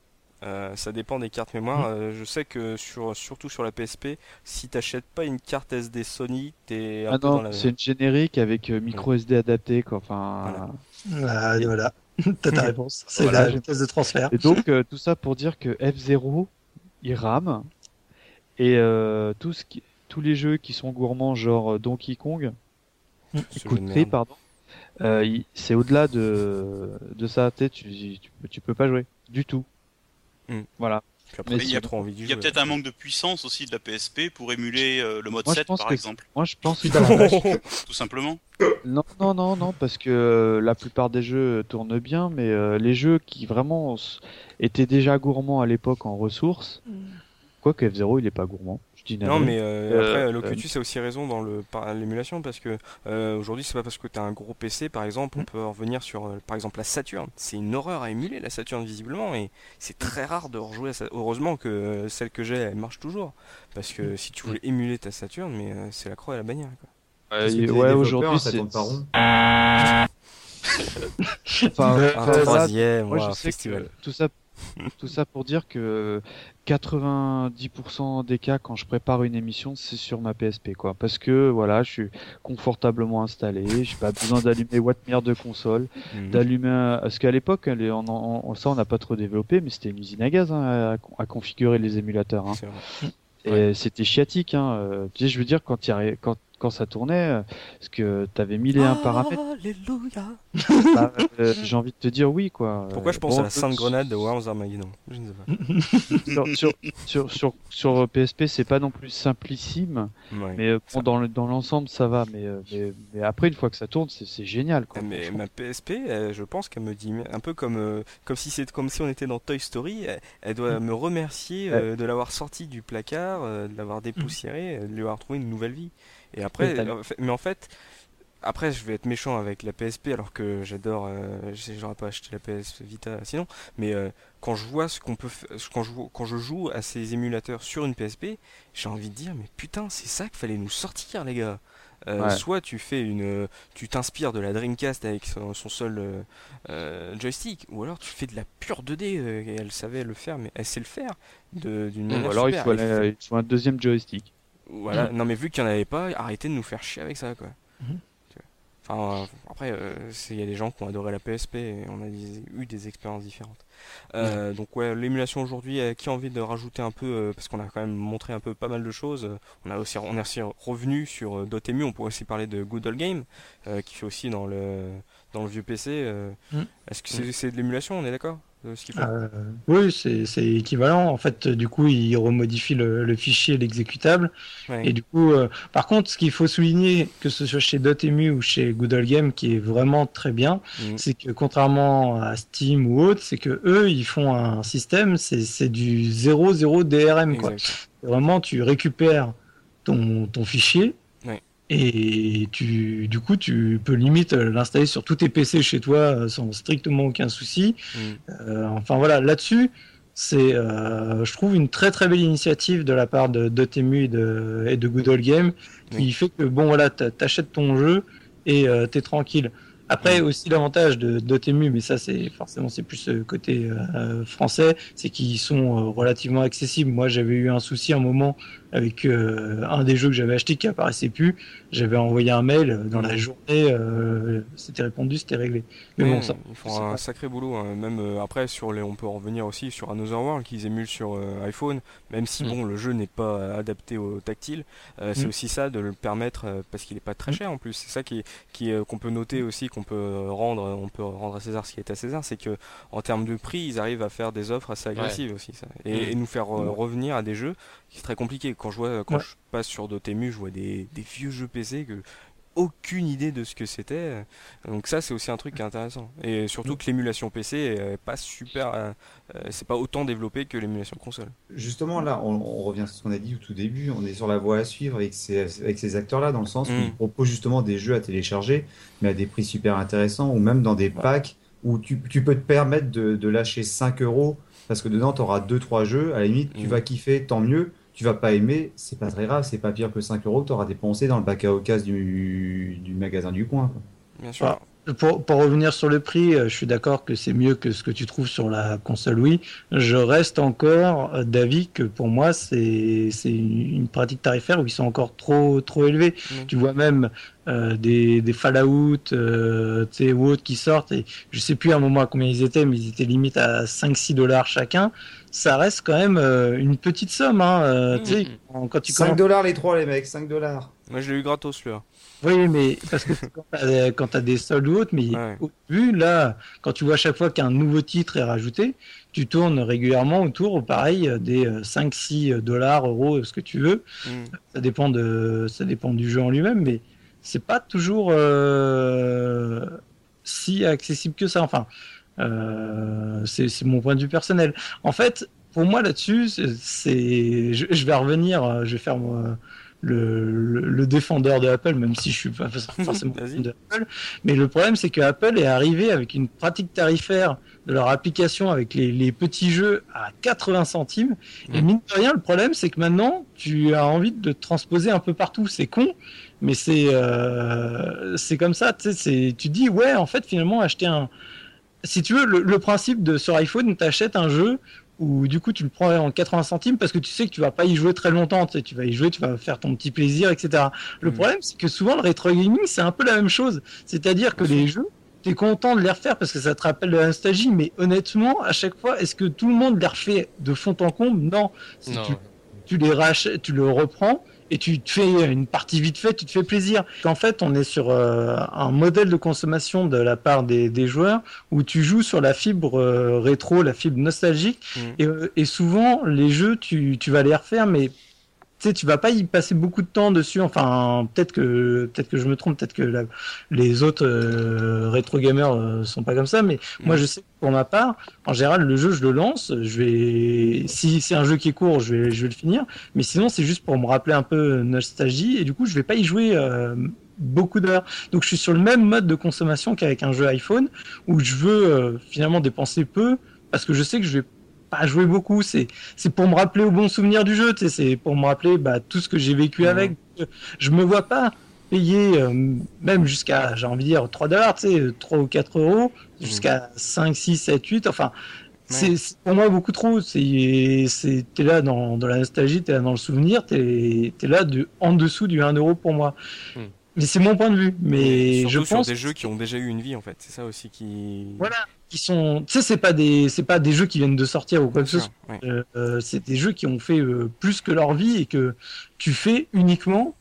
Euh, ça dépend des cartes mémoire. Euh, je sais que sur, surtout sur la PSP, si t'achètes pas une carte SD Sony, t'es un Ah peu dans non, la. c'est une générique avec euh, micro SD adapté quoi. Enfin, Voilà. Ah, voilà. <laughs> T'as ta <laughs> réponse. C'est Voilà, la vitesse de transfert. Et donc euh, tout ça pour dire que F0 il rame et euh, tout ce qui, tous les jeux qui sont gourmands genre euh, Donkey Kong, Tree, merde. pardon, euh, c'est au-delà de de ça. Tu, tu tu peux pas jouer du tout. Hmm. Voilà. Puis après, Mais il y a a- trop envie d'y Il y a jouer. peut-être un manque de puissance aussi de la PSP pour émuler euh, le mode Moi, je 7 pense par que- exemple, Moi je pense <laughs> que tout simplement. Non, non, non, non, parce que euh, la plupart des jeux tournent bien, mais euh, les jeux qui vraiment s- étaient déjà gourmands à l'époque en ressources, quoique F0 il est pas gourmand, dis Non, mais euh, Euh, après, euh, Locutus a aussi raison dans le par- l'émulation parce que euh, aujourd'hui, c'est pas parce que t'as un gros PC, par exemple, on Mm. peut revenir sur, euh, par exemple, la Saturn. C'est une horreur à émuler la Saturn visiblement, et c'est très rare de rejouer. À sa... Heureusement que euh, celle que j'ai, elle marche toujours, parce que Mm. si tu voulais émuler ta Saturn, mais euh, c'est la croix et la bannière. Quoi. Euh, ouais, développeur, aujourd'hui ça c'est. tourne pas rond. <laughs> Enfin, Euh, Un enfin, troisième, moi je waouh, sais festival. que tout ça, <laughs> tout ça pour dire que 90% des cas quand je prépare une émission, c'est sur ma PSP, quoi. Parce que voilà, je suis confortablement installé, j'ai pas besoin d'allumer Wattmere de console. Mhm. d'allumer un... parce qu'à l'époque on, ça on n'a pas trop développé mais c'était une usine à gaz hein, à, à configurer les émulateurs hein. Et c'était chiatique hein. euh, tu sais je veux dire quand il y a- quand quand ça tournait euh, parce que t'avais mille et un paramètres Alléluia. bah, euh, j'ai envie de te dire oui quoi Pourquoi Euh, je pense bon, à la Sainte Grenade de Worms Armageddon? Je ne sais pas. sur, sur, sur, sur, sur PSP c'est pas non plus simplissime Ouais. mais euh, ça bon, dans le- dans l'ensemble ça va mais, euh, mais mais après une fois que ça tourne c'est génial quoi Mais ma PSP, euh, je pense qu'elle me dit un peu comme euh, comme si c'est comme si on était dans Toy Story. Elle, elle doit me remercier euh, de l'avoir sorti du placard, euh, de l'avoir dépoussiéré, euh, de lui avoir trouvé une nouvelle vie. Et après, mais en fait, après je vais être méchant avec la PSP alors que j'adore. euh, J'aurais pas acheté la PS Vita sinon. Mais euh, quand je vois ce qu'on peut, quand je quand je joue à ces émulateurs sur une PSP, j'ai envie de dire mais putain c'est ça qu'il fallait nous sortir les gars. Euh, Ouais. Soit tu fais une, tu t'inspires de la Dreamcast avec son, son seul euh, euh, joystick, ou alors tu fais de la pure 2D. euh, et elle savait le faire, mais elle sait le faire de- d'une Ou manière alors il faut, aller- il faut un deuxième joystick Voilà. Non mais vu qu'il n'y en avait pas, arrêtez de nous faire chier avec ça quoi. Mhm. Vois. Enfin, euh, après, il y a des gens qui ont adoré la PSP et on a eu des expériences différentes. Euh, donc ouais, l'émulation aujourd'hui, qui a envie de rajouter un peu, euh, parce qu'on a quand même montré un peu pas mal de choses. on a aussi, on est aussi revenu sur euh, Dotemu. On pourrait aussi parler de Good Old Game, qui fait aussi dans le dans le vieux PC. Mm. Est-ce que c'est de l'émulation On est d'accord? Euh, oui, c'est équivalent. En fait, du coup, il remodifie le, fichier, l'exécutable. Et du coup, euh, par contre, ce qu'il faut souligner, que ce soit chez Dotemu ou chez Google Game, qui est vraiment très bien, mm. c'est que contrairement à Steam ou autre, c'est que eux, ils font un système, c'est du 0-0 DRM. Quoi. Vraiment, tu récupères ton, ton fichier et tu, du coup, tu peux limite l'installer sur tous tes PC chez toi euh, sans strictement aucun souci. Mm. Euh, enfin voilà, là-dessus, c'est, euh, je trouve, une très très belle initiative de la part de Dotemu et de, et de Good Old Game, qui fait que bon voilà, t'achètes ton jeu et t'es tranquille. Après aussi l'avantage de Dotemu, mais ça c'est forcément c'est plus côté français, c'est qu'ils sont relativement accessibles. Moi j'avais eu un souci un moment avec euh, un des jeux que j'avais acheté qui apparaissait plus. J'avais envoyé un mail euh, dans la journée, euh, c'était répondu, c'était réglé. Mais bon, ça, ils font un sacré boulot. Hein. Même après, sur les, on peut revenir aussi sur Another World qu'ils émulent sur iPhone, même si mm. bon, le jeu n'est pas adapté au tactile. c'est mm. aussi ça de le permettre parce qu'il n'est pas très mm. cher en plus. C'est ça qui, qui qu'on peut noter aussi, qu'on peut rendre, on peut rendre à César ce qui est à César, c'est que en termes de prix, ils arrivent à faire des offres assez agressives aussi, ça. Et, et, nous faire revenir à des jeux qui est très compliqué. Quand je vois, quand je passe sur Dotemu, je vois des, des, vieux jeux PC que aucune idée de ce que c'était. Donc ça, c'est aussi un truc qui est intéressant. Et surtout que l'émulation PC est pas super, euh, euh, c'est pas autant développé que l'émulation console. Justement, là, on, revient sur ce qu'on a dit au tout début. On est sur la voie à suivre avec ces, avec ces acteurs-là, dans le sens où mm. ils proposent justement des jeux à télécharger, mais à des prix super intéressants, ou même dans des packs où tu, tu, peux te permettre de, de lâcher 5 euros parce que dedans, tu auras 2-3 jeux. À la limite, tu mm. vas kiffer, tant mieux tu vas pas aimer, c'est pas très grave, c'est pas pire que 5 euros que tu auras dépensé dans le bac à occasion du, du magasin du coin. Bien sûr. Ah, pour, pour, revenir sur le prix, euh, je suis d'accord que c'est mieux que ce que tu trouves sur la console Wii. Je reste encore d'avis que pour moi, c'est une pratique tarifaire où ils sont encore trop, trop élevés. Tu vois même euh, des, des Fallout euh, ou autres qui sortent, et je sais plus à un moment à combien ils étaient, mais ils étaient limite à 5-6 dollars chacun. Ça reste quand même une petite somme. Hein, mmh. quand tu 5 dollars les trois, les mecs, 5 dollars. Moi, je l'ai eu gratos, celui-là. Oui, mais parce que <laughs> quand tu as, des soldes ou autres, mais au début, là, quand tu vois à chaque fois qu'un nouveau titre est rajouté, tu tournes régulièrement autour, pareil, des 5-6 euh, dollars, euros, ce que tu veux. Mm. Ça, dépend de, ça dépend du jeu en lui-même, mais c'est pas toujours euh, si accessible que ça. Enfin, euh, c'est mon point de vue personnel. En fait, pour moi là-dessus, c'est, je, je, vais revenir, je vais faire le, le, défendeur de Apple, même si je suis pas <laughs> forcément de Apple. Mais le problème, c'est que Apple est arrivé avec une pratique tarifaire de leur application avec les, les petits jeux à 80 centimes. Et mine de rien, le problème, c'est que maintenant, tu as envie de transposer un peu partout. C'est con, mais c'est euh, c'est comme ça. Tu sais, tu dis ouais, en fait, finalement, acheter un si tu veux, le, le principe de sur iPhone, tu achètes un jeu ou du coup tu le prends en 80 centimes parce que tu sais que tu vas pas y jouer très longtemps, tu, sais, tu vas y jouer, tu vas faire ton petit plaisir, etc. Le mm. problème c'est que souvent le rétro gaming c'est un peu la même chose, c'est-à-dire que les jeux tu es content de les refaire parce que ça te rappelle de la nostalgie, mais honnêtement, à chaque fois, est-ce que tout le monde les refait de fond en comble? Non. Si Tu, tu, les rachètes, tu le reprends, et tu te fais une partie vite fait, tu te fais plaisir. En fait, on est sur euh, un modèle de consommation de la part des, des joueurs où tu joues sur la fibre euh, rétro, la fibre nostalgique, mm. et, euh, et, souvent les jeux, tu, tu vas les refaire, mais tu sais, tu vas pas y passer beaucoup de temps dessus. Enfin, peut-être que peut-être que je me trompe, peut-être que les autres euh, rétro gamers euh, sont pas comme ça, mais moi je sais que pour ma part, en général, le jeu je le lance, je vais si c'est un jeu qui est court, je vais je vais le finir, mais sinon c'est juste pour me rappeler un peu nostalgie et du coup je vais pas y jouer. Euh, beaucoup d'heures. Donc je suis sur le même mode de consommation qu'avec un jeu iPhone où je veux finalement dépenser peu parce que je sais que je vais pas joué beaucoup. C'est c'est pour me rappeler au bon souvenir du jeu. C'est pour me rappeler bah, tout ce que j'ai vécu avec. Je me vois pas payer euh, même jusqu'à j'ai envie de dire 3 dollars, tu sais, 3 ou 4 euros, jusqu'à 5, 6, 7, 8. Enfin, c'est pour moi beaucoup trop. C'est t'es là dans, dans la nostalgie, t'es là dans le souvenir, t'es es là de, en dessous du 1 euro pour moi. Hmm. Mais c'est mon point de vue. Mais Surtout je sur pense des jeux qui ont déjà eu une vie en fait. C'est ça aussi qui. voilà, qui sont, tu sais, c'est pas des, c'est pas des jeux qui viennent de sortir ou quoi que ce soit. Ouais. Euh, euh, c'est des jeux qui ont fait euh, plus que leur vie et que tu fais uniquement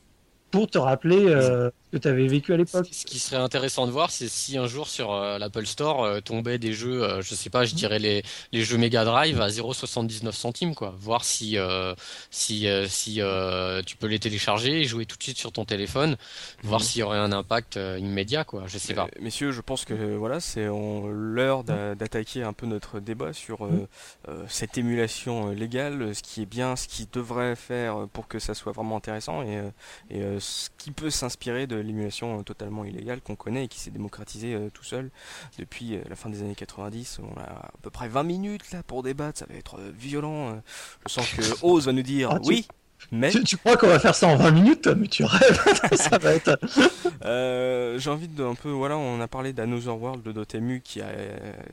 pour te rappeler euh, que tu avais vécu à l'époque. Ce qui serait intéressant de voir, c'est si un jour sur euh, l'Apple Store euh, tombaient des jeux, euh, je sais pas, je dirais les, les jeux Mega Drive à 0,79 centimes, quoi. Voir si euh, si euh, si euh, tu peux les télécharger et jouer tout de suite sur ton téléphone, voir Mhm. s'il y aurait un impact euh, immédiat, quoi. Je sais pas. Euh, Messieurs, je pense que voilà, c'est l'heure d'a- d'attaquer un peu notre débat sur euh, euh, cette émulation légale, ce qui est bien, ce qui devrait faire pour que ça soit vraiment intéressant et, et euh, ce qui peut s'inspirer de l'émulation euh, totalement illégale qu'on connaît et qui s'est démocratisée euh, tout seul depuis euh, la fin des années 90. On a à peu près 20 minutes là pour débattre, ça va être violent. Je sens que <laughs> Oz va nous dire Ah, tu- oui, mais Tu, tu crois qu'on va faire ça en 20 minutes, Mais tu rêves. <laughs> <laughs> ça va être. Euh, j'ai envie de un peu voilà on a parlé d'Another World de Dotemu qui a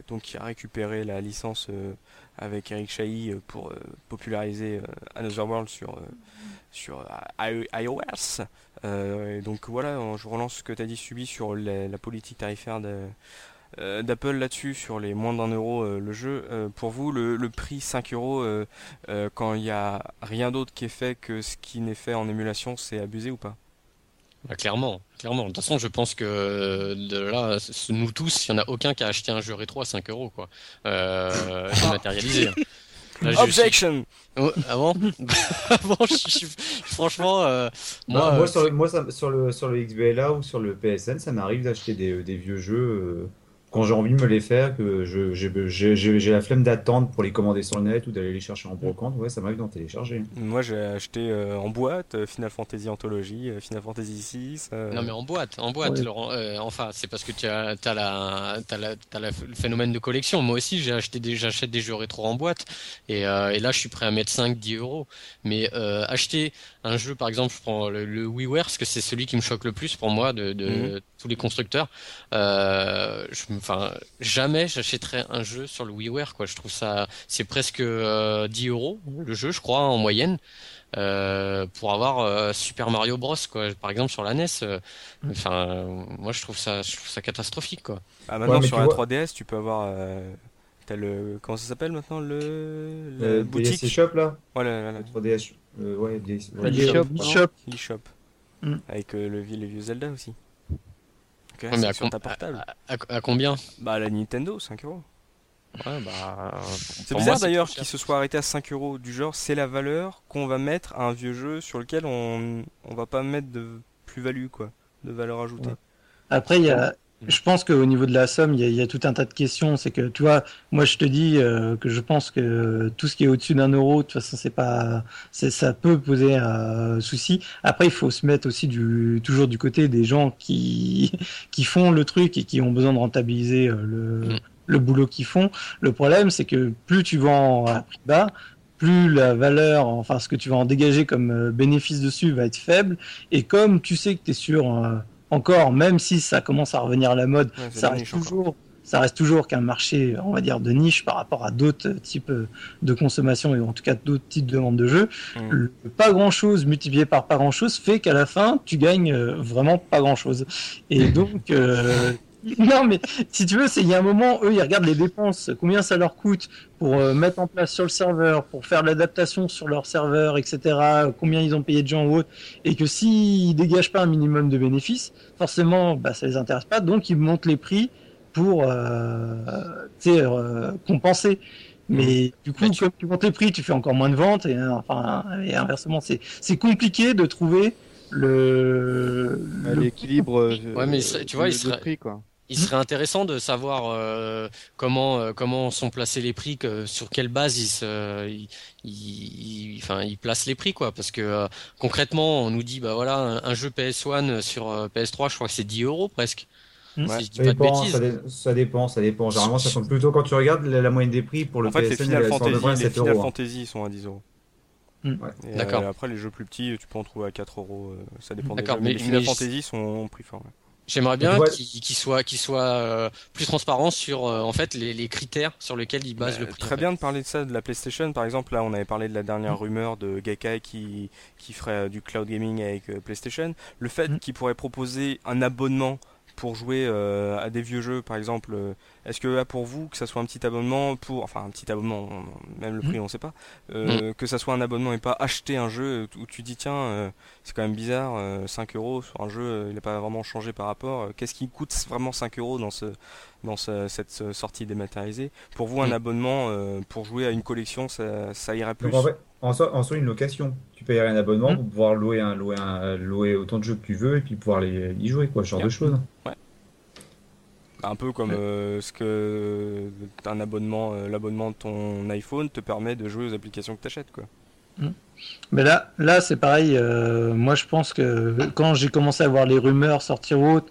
donc qui a récupéré la licence euh, avec Eric Chahi pour euh, populariser Another World sur sur i- iOS Euh, donc voilà je relance ce que tu as dit subi sur la, la politique tarifaire de euh, d'Apple là-dessus sur les moins d'un euro euh, le jeu Euh, pour vous le, le prix 5 euros euh, euh, quand il n'y a rien d'autre qui est fait que ce qui n'est fait en émulation c'est abusé ou pas? Bah, clairement, clairement. De toute façon, je pense que euh, de là, nous tous, il y en a aucun qui a acheté un jeu rétro à 5 euros, quoi. Euh, dématérialisé. hein. Là, je suis- Objection ah bon <laughs> Ah bon, je suis- franchement, euh, Moi, moi, moi, euh, sur, le- moi, ça- sur le, sur le XBLA ou sur le PSN, ça m'arrive d'acheter des, des vieux jeux euh, quand j'ai envie de me les faire, que je- j'ai j'ai- j'ai- j'ai la flemme d'attendre pour les commander sur le net ou d'aller les chercher en brocante. Ouais, ça m'arrive d'en télécharger. Moi j'ai acheté euh, en boîte euh, Final Fantasy Anthology, euh, Final Fantasy 6. Non mais en boîte, en boîte, Ouais. Laurent. Euh, enfin, c'est parce que tu as, as la, t'as la, t'as la- le phénomène de collection. Moi aussi, j'ai acheté des, j'achète des jeux rétro en boîte, et, euh, et là, je suis prêt à mettre 5, 10 euros. Mais euh, acheter un jeu, par exemple, je prends le, le WiiWare, parce que c'est celui qui me choque le plus pour moi de, de tous les constructeurs. Euh, je, me- enfin, jamais j'achèterais un jeu sur le WiiWare, quoi. Je trouve ça, c'est presque euh, 10 euros le jeu, je crois, en moyenne. Euh, pour avoir euh, Super Mario Bros quoi par exemple sur la NES euh, enfin euh, moi je trouve ça je trouve ça catastrophique quoi Ah maintenant Ouais, mais sur la vois- 3DS tu peux avoir euh, t'as le comment ça s'appelle maintenant le la Euh, boutique DSC Shop là voilà voilà, 3DS. euh, ouais, DS, ouais, Les Shop, Shop. eShop Mm. avec euh, le vieux Zelda aussi. Ok, Ouais, c'est mais à, sur com- ta portable. à, à- à combien Bah la Nintendo 5 euros. ouais, bah, C'est bizarre d'ailleurs qu'il se soit arrêté à 5 euros du genre c'est la valeur qu'on va mettre à un vieux jeu sur lequel on on va pas mettre de plus-value quoi, de valeur ajoutée. Ouais. Après, il y a, je pense qu'au niveau de la somme, il y, a, il y a tout un tas de questions. C'est que, tu vois, moi je te dis euh, que je pense que tout ce qui est au-dessus d'un euro, de toute façon, c'est pas, c'est, ça peut poser un souci. Après, il faut se mettre aussi du, toujours du côté des gens qui, <laughs> qui font le truc et qui ont besoin de rentabiliser euh, le, Mm. le boulot qu'ils font. Le problème, c'est que plus tu vends à prix bas, plus la valeur, enfin ce que tu vas en dégager comme euh, bénéfice dessus va être faible. Et comme tu sais que tu es sur euh, encore, même si ça commence à revenir à la mode, Ouais, ça reste toujours, ça reste toujours qu'un marché, on va dire, de niche par rapport à d'autres types euh, de consommation et en tout cas d'autres types de vente de jeux. Mm. Le pas grand chose multiplié par pas grand chose fait qu'à la fin, tu gagnes euh, vraiment pas grand chose. Et <laughs> donc, euh, <laughs> non, mais si tu veux, c'est il y a un moment, eux, ils regardent les dépenses, combien ça leur coûte pour euh, mettre en place sur le serveur, pour faire l'adaptation sur leur serveur, etc. Combien ils ont payé de gens ou autre, et que s'ils dégagent pas un minimum de bénéfices, forcément, bah, ça les intéresse pas, donc ils montent les prix pour, euh, tu sais, euh, compenser. Mais du coup, Bah, tu- comme tu montes les prix, tu fais encore moins de ventes, et, euh, enfin, et inversement, c'est c'est compliqué de trouver le, le- l'équilibre euh, Ouais, mais tu vois, il serait- prix, quoi. Il serait intéressant de savoir euh, comment euh, comment sont placés les prix que sur quelle base ils se ils, ils- enfin ils placent les prix quoi parce que euh, concrètement on nous dit bah voilà un, un jeu PS1 sur euh, PS3 je crois que c'est 10 euros presque Hmm. si je dis Ça pas de dépend, bêtises ça, dé- ça dépend, ça dépend. Généralement, ça compte plutôt quand tu regardes la, la moyenne des prix pour le En fait, PSN, Final Fantasy, les 7 Final euros. hein. Fantasy sont à 10 euros. Mm. Ouais. Et, D'accord. euh, après, les jeux plus petits, tu peux en trouver à 4 euros. euh, Ça dépend des D'accord, jeux, mais, mais- les Final mais- Fantasy sont en prix fort. ouais. J'aimerais bien qu'il soit, euh, plus transparent sur euh, en fait les, les, critères sur lesquels il base bah, le prix. Très bien de parler de ça de la PlayStation. Par exemple, là, on avait parlé de la dernière rumeur de Gaikai qui qui ferait du cloud gaming avec PlayStation. Le fait mm. qu'il pourrait proposer un abonnement pour jouer euh, à des vieux jeux, par exemple, euh, est-ce que pour vous, que ça soit un petit abonnement pour, enfin un petit abonnement, même le prix, mmh. on sait pas, euh, mmh. que ça soit un abonnement et pas acheter un jeu où tu dis tiens, c'est quand même bizarre, 5 euros sur un jeu, il n'a pas vraiment changé par rapport. Qu'est-ce qui coûte vraiment 5 euros dans ce, dans cette sortie dématérialisée? Pour vous, un mmh. abonnement pour jouer à une collection, ça, ça irait plus? En soi, en soi, une location. Tu payes un abonnement hmm. pour pouvoir louer, un, louer, un, louer autant de jeux que tu veux et puis pouvoir les, y jouer, quoi, ce genre de choses. Ouais. Un peu comme euh, ce que un abonnement, euh, l'abonnement de ton iPhone te permet de jouer aux applications que tu achètes, quoi. Hmm. Mais là, là c'est pareil. Euh, moi, je pense que quand j'ai commencé à voir les rumeurs sortir haute,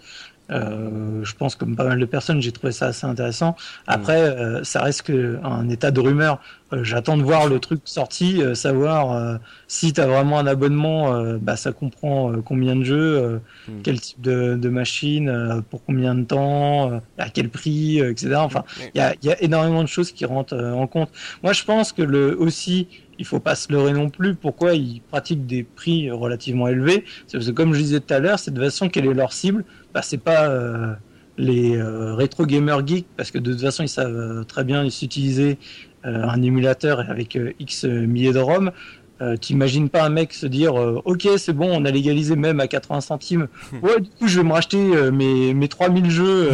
euh, je pense comme pas mal de personnes, j'ai trouvé ça assez intéressant. Après, euh, ça reste que un état de rumeur. Euh, j'attends de voir le truc sorti, savoir si tu as vraiment un abonnement, bah, ça comprend combien de jeux, mm. quel type de, de machine, pour combien de temps, à quel prix, etc. Enfin, mm. il y a, y, a, énormément de choses qui rentrent en compte. Moi, je pense que le aussi il faut pas se leurrer non plus. Pourquoi ils pratiquent des prix relativement élevés? C'est parce que, comme je disais tout à l'heure, c'est de façon quelle est leur cible? Bah, c'est pas euh, les euh, rétro gamers geeks parce que de toute façon ils savent euh, très bien utiliser un émulateur avec X milliers de ROM. T'imagines pas un mec se dire ok c'est bon on a légalisé même à 80 centimes. Ouais du coup je vais me racheter mes, mes 3000 jeux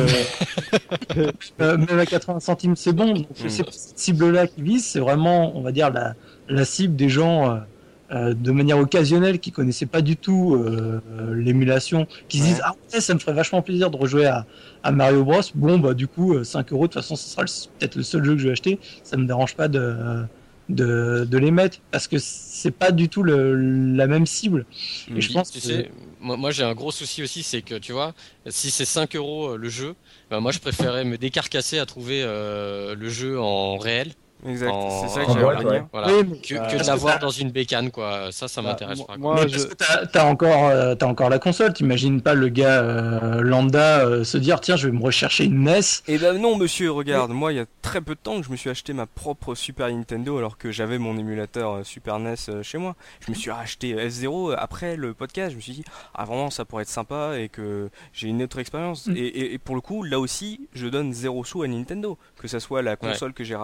<laughs> même à 80 centimes c'est bon. Donc c'est cette cible là qui vise c'est vraiment on va dire la, la cible des gens euh, de manière occasionnelle qui connaissaient pas du tout euh, l'émulation, qui se disent ah ouais, ça me ferait vachement plaisir de rejouer à, à Mario Bros. Bon bah du coup 5 euh, euros de toute façon ce sera peut-être le seul jeu que je vais acheter. Ça me dérange pas de de, de les mettre parce que c'est pas du tout le, la même cible. Et je pense tu sais, moi, moi j'ai un gros souci aussi, c'est que tu vois, si c'est 5 euros le jeu, bah, moi je préférais me décarcasser à trouver le jeu en réel Exact, c'est ça que j'aimerais dire. Voilà. que, que de l'avoir dans une bécane, quoi. Ça, ça bah, m'intéresse pas. Moi, mais je... t'as encore, euh, as encore la console? T'imagines pas le gars euh, lambda euh, se dire tiens, je vais me rechercher une NES. Eh ben non, monsieur, regarde. Moi, il y a très peu de temps que je me suis acheté ma propre Super Nintendo alors que j'avais mon émulateur Super NES chez moi. Je me suis racheté F0 après le podcast. Je me suis dit ah vraiment ça pourrait être sympa et que j'ai une autre expérience. Mm. Et, et, pour le coup, là aussi, je donne zéro sous à Nintendo, que ça soit la console que j'ai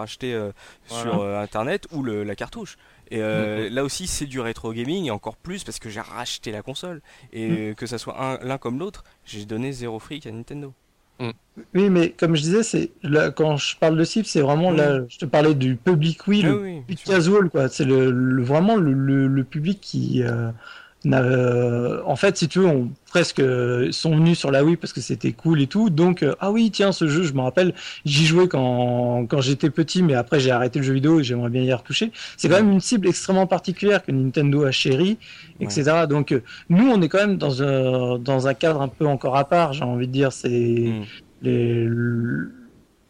sur euh, internet ou le, la cartouche. Et euh, là aussi, c'est du rétro gaming et encore plus parce que j'ai racheté la console. Et mm. que ça soit l'un comme l'autre, j'ai donné zéro fric à Nintendo. Mm. Oui, mais comme je disais, c'est là quand je parle de cible, c'est vraiment là. Je te parlais du public, oui, le oui, casual, quoi. C'est le, vraiment le, le, public qui euh, euh, en fait, si tu veux, on, presque euh, sont venus sur la Wii parce que c'était cool et tout. Donc, euh, ah oui, tiens, ce jeu, je me rappelle, j'y jouais quand, quand j'étais petit, mais après j'ai arrêté le jeu vidéo et j'aimerais bien y retoucher. C'est quand même une cible extrêmement particulière que Nintendo a chérie, etc. Donc, nous, on est quand même dans un, dans un cadre un peu encore à part, j'ai envie de dire. C'est mm. les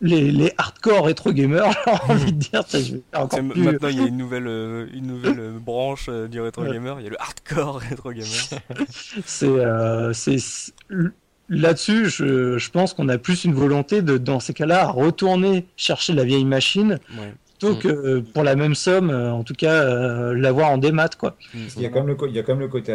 les, les hardcore rétro gamers, <laughs> j'ai envie de dire. Ça, je vais encore plus... Maintenant, il y a une nouvelle, euh, une nouvelle euh, <laughs> branche euh, du rétro gamer. Il y a le hardcore rétro gamer. <laughs> c'est, euh, c'est là-dessus, je, je pense qu'on a plus une volonté de, dans ces cas-là, retourner chercher la vieille machine. Ouais plutôt mm. que pour la même somme, en tout cas, l'avoir en démat, quoi. Il y a quand même le, il y a quand même le côté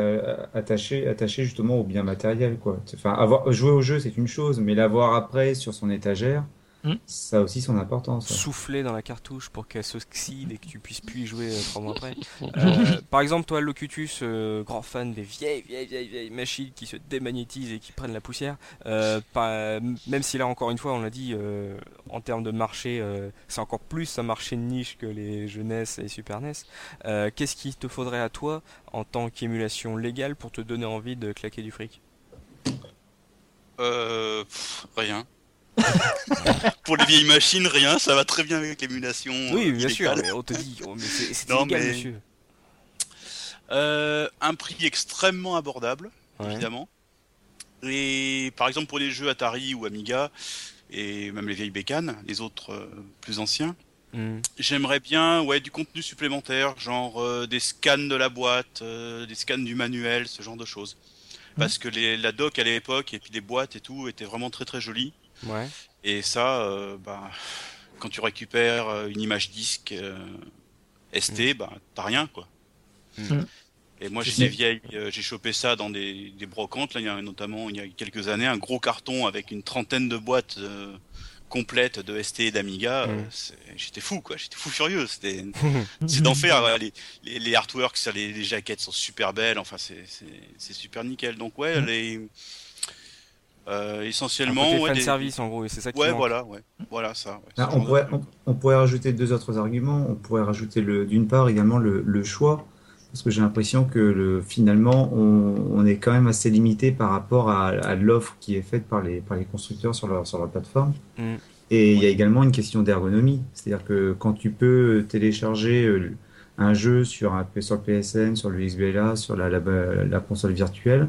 attaché, attaché justement au bien matériel, quoi. Enfin, avoir, jouer au jeu, c'est une chose, mais l'avoir après sur son étagère, Hmm. Ça a aussi son importance. Souffler dans la cartouche pour qu'elle s'oxyde et que tu puisses plus y jouer euh, trois mois après. <laughs> Euh, par exemple, toi, Locutus, euh, grand fan des vieilles, vieilles, vieilles, vieilles machines qui se démagnétisent et qui prennent la poussière, même si là, encore une fois, on l'a dit, en termes de marché, c'est encore plus un marché de niche que les jeunesses et Super NES. Qu'est-ce qu'il te faudrait à toi en tant qu'émulation légale pour te donner envie de claquer du fric? Rien. Pour les vieilles machines, rien, ça va très bien avec l'émulation. Oui, bien sûr, mais on te dit, oh, c'est illégal, monsieur. Euh, un prix extrêmement abordable, évidemment. Et par exemple pour les jeux Atari ou Amiga, et même les vieilles bécanes, les autres euh, plus anciens, hmm. j'aimerais bien ouais, du contenu supplémentaire, genre euh, des scans de la boîte, des scans du manuel, ce genre de choses. parce que les, la doc à l'époque et puis les boîtes et tout étaient vraiment très très jolies. Ouais. Et ça, euh, bah, quand tu récupères euh, une image disque euh, ST, bah, t'as rien quoi. Mm. Et moi, j'ai des vieilles, euh, j'ai chopé ça dans des, des brocantes. Là, il y a notamment il y a quelques années un gros carton avec une trentaine de boîtes euh, complètes de ST et d'Amiga. Mm. J'étais fou quoi, j'étais fou furieux. C'était <laughs> c'est d'enfer. ouais, les, les, les artworks, les, les jaquettes sont super belles. Enfin, c'est super nickel. Donc ouais, les euh, Un essentiellement côté ouais, fan des- service en gros, et c'est ça qui Ouais, manque. voilà, ouais, voilà ça. ouais. Ah, on, pourrait, on, on pourrait rajouter deux autres arguments. On pourrait rajouter le, d'une part également le, le choix, parce que j'ai l'impression que le, finalement on, on est quand même assez limité par rapport à, à l'offre qui est faite par les, par les constructeurs sur leur, sur leur plateforme. Mm. Et il y a également une question d'ergonomie, c'est-à-dire que quand tu peux télécharger euh, un jeu sur, un, sur le PSN, sur le XBLA, sur la, la, la console virtuelle, euh,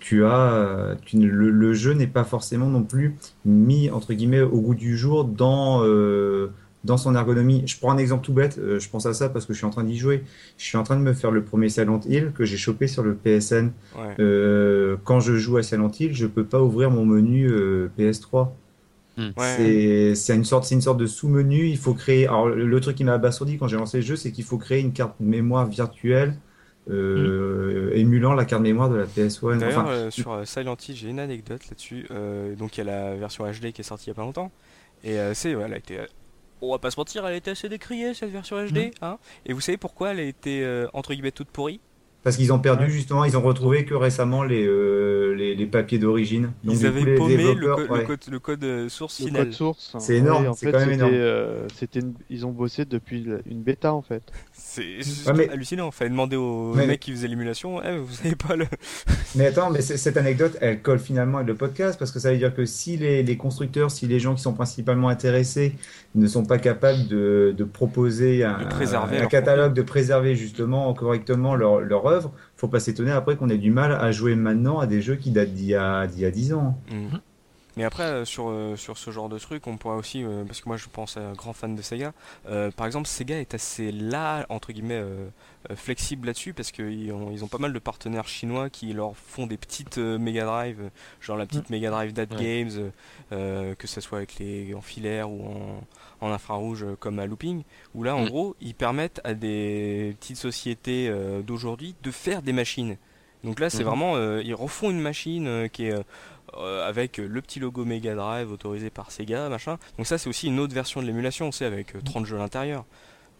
tu as, tu, ne- le, le jeu n'est pas forcément non plus mis entre guillemets au goût du jour dans euh, dans son ergonomie. Je prends un exemple tout bête, euh, je pense à ça parce que je suis en train d'y jouer. Je suis en train de me faire le premier Silent Hill que j'ai chopé sur le PSN. Ouais. Euh, quand je joue à Silent Hill, je peux pas ouvrir mon menu euh, PS3. Ouais. C'est une sorte, c'est une sorte de sous-menu. Il faut créer. Alors le, le truc qui m'a abasourdi quand j'ai lancé le jeu, c'est qu'il faut créer une carte mémoire virtuelle euh, émulant la carte mémoire de la PS1. D'ailleurs, Enfin, euh, sur euh, Silent Hill, j'ai une anecdote là-dessus. Euh, donc, il y a la version HD qui est sortie il y a pas longtemps. Et euh, c'est, ouais, elle a été. on va pas se mentir, elle a été assez décriée cette version HD. Hein et vous savez pourquoi elle a été euh, entre guillemets toute pourrie? Parce qu'ils ont perdu Ouais. justement, ils ont retrouvé que récemment les, euh, les, les papiers d'origine. Donc, Ils avaient coup, les paumé le, ouais. code, le code, euh, source Le final. code source. C'est énorme, Ouais, en c'est fait, quand même c'était, énorme. euh, une- Ils ont bossé depuis une bêta en fait. C'est mais- hallucinant. Fallait demander au Mais- mec qui faisait l'émulation. Eh, vous savez pas le. <laughs> Mais attends, mais cette anecdote, elle colle finalement avec le podcast parce que ça veut dire que si les, les constructeurs, si les gens qui sont principalement intéressés ne sont pas capables de, de proposer un, De catalogue, de préserver justement correctement leur, leur faut pas s'étonner après qu'on ait du mal à jouer maintenant à des jeux qui datent d'il y a, d'il y a 10 ans. Mhm. Mais après, euh, sur, euh, sur ce genre de truc, on pourrait aussi, euh, parce que moi je pense à un grand fan de Sega, par exemple, Sega est assez là, entre guillemets, flexible là-dessus, parce qu'ils ont, ils ont pas mal de partenaires chinois qui leur font des petites Mega Drive, genre la petite Mega Drive Dad Ouais. Games, que ce soit avec les en filaire ou en, en infrarouge comme à Looping, où là, en Mm. gros, ils permettent à des petites sociétés d'aujourd'hui de faire des machines. Donc là, c'est Mhm. vraiment, euh, ils refont une machine euh, qui est euh, avec le petit logo Mega Drive autorisé par Sega, machin. Donc ça, c'est aussi une autre version de l'émulation, c'est avec euh, 30 jeux à l'intérieur.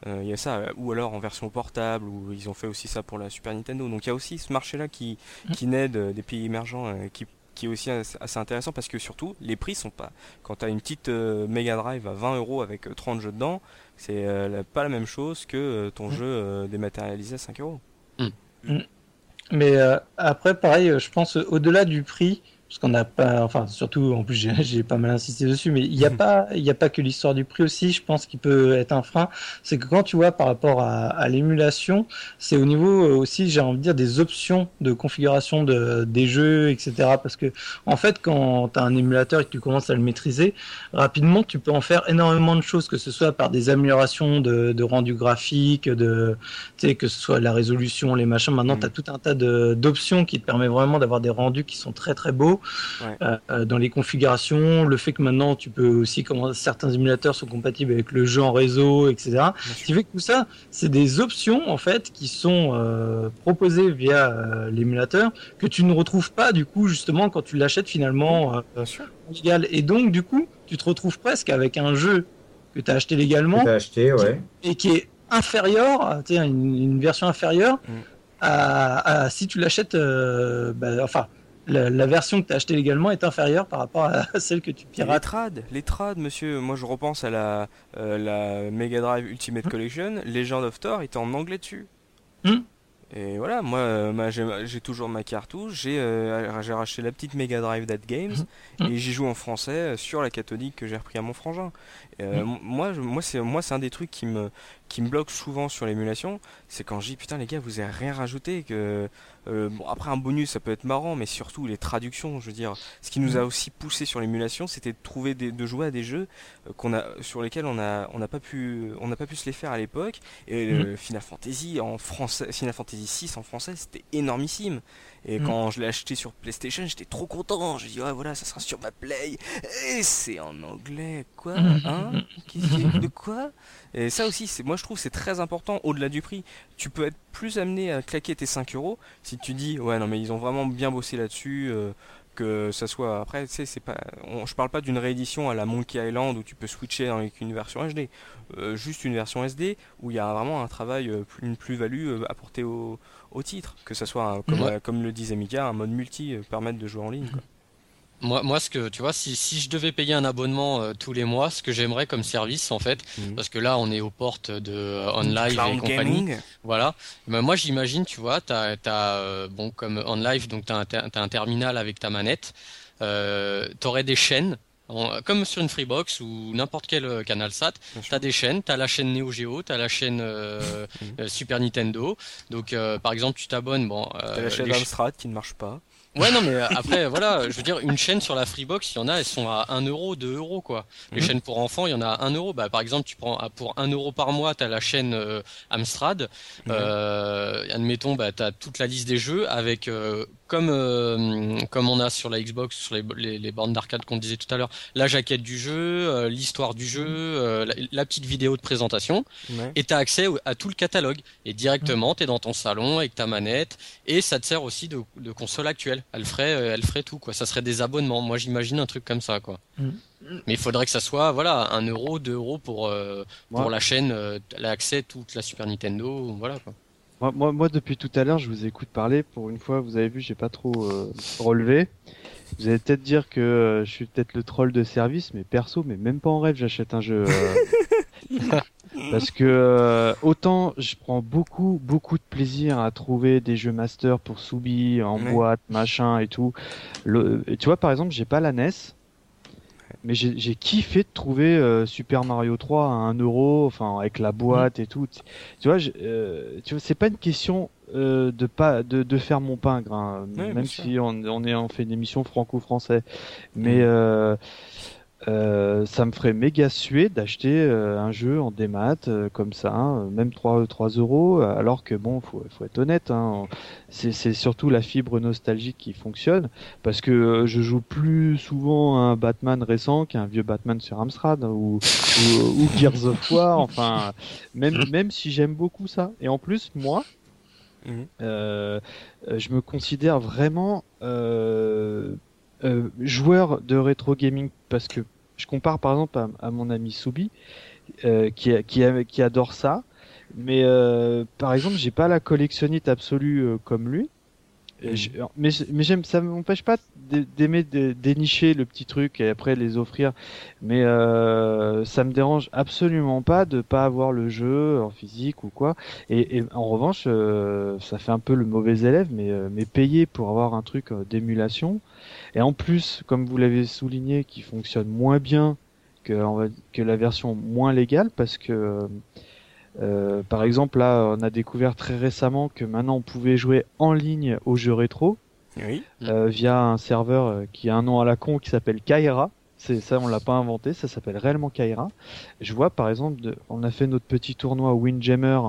Il y a ça, ou alors en version portable, ou ils ont fait aussi ça pour la Super Nintendo. Donc il y a aussi ce marché-là qui, qui naît de- des pays émergents, qui, qui est aussi assez, intéressant parce que surtout, les prix sont pas. Quand tu as une petite Mega Drive à 20 euros avec euh, 30 jeux dedans, c'est pas la même chose que ton jeu euh, dématérialisé à 5 euros. Mais euh, après, pareil, euh, je pense euh, au-delà du prix, parce qu'on n'a pas, enfin surtout, en plus j'ai pas mal insisté dessus, mais il n'y a pas, il y a pas que l'histoire du prix aussi. Je pense qu'il peut être un frein, c'est que quand tu vois par rapport à, à l'émulation, c'est au niveau euh, aussi, j'ai envie de dire, des options de configuration de, des jeux, etc. Parce que en fait, quand tu as un émulateur et que tu commences à le maîtriser, rapidement, tu peux en faire énormément de choses, que ce soit par des améliorations de, de rendu graphique, de, tu sais, que ce soit la résolution, les machins. Maintenant, Mm. tu as tout un tas d'options qui te permettent vraiment d'avoir des rendus qui sont très très beaux Ouais. euh, euh, dans les configurations. Le fait que maintenant, tu peux aussi, comment certains émulateurs sont compatibles avec le jeu en réseau, etc. Ce qui fait que tout ça, c'est des options en fait qui sont euh, proposées via euh, l'émulateur que tu ne retrouves pas du coup justement quand tu l'achètes finalement euh, légal. Et donc du coup, tu te retrouves presque avec un jeu que tu as acheté légalement T'as acheté, ouais. et qui est inférieur, tu sais, une, une version inférieure Mm. à, à- si tu l'achètes, euh, bah, enfin, la, la version que tu as achetée légalement est inférieure par rapport à <laughs> celle que tu Et Les pirates. trades, les trades, monsieur. Moi, je repense à la, euh, la Mega Drive Ultimate Hmm. Collection. Legend of Thor était en anglais dessus. Hmm. Et voilà, moi, euh, j'ai toujours ma cartouche. J'ai euh, j'ai racheté la petite Mega Drive That Games Hmm. et j'y joue en français euh, sur la cathodique que j'ai repris à mon frangin. Euh, Hmm. m- Moi, je- moi, c'est moi, c'est un des trucs qui me qui me bloque souvent sur l'émulation, c'est quand je dis putain les gars, vous avez rien rajouté. Que euh, bon, après un bonus, ça peut être marrant, mais surtout les traductions. Je veux dire, ce qui nous Hmm. a aussi poussé sur l'émulation, c'était de trouver des, de jouer à des jeux euh, qu'on a sur lesquels on a on n'a pas pu on n'a pas pu se les faire à l'époque. Et euh, Final Fantasy en français, Final Fantasy Fantasy VI en français, c'était énormissime. Et mm. quand je l'ai acheté sur PlayStation, j'étais trop content. Je dit, ouais, voilà, ça sera sur ma Play. Et c'est en anglais. Quoi mm. Hein <laughs> De quoi? Et ça aussi, c'est, moi je trouve c'est très important au-delà du prix. Tu peux être plus amené à claquer tes 5 euros si tu dis, ouais, non, mais ils ont vraiment bien bossé là-dessus. Euh, que ça soit après tu sais c'est pas je parle pas d'une réédition à la Monkey Island où tu peux switcher avec une version HD euh, juste une version SD où il y a vraiment un travail euh, une plus-value apportée au, au, titre que ça soit comme, comme le disait Mika un mode multi permettre de jouer en ligne quoi. Moi, moi, ce que tu vois, si, si je devais payer un abonnement euh, tous les mois, ce que j'aimerais comme service, en fait, mhm. parce que là, on est aux portes de euh, OnLive et compagnie. Voilà. Ben, moi, j'imagine, tu vois, t'as, as, euh, bon, comme OnLive, donc t'as un, as un terminal avec ta manette. Euh, t'aurais des chaînes comme sur une Freebox ou n'importe quel canal SAT, tu as des chaînes, tu as la chaîne Neo Geo, tu as la chaîne <laughs> mhm. Super Nintendo. Donc par exemple, tu t'abonnes bon tu la chaîne Amstrad qui ne marche pas. Ouais, non, mais euh, <laughs> après, voilà, je veux dire, une chaîne sur la Freebox, il y en a, elles sont à 1 euro, 2 euros, quoi. Les mhm. chaînes pour enfants, il y en a à 1 euro. Bah, par exemple, tu prends pour 1 euro par mois, tu as la chaîne euh, Amstrad. Euh, admettons, bah, tu as toute la liste des jeux avec, euh, comme, euh, comme on a sur la Xbox, sur les, les, les bornes d'arcade qu'on disait tout à l'heure, la jaquette du jeu, l'histoire du jeu, la, petite vidéo de présentation. Et tu as accès à tout le catalogue. Et directement, tu es dans ton salon avec ta manette. Et ça te sert aussi de, de console actuelle elle ferait, euh, elle ferait tout quoi. Ça serait des abonnements. Moi j'imagine un truc comme ça quoi. Mm. Mais il faudrait que ça soit voilà un euro, deux euros pour euh, pour la chaîne, euh, l'accès toute la Super Nintendo, voilà quoi. Moi, moi, moi, depuis tout à l'heure, je vous écoute parler. Pour une fois, vous avez vu, j'ai pas trop relevé. Vous allez peut-être dire que je suis peut-être le troll de service, mais perso, mais même pas en rêve, j'achète un jeu. <laughs> Parce que euh, autant je prends beaucoup beaucoup de plaisir à trouver des jeux master pour Soubi en boîte, machin et tout. Le, tu vois par exemple, j'ai pas la NES, mais j'ai kiffé de trouver euh, Super Mario 3 à 1 euro, enfin avec la boîte et tout. Tu vois, euh, tu vois, c'est pas une question euh, de pas de, de faire mon pain grain, même si on, on est on fait une émission franco-français, mais euh, euh, ça me ferait méga suer d'acheter euh, un jeu en démat euh, comme ça, hein, même 3, 3 euros, alors que bon, faut, faut être honnête, hein, c'est surtout la fibre nostalgique qui fonctionne, parce que je joue plus souvent un Batman récent qu'un vieux Batman sur Amstrad ou, ou, Gears of War, <laughs> enfin, même, même si j'aime beaucoup ça. Et en plus, moi, mhm. je me considère vraiment joueur de rétro gaming parce que je compare par exemple à, mon ami Soubi, euh, qui, qui, qui, adore ça. Mais euh, par exemple, j'ai pas la collectionnite absolue euh, comme lui. Mm. mais mais j'aime, ça m'empêche pas d'aimer dénicher le petit truc et après les offrir. Mais euh, ça me dérange absolument pas de pas avoir le jeu en physique ou quoi. Et, et en revanche, euh, ça fait un peu le mauvais élève, mais euh, mais payer pour avoir un truc d'émulation et en plus, comme vous l'avez souligné, qui fonctionne moins bien que, que la version moins légale, parce que euh, par exemple là, on a découvert très récemment que maintenant on pouvait jouer en ligne aux jeux rétro euh, via un serveur euh, qui a un nom à la con qui s'appelle Kaira. C'est ça, on l'a pas inventé, ça s'appelle réellement Kaira. Je vois par exemple, on a fait notre petit tournoi Windjammer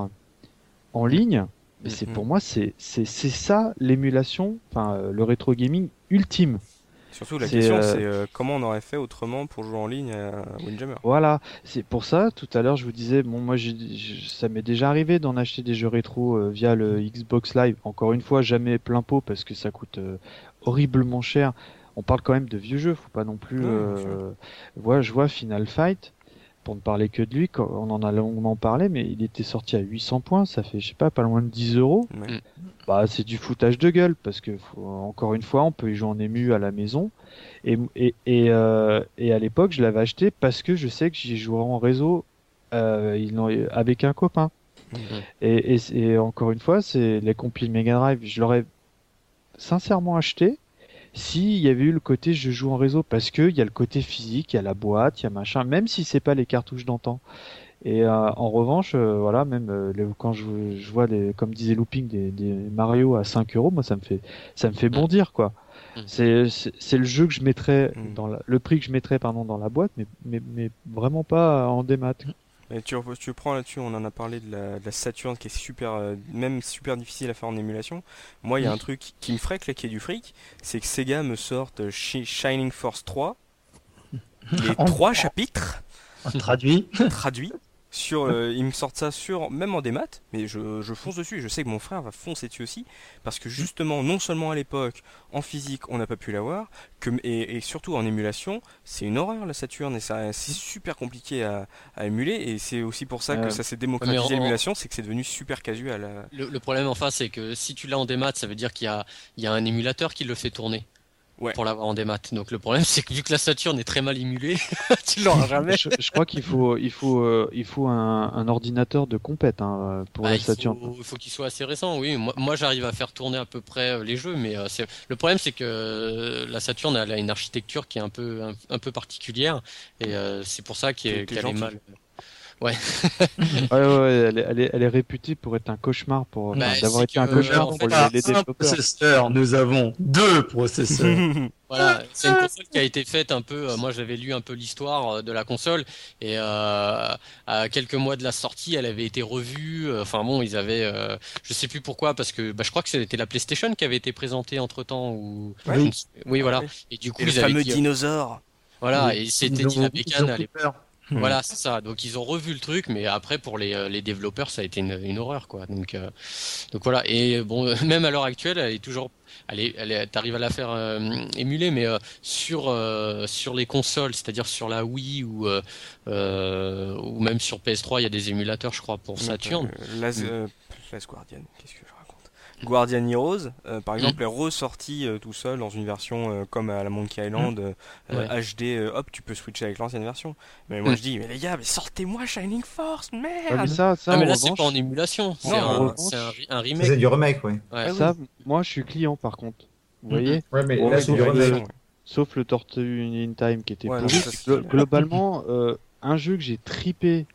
en ligne. Mais c'est mhm. pour moi, c'est c'est ça l'émulation, enfin le rétro gaming ultime. Surtout la question euh, c'est euh, comment on aurait fait autrement pour jouer en ligne à Windjammer. Voilà, c'est pour ça tout à l'heure je vous disais bon moi ça m'est déjà arrivé d'en acheter des jeux rétro euh, via le Xbox Live. Encore une fois jamais plein pot parce que ça coûte horriblement cher. On parle quand même de vieux jeux, faut pas non plus. voilà, je vois Final Fight pour ne parler que de lui, on en a longuement parlé, mais il était sorti à 800 points, ça fait, je sais pas, pas loin de 10 euros. Mm. Bah, c'est du foutage de gueule, parce que, encore une fois, on peut y jouer en ému à la maison. Et, et, et, euh, et à l'époque, je l'avais acheté parce que je sais que j'y jouerais en réseau euh, avec un copain. Mm. Et, et, encore une fois, c'est les compiles Mega Drive, je l'aurais sincèrement acheté s'il y avait eu le côté je joue en réseau parce que il y a le côté physique, il y a la boîte, il y a machin, même si c'est pas les cartouches d'antan. Et euh, en revanche, euh, voilà, même euh, quand je, je, vois des, comme disait Looping, des, des, Mario à 5 euros, moi ça me fait, ça me fait bondir quoi. Mm. C'est, c'est le jeu que je mettrais mm. dans la, le prix que je mettrais pardon dans la boîte, mais, mais, mais vraiment pas en démat. Et tu, tu prends là-dessus, on en a parlé de la, de la Saturn qui est super, euh, même super difficile à faire en émulation. Moi, il y a un truc qui me ferait claquer du fric, c'est que Sega me sorte Shining Force 3, les <laughs> trois chapitres. Traduits, traduits sur, euh, ils me sortent ça sur, même en démat, mais je, je, fonce dessus. Je sais que mon frère va foncer dessus aussi, parce que justement, non seulement à l'époque, en physique, on n'a pas pu l'avoir, que, et, et, surtout en émulation, c'est une horreur la Saturn, et c'est super compliqué à, à, émuler, et c'est aussi pour ça que Euh, ça s'est démocratisé l'émulation, c'est que c'est devenu super casual. euh. Le, le problème enfin c'est que si tu l'as en démat, ça veut dire qu'il y a, il y a un émulateur qui le fait tourner. Ouais. Pour l'avoir en démat. Donc le problème c'est que vu que la Saturn est très mal émulée, <laughs> tu l'auras jamais. je, je crois qu'il faut, il faut, euh, il faut un, un ordinateur de compète hein, pour Bah, la Saturn. faut, il faut qu'il soit assez récent, oui. Moi, moi, j'arrive à faire tourner à peu près euh, les jeux, mais euh, c'est le problème, c'est que euh, la Saturn elle a une architecture qui est un peu un, un peu particulière, et euh, c'est pour ça qu'elle est mal. Ouais, ouais, ouais, elle, est, elle, est, elle est réputée pour être un cauchemar pour, Bah, enfin, d'avoir été un cauchemar pour les, développeurs. processeur, nous avons deux processeurs. <laughs> Voilà, c'est une console qui a été faite un peu. euh, moi, j'avais lu un peu l'histoire euh, de la console et euh, à quelques mois de la sortie, elle avait été revue. euh, Enfin bon, ils avaient, euh, je sais plus pourquoi, parce que bah, je crois que c'était la PlayStation qui avait été présentée entre temps ou. Ouais. Oui, voilà. Et du coup, Et le ils avaient fameux dit, dinosaure. voilà, Oui. et c'était bécane ont à l'époque. Peur. Voilà, c'est ça. Donc ils ont revu le truc, mais après pour les, euh, les développeurs, ça a été une, une horreur, quoi. Donc, euh, donc voilà. Et bon, <laughs> même à l'heure actuelle, elle est toujours, elle est, elle est, t'arrives à la faire euh, émuler, mais euh, sur sur les consoles, c'est-à-dire sur la Wii ou ou même sur PS3, il y a des émulateurs, je crois, pour Saturn. Last, Last Guardian, qu'est-ce que Guardian Heroes, euh, par exemple, est ressorti euh, tout seul dans une version euh, comme à la Monkey Island, euh, Ouais. euh, HD, euh, hop, tu peux switcher avec l'ancienne version. Mais moi Mm. je dis, mais les gars, mais sortez-moi Shining Force, merde mais ça, ça, Ah, mais là, c'est pas en émulation, c'est un, remake. C'est du remake, ouais. Ouais. ça, moi, je suis client par contre. Vous Mhm. voyez, Ouais, mais Ouais, là, c'est du remake. Ouais. sauf le Tortue in Time qui était Ouais, pourri. Glo- Globalement, euh, un jeu que j'ai tripé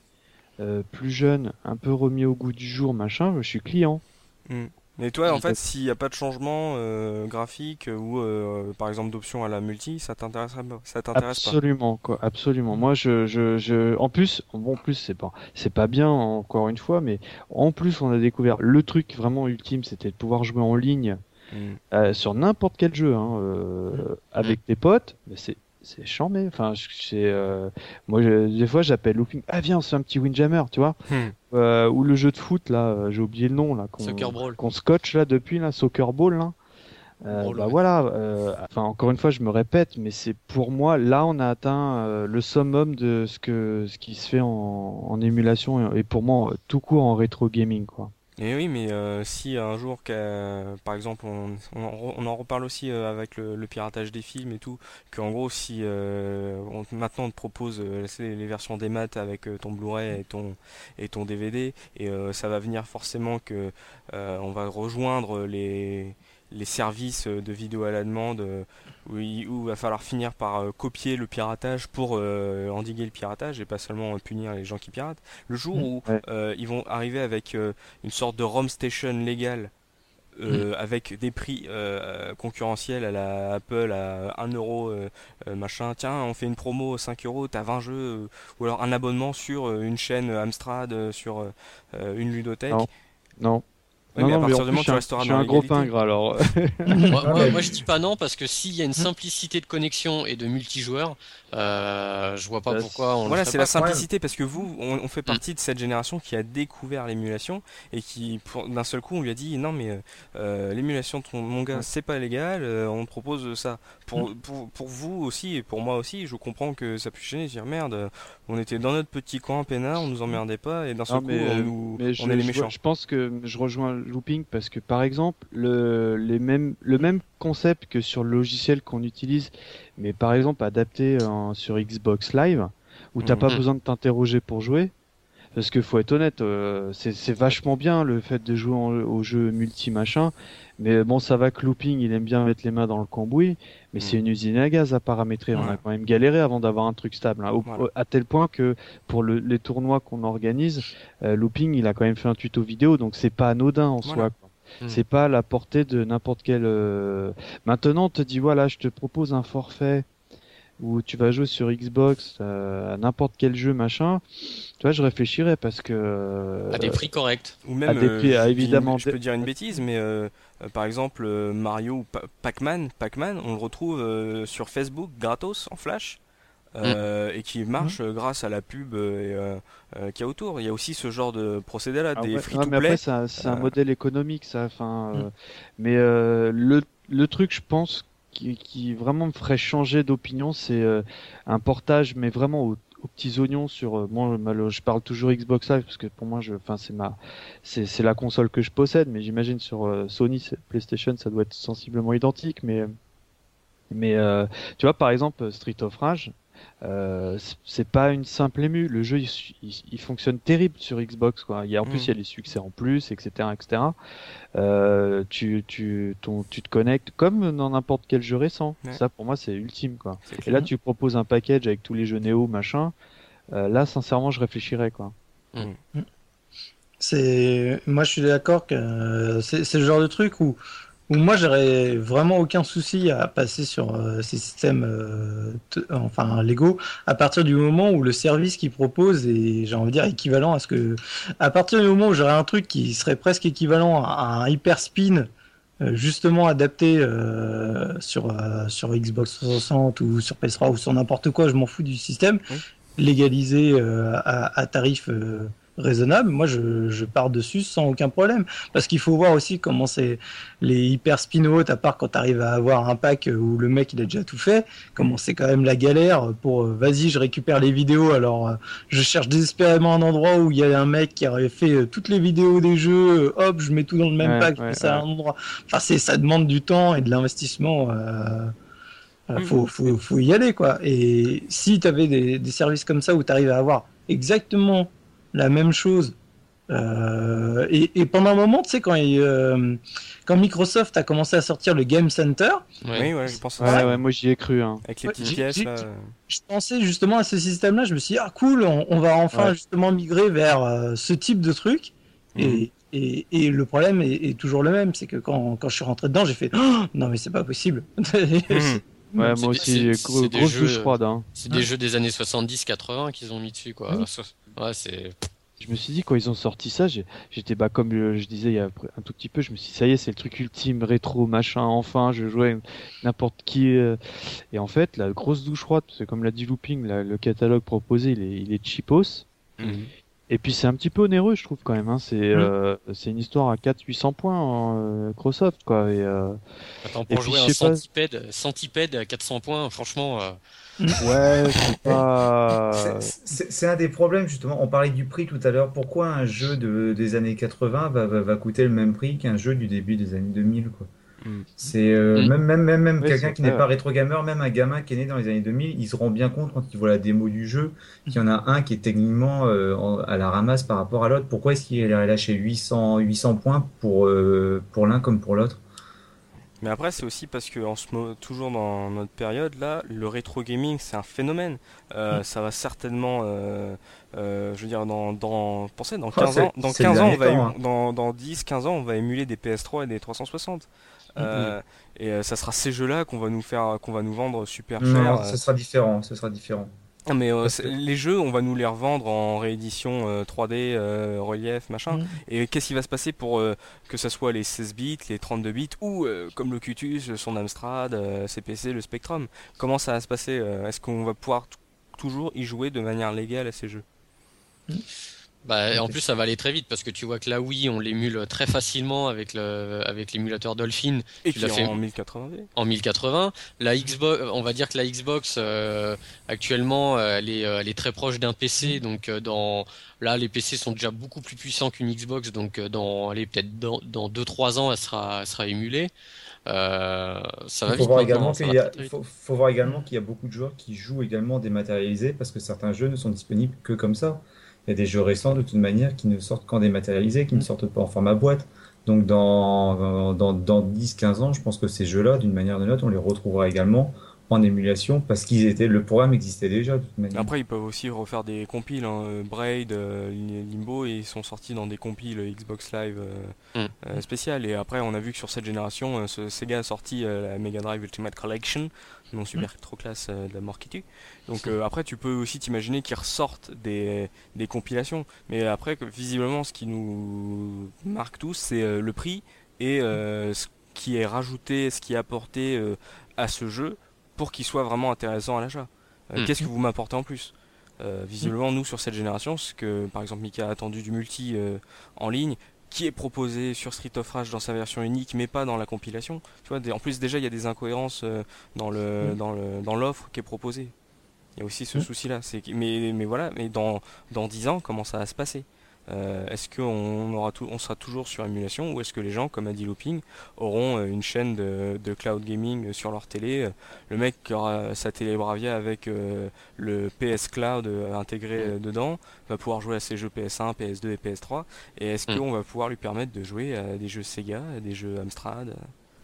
euh, plus jeune, un peu remis au goût du jour, machin, je suis client. Mais toi, en fait, s'il n'y a pas de changement euh, graphique ou euh, par exemple d'option à la multi, ça t'intéresserait pas Ça t'intéresse pas Absolument, quoi, absolument. Moi, je, je, je, en plus, bon, en plus, c'est pas, c'est pas bien encore une fois, mais en plus, on a découvert le truc vraiment ultime, c'était de pouvoir jouer en ligne Mm. euh, sur n'importe quel jeu, hein, euh, avec tes potes. Mais c'est, c'est chambé. Enfin, je- c'est, euh, moi, je- des fois, j'appelle Looping. Ah, viens, on se fait un petit Windjammer, tu vois. Hmm. Euh, ou le jeu de foot là, euh, j'ai oublié le nom là, qu'on, qu'on scotche là depuis là, Soccer Ball là. Euh, Brawl, bah ouais. voilà, enfin encore une fois je me répète, mais c'est pour moi là on a atteint le summum de ce que ce qui se fait en, en émulation et, et pour moi tout court en rétro gaming quoi. Et oui, mais euh, si un jour, qu'à- par exemple, on, on, on en reparle aussi euh, avec le, le piratage des films et tout, qu'en gros, si euh, on, maintenant on te propose euh, les, les versions des maths avec euh, ton Blu-ray et ton, et ton DVD, et euh, ça va venir forcément que euh, on va rejoindre les, les services de vidéo à la demande euh, où il où va falloir finir par euh, copier le piratage pour euh, endiguer le piratage et pas seulement euh, punir les gens qui piratent. Le jour où Ouais. euh, ils vont arriver avec euh, une sorte de ROM station légale euh, avec des prix euh, concurrentiels à la Apple à 1 euro euh, euh, machin tiens on fait une promo 5 euros t'as 20 jeux euh, ou alors un abonnement sur euh, une chaîne Amstrad euh, sur euh, euh, une ludothèque Non. Non. Oui, non, mais à partir du moment où je tu resteras je suis un gros pingre alors. <laughs> Moi, moi, mais- moi, je dis pas non parce que s'il y a une simplicité de connexion et de multijoueur, euh, je vois pas pourquoi on le Voilà, c'est la simplicité parce que vous, on, on fait partie de cette génération qui a découvert l'émulation et qui, d'un seul coup, on lui a dit non mais euh, euh, l'émulation de ton mon gars, Ouais. c'est pas légal, euh, on propose ça. Pour, pour, pour vous aussi et pour moi aussi, je comprends que ça puisse gêner, dire merde, on était dans notre petit coin peinard, on nous emmerdait pas et d'un seul Non, coup, mais, on, nous, Mais je, on est les je- méchants. je pense que je rejoins Looping parce que par exemple le, les mêmes, le même concept que sur le logiciel qu'on utilise, mais par exemple adapté euh, sur Xbox Live, où t'as Mhm. pas besoin de t'interroger pour jouer. Parce que faut être honnête, euh, c'est c'est vachement bien le fait de jouer en- au jeu multi machin, mais bon ça va que Looping il aime bien mettre les mains dans le cambouis, mais c'est une usine à gaz à paramétrer. On a quand même galéré avant d'avoir un truc stable, hein, au- Voilà. à tel point que pour le- les tournois qu'on organise, euh, Looping, il a quand même fait un tuto vidéo, donc c'est pas anodin en Voilà. soi. Mm. C'est pas à la portée de n'importe quel. euh, Maintenant, on te dit voilà, je te propose un forfait où tu vas jouer sur Xbox à n'importe quel jeu machin, tu vois, je réfléchirais parce que à des prix corrects ou même évidemment. Je peux dire une bêtise, mais par exemple Mario ou Pac-Man, Pac-Man, on le retrouve sur Facebook gratos en flash. Euh, et qui marche mm. grâce à la pub euh, euh, qu'il y a autour. Il y a aussi ce genre de procédé-là, ah des free to mais après, c'est un, modèle économique, ça. Enfin, mm. mais le, le truc, je pense, qui, qui vraiment me ferait changer d'opinion, c'est un portage, mais vraiment aux, petits oignons sur. moi, je parle toujours Xbox Live parce que pour moi, je, enfin, c'est ma, c'est la console que je possède, mais j'imagine sur Sony, PlayStation, ça doit être sensiblement identique, mais. Mais tu vois, par exemple, Street of Rage, euh, c'est pas une simple ému. Le jeu, il, fonctionne terrible sur Xbox. Quoi. Il y a, en plus, il y a les succès en plus, etc., etc. Euh, tu, tu, ton, tu te connectes comme dans n'importe quel jeu récent. Ça, pour moi, c'est ultime. Quoi. Et là, tu proposes un package avec tous les jeux Néo, machin. Euh, là, sincèrement, je réfléchirais. Quoi. Mm. C'est, moi, je suis d'accord que c'est le genre de truc où moi j'aurais vraiment aucun souci à passer sur euh, ces systèmes euh, enfin Lego à partir du moment où le service qu'ils proposent est j'ai envie de dire équivalent à ce que à partir du moment où j'aurais un truc qui serait presque équivalent à un hyper spin euh, justement adapté sur sur Xbox 360 ou sur PS3 ou sur n'importe quoi je m'en fous du système légalisé à, à, tarif raisonnable, moi je, je, pars dessus sans aucun problème. Parce qu'il faut voir aussi comment c'est les hyper spin out à part quand tu arrives à avoir un pack où le mec il a déjà tout fait, comment c'est quand même la galère pour euh, vas-y, je récupère les vidéos. Alors euh, je cherche désespérément un endroit où il y a un mec qui aurait fait euh, toutes les vidéos des jeux, hop, je mets tout dans le même pack, ça un endroit. Enfin, c'est, ça demande du temps et de l'investissement. Euh, faut, faut, faut, y aller quoi. Et si tu avais des, des services comme ça où tu arrives à avoir exactement la même chose. Euh, et, pendant un moment, tu sais, quand, euh, quand Microsoft a commencé à sortir le Game Center, oui, ouais, je pense ouais, moi j'y ai cru. Hein. Avec les petites pièces. Je pensais justement à ce système-là, je me suis dit, ah cool, on, va enfin justement migrer vers euh, ce type de truc. Mhm. Et, et, le problème est, toujours le même, c'est que quand, quand, je suis rentré dedans, j'ai fait, oh, non mais c'est pas possible. <laughs> Ouais, moi aussi, grosse douche froide. Hein. C'est des jeux des années 70-80 qu'ils ont mis dessus, quoi. Ouais, c'est. Je me suis dit quand ils ont sorti ça, j'étais bah comme je disais il y a un tout petit peu, je me suis dit ça y est c'est le truc ultime rétro machin enfin je jouais n'importe qui euh. et en fait la grosse douche froide c'est comme l'a dit Looping le catalogue proposé il est, il est cheapos mhm. et puis c'est un petit peu onéreux je trouve quand même hein. c'est mhm. euh, c'est une histoire à 4 800 points en euh, Microsoft quoi et Attends pour jouer un centipède centipède à 400 points franchement Ouais, c'est pas. C'est un des problèmes, justement. On parlait du prix tout à l'heure. Pourquoi un jeu de, des années 80 va, va, va coûter le même prix qu'un jeu du début des années 2000, quoi? Hmm. C'est euh, hmm. même même même, même quelqu'un qui n'est pas rétro gamer, même un gamin qui est né dans les années 2000, il se rend bien compte quand il voit la démo du jeu qu'il y en a un qui est techniquement euh, à la ramasse par rapport à l'autre. Pourquoi est-ce qu'il a lâché 800 800 points pour euh, pour l'un comme pour l'autre? Mais après, c'est aussi parce que en ce toujours dans notre période là, le rétro gaming c'est un phénomène. Euh, mm. Ça va certainement, euh, euh, je veux dire, dans, dans pensez dans 15 ans, dans 15 ans, on va, hein. dans, dans 10, 15 ans, on va émuler des PS3 et des 360. Mm, mm. Et ça sera ces jeux-là qu'on va nous faire, qu'on va nous vendre super cher. Non, ce sera différent, ce sera différent. Mais euh, les jeux, on va nous les revendre en réédition 3D, euh, euh, relief, machin. Mm. Et qu'est-ce qui va se passer pour que ce soit les 16 bits, les 32 bits ou comme le Cutus, son Amstrad, CPC, le Spectrum? Comment ça va se passer Est-ce qu'on va pouvoir toujours y jouer de manière légale à ces jeux? Mm. Bah, en plus, ça va aller très vite parce que tu vois que la Wii, on l'émule très facilement avec le avec l'émulateur Dolphin. Et qui fait en 1080 En 1080. La Xbox, on va dire que la Xbox euh, actuellement, elle est, elle est très proche d'un PC. Donc euh, dans là, les PC sont déjà beaucoup plus puissants qu'une Xbox. Donc euh, dans, allez peut-être dans dans deux trois ans, elle sera elle sera émulée. Euh, ça va faut voir également qu'il y a, faut, faut, voir également qu'il y a beaucoup de joueurs qui jouent également dématérialisés parce que certains jeux ne sont disponibles que comme ça. Il y a des jeux récents de toute manière qui ne sortent qu'en dématérialisé, qui ne mm. sortent pas en format boîte. Donc dans, dans, dans 10-15 ans, je pense que ces jeux-là, d'une manière ou d'une autre, on les retrouvera également en émulation parce qu'ils étaient le programme existait déjà de toute manière. Après, ils peuvent aussi refaire des compiles, hein. Braid, euh, Limbo, et ils sont sortis dans des compiles Xbox Live euh, mm. euh, spéciales. Et après, on a vu que sur cette génération, ce Sega a sorti la Mega Drive Ultimate Collection, non super mm. trop classe de la mort qui tue. Donc après, tu peux aussi t'imaginer qu'ils ressortent des, des compilations. Mais après, visiblement, ce qui nous marque tous, c'est le prix et ce qui est rajouté, ce qui est apporté à ce jeu pour qu'il soit vraiment intéressant à l'achat. Euh, hmm. Qu'est-ce que vous m'apportez en plus? Euh, Visiblement, nous sur cette génération, ce que par exemple Mika a attendu du multi euh, en ligne, qui est proposé sur Street of Rage dans sa version unique, mais pas dans la compilation. Tu vois, en plus déjà il y a des incohérences dans le hmm. dans le dans l'offre qui est proposée. Il y a aussi ce hmm. souci-là. Mais, mais voilà, mais dans, dans 10 ans, comment ça va se passer? Euh, est-ce qu'on aura on sera toujours sur émulation ou est-ce que les gens, comme a dit Looping, auront euh, une chaîne de, cloud gaming sur leur télé euh, Le mec qui aura sa télé Bravia avec le PS Cloud intégré mm. dedans va pouvoir jouer à ses jeux PS1, PS2 et PS3. Et est-ce mm. qu'on va pouvoir lui permettre de jouer à des jeux Sega, à des jeux Amstrad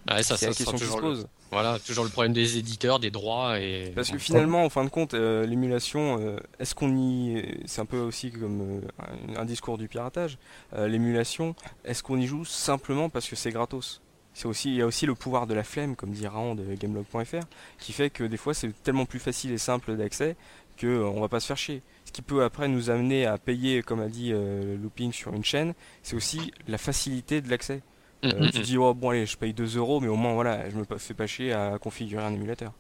ah ça, c'est la question qui se pose. Voilà, toujours le problème des éditeurs, des droits et. Parce que finalement, en fin de compte, euh, l'émulation, euh, est-ce qu'on y, c'est un peu aussi comme euh, un discours du piratage. l'émulation, est-ce qu'on y joue simplement parce que c'est gratos? C'est aussi, il y a aussi le pouvoir de la flemme, comme dit Raon de Gamelog.fr, qui fait que des fois c'est tellement plus facile et simple d'accès que on va pas se faire chier. Ce qui peut après nous amener à payer, comme a dit Looping sur une chaîne, c'est aussi la facilité de l'accès. Mm, euh, mm, tu mm. dis, oh, bon, allez, je paye 2 euros, mais au moins, voilà, je me fais pas chier à configurer un émulateur.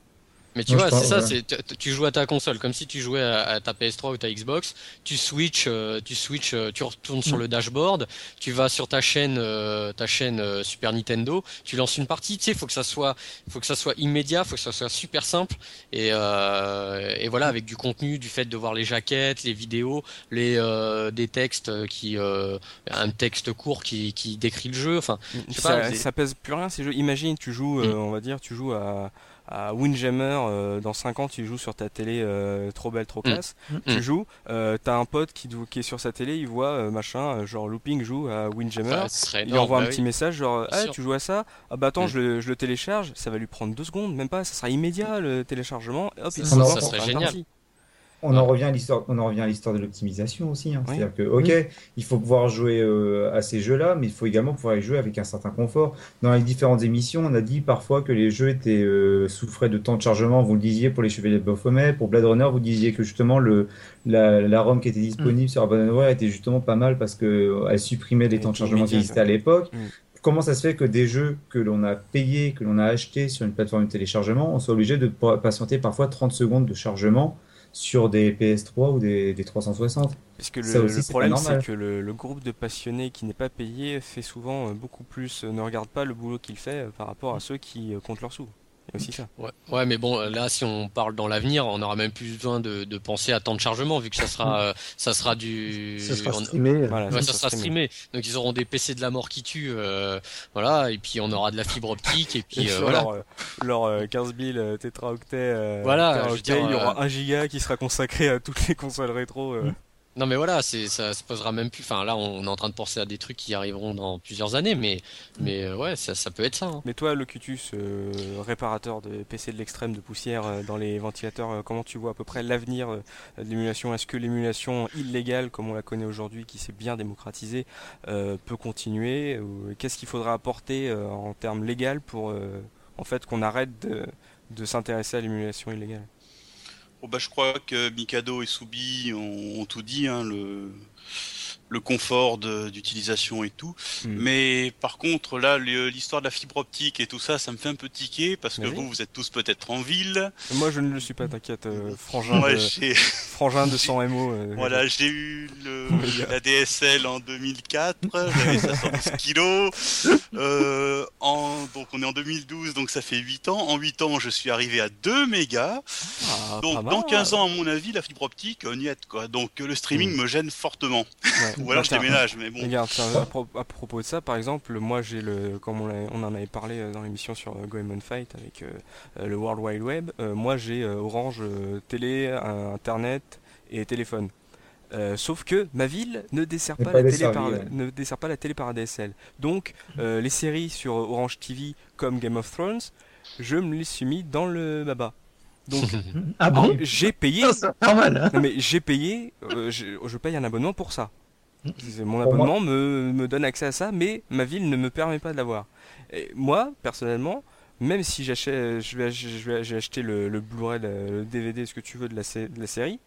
Mais tu vois, c'est ça, c'est tu joues à ta console comme si tu jouais à, ta PS3 ou ta Xbox. Tu switches, euh, tu switches, euh, tu retournes sur le dashboard. Tu vas sur ta chaîne, ta chaîne Super Nintendo. Tu lances une partie. Tu sais, faut que ça soit, faut que ça soit immédiat, faut que ça soit super simple. Et, et voilà, avec du contenu, du fait de voir les jaquettes, les vidéos, les des textes qui, un texte court qui, qui décrit le jeu. Enfin, ça, pas, ça pèse plus rien ces jeux. Imagine, tu joues, mm. on va dire, tu joues à à Windjammer, euh, dans 5 ans tu joues sur ta télé euh, trop belle, trop mm. classe, mm. tu joues, euh, t'as un pote qui, qui, est sur sa télé, il voit machin, genre Looping joue à Windjammer, il envoie un bah petit message genre ah, tu joues à ça, ah bah attends mm. je, le, je, le, télécharge, ça va lui prendre 2 secondes, même pas, ça sera immédiat le téléchargement, hop, ça, ça, ça serait génial. On en revient à l'histoire, on en revient à l'histoire de l'optimisation aussi. Hein. C'est-à-dire que, ok, il faut pouvoir jouer euh, à ces jeux-là, mais il faut également pouvoir y jouer avec un certain confort. Dans les différentes émissions, on a dit parfois que les jeux étaient euh, souffraient de temps de chargement. Vous le disiez pour les Chevaliers de Baphomet, pour Blade Runner, vous disiez que justement le la, la ROM qui était disponible mm. sur Abandonware était justement pas mal parce que euh, elle supprimait les temps de chargement qui existaient à l'époque. Mm. Comment ça se fait que des jeux que l'on a payés, que l'on a achetés sur une plateforme de téléchargement, on soit obligé de patienter parfois 30 secondes de chargement sur des PS3 ou des, 360. Parce que le, problème, c'est que le, groupe de passionnés qui n'est pas payé fait souvent euh, beaucoup plus, euh, ne regarde pas le boulot qu'il fait euh, par rapport à ceux qui comptent leurs sous aussi ça. Ouais. ouais, mais bon, là, si on parle dans l'avenir, on aura même plus besoin de, de, penser à temps de chargement, vu que ça sera, euh, ça sera du. Ça sera streamé. Voilà, ça, sera streamé. Donc ils auront des PC de la mort qui tuent, euh, voilà, et puis on aura de la fibre optique, et puis euh, voilà. Leur, 15 000 tétraoctets. voilà, il y aura 1 giga qui sera consacré à toutes les consoles rétro. Mm. Non mais voilà, c'est ça se posera même plus. Enfin là, on est en train de penser à des trucs qui arriveront dans plusieurs années, mais mais euh, ouais, ça, ça peut être ça. Hein. Mais toi, Locutus, euh, réparateur de PC de l'extrême de poussière euh, dans les ventilateurs, comment tu vois à peu près l'avenir de l'émulation? Est-ce que l'émulation illégale, comme on la connaît aujourd'hui, qui s'est bien démocratisée, peut continuer? Qu'est-ce qu'il faudra apporter en termes légal pour en fait qu'on arrête de, de s'intéresser à l'émulation illégale? Oh bah, je crois que Mikado et Subi ont, tout dit, hein, le, le confort d'utilisation et tout. Hmm. Mais par contre, là, l'histoire de la fibre optique et tout ça, ça me fait un peu tiquer parce que vous, vous êtes tous peut-être en ville. Moi, je ne le suis pas, t'inquiète. Euh, frangin, de... <laughs> frangin de 100 MO. Euh, voilà, j'ai eu le... <laughs> la DSL en 2004, j'avais 510 kilos. Euh, en... Donc, on est en 2012, donc ça fait 8 ans. En 8 ans, je suis arrivé à 2 mégas. Ah, donc, dans 15 ans, à mon avis, la fibre optique, on y est, quoi. Donc, le streaming hmm. me gêne fortement. Ou alors je déménage, mais bon. Regarde, à, propos de ça, par exemple, moi j'ai le, comme on, on, en avait parlé euh, dans l'émission sur euh, Go Fight avec euh, le World Wide Web, moi j'ai Orange télé, internet et téléphone. sauf que ma ville ne dessert pas, la télé par, ne dessert pas la télé par ADSL. Donc les séries sur Orange TV comme Game of Thrones, je me les suis mis dans le baba. Donc, <laughs> ah bon? J'ai payé. <laughs> C'est normal. Hein non mais j'ai payé. euh, je, je paye un abonnement pour ça. Mon abonnement me, me donne accès à ça, mais ma ville ne me permet pas de l'avoir. Moi, personnellement, même si j'achète, je vais, je le, le Blu-ray, le, le DVD, ce que tu veux de la, de la série,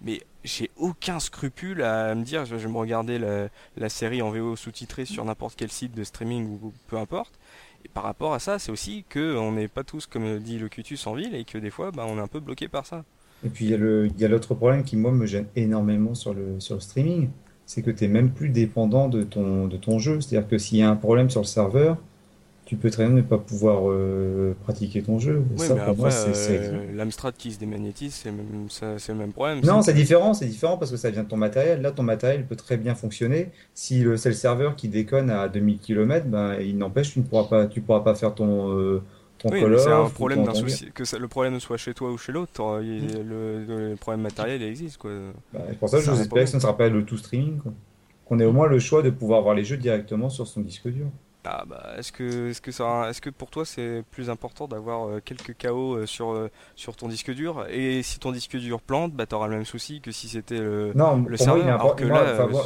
mais j'ai aucun scrupule à me dire, je vais me regarder la, la série en VO sous-titrée sur n'importe quel site de streaming ou peu importe. Et par rapport à ça, c'est aussi que on n'est pas tous, comme dit Locutus, en ville et que des fois, bah, on est un peu bloqué par ça. Et puis il y a le, il y a l'autre problème qui moi me gêne énormément sur le, sur le streaming, c'est que tu es même plus dépendant de ton, de ton jeu. C'est-à-dire que s'il y a un problème sur le serveur, tu peux très bien ne pas pouvoir euh, pratiquer ton jeu. Et Oui, ça mais pour moi après, c'est c'est- euh, l'Amstrad qui se démagnétise, c'est même- ça- c'est le même problème. Non, c'est- différent, c'est différent parce que ça vient de ton matériel. Là, ton matériel peut très bien fonctionner. Si le, c'est le serveur qui déconne à 2000 km, ben, il n'empêche, tu ne pourras pas, tu pourras pas faire ton, euh, ton Oui, c'est un problème d'un souci, que ça- le problème soit chez toi ou chez l'autre, Mm. le, le problème matériel il existe quoi. Bah, c'est pour ça je vous espérais que ce ne sera pas le tout streaming. Qu'on ait au moins le choix de pouvoir voir les jeux directement sur son disque dur. Ah bah est-ce que est-ce que ça est-ce que pour toi c'est plus important d'avoir euh, quelques KO euh, sur euh, sur ton disque dur? Et si ton disque dur plante, bah t'auras le même souci que si c'était le Non, le serveur,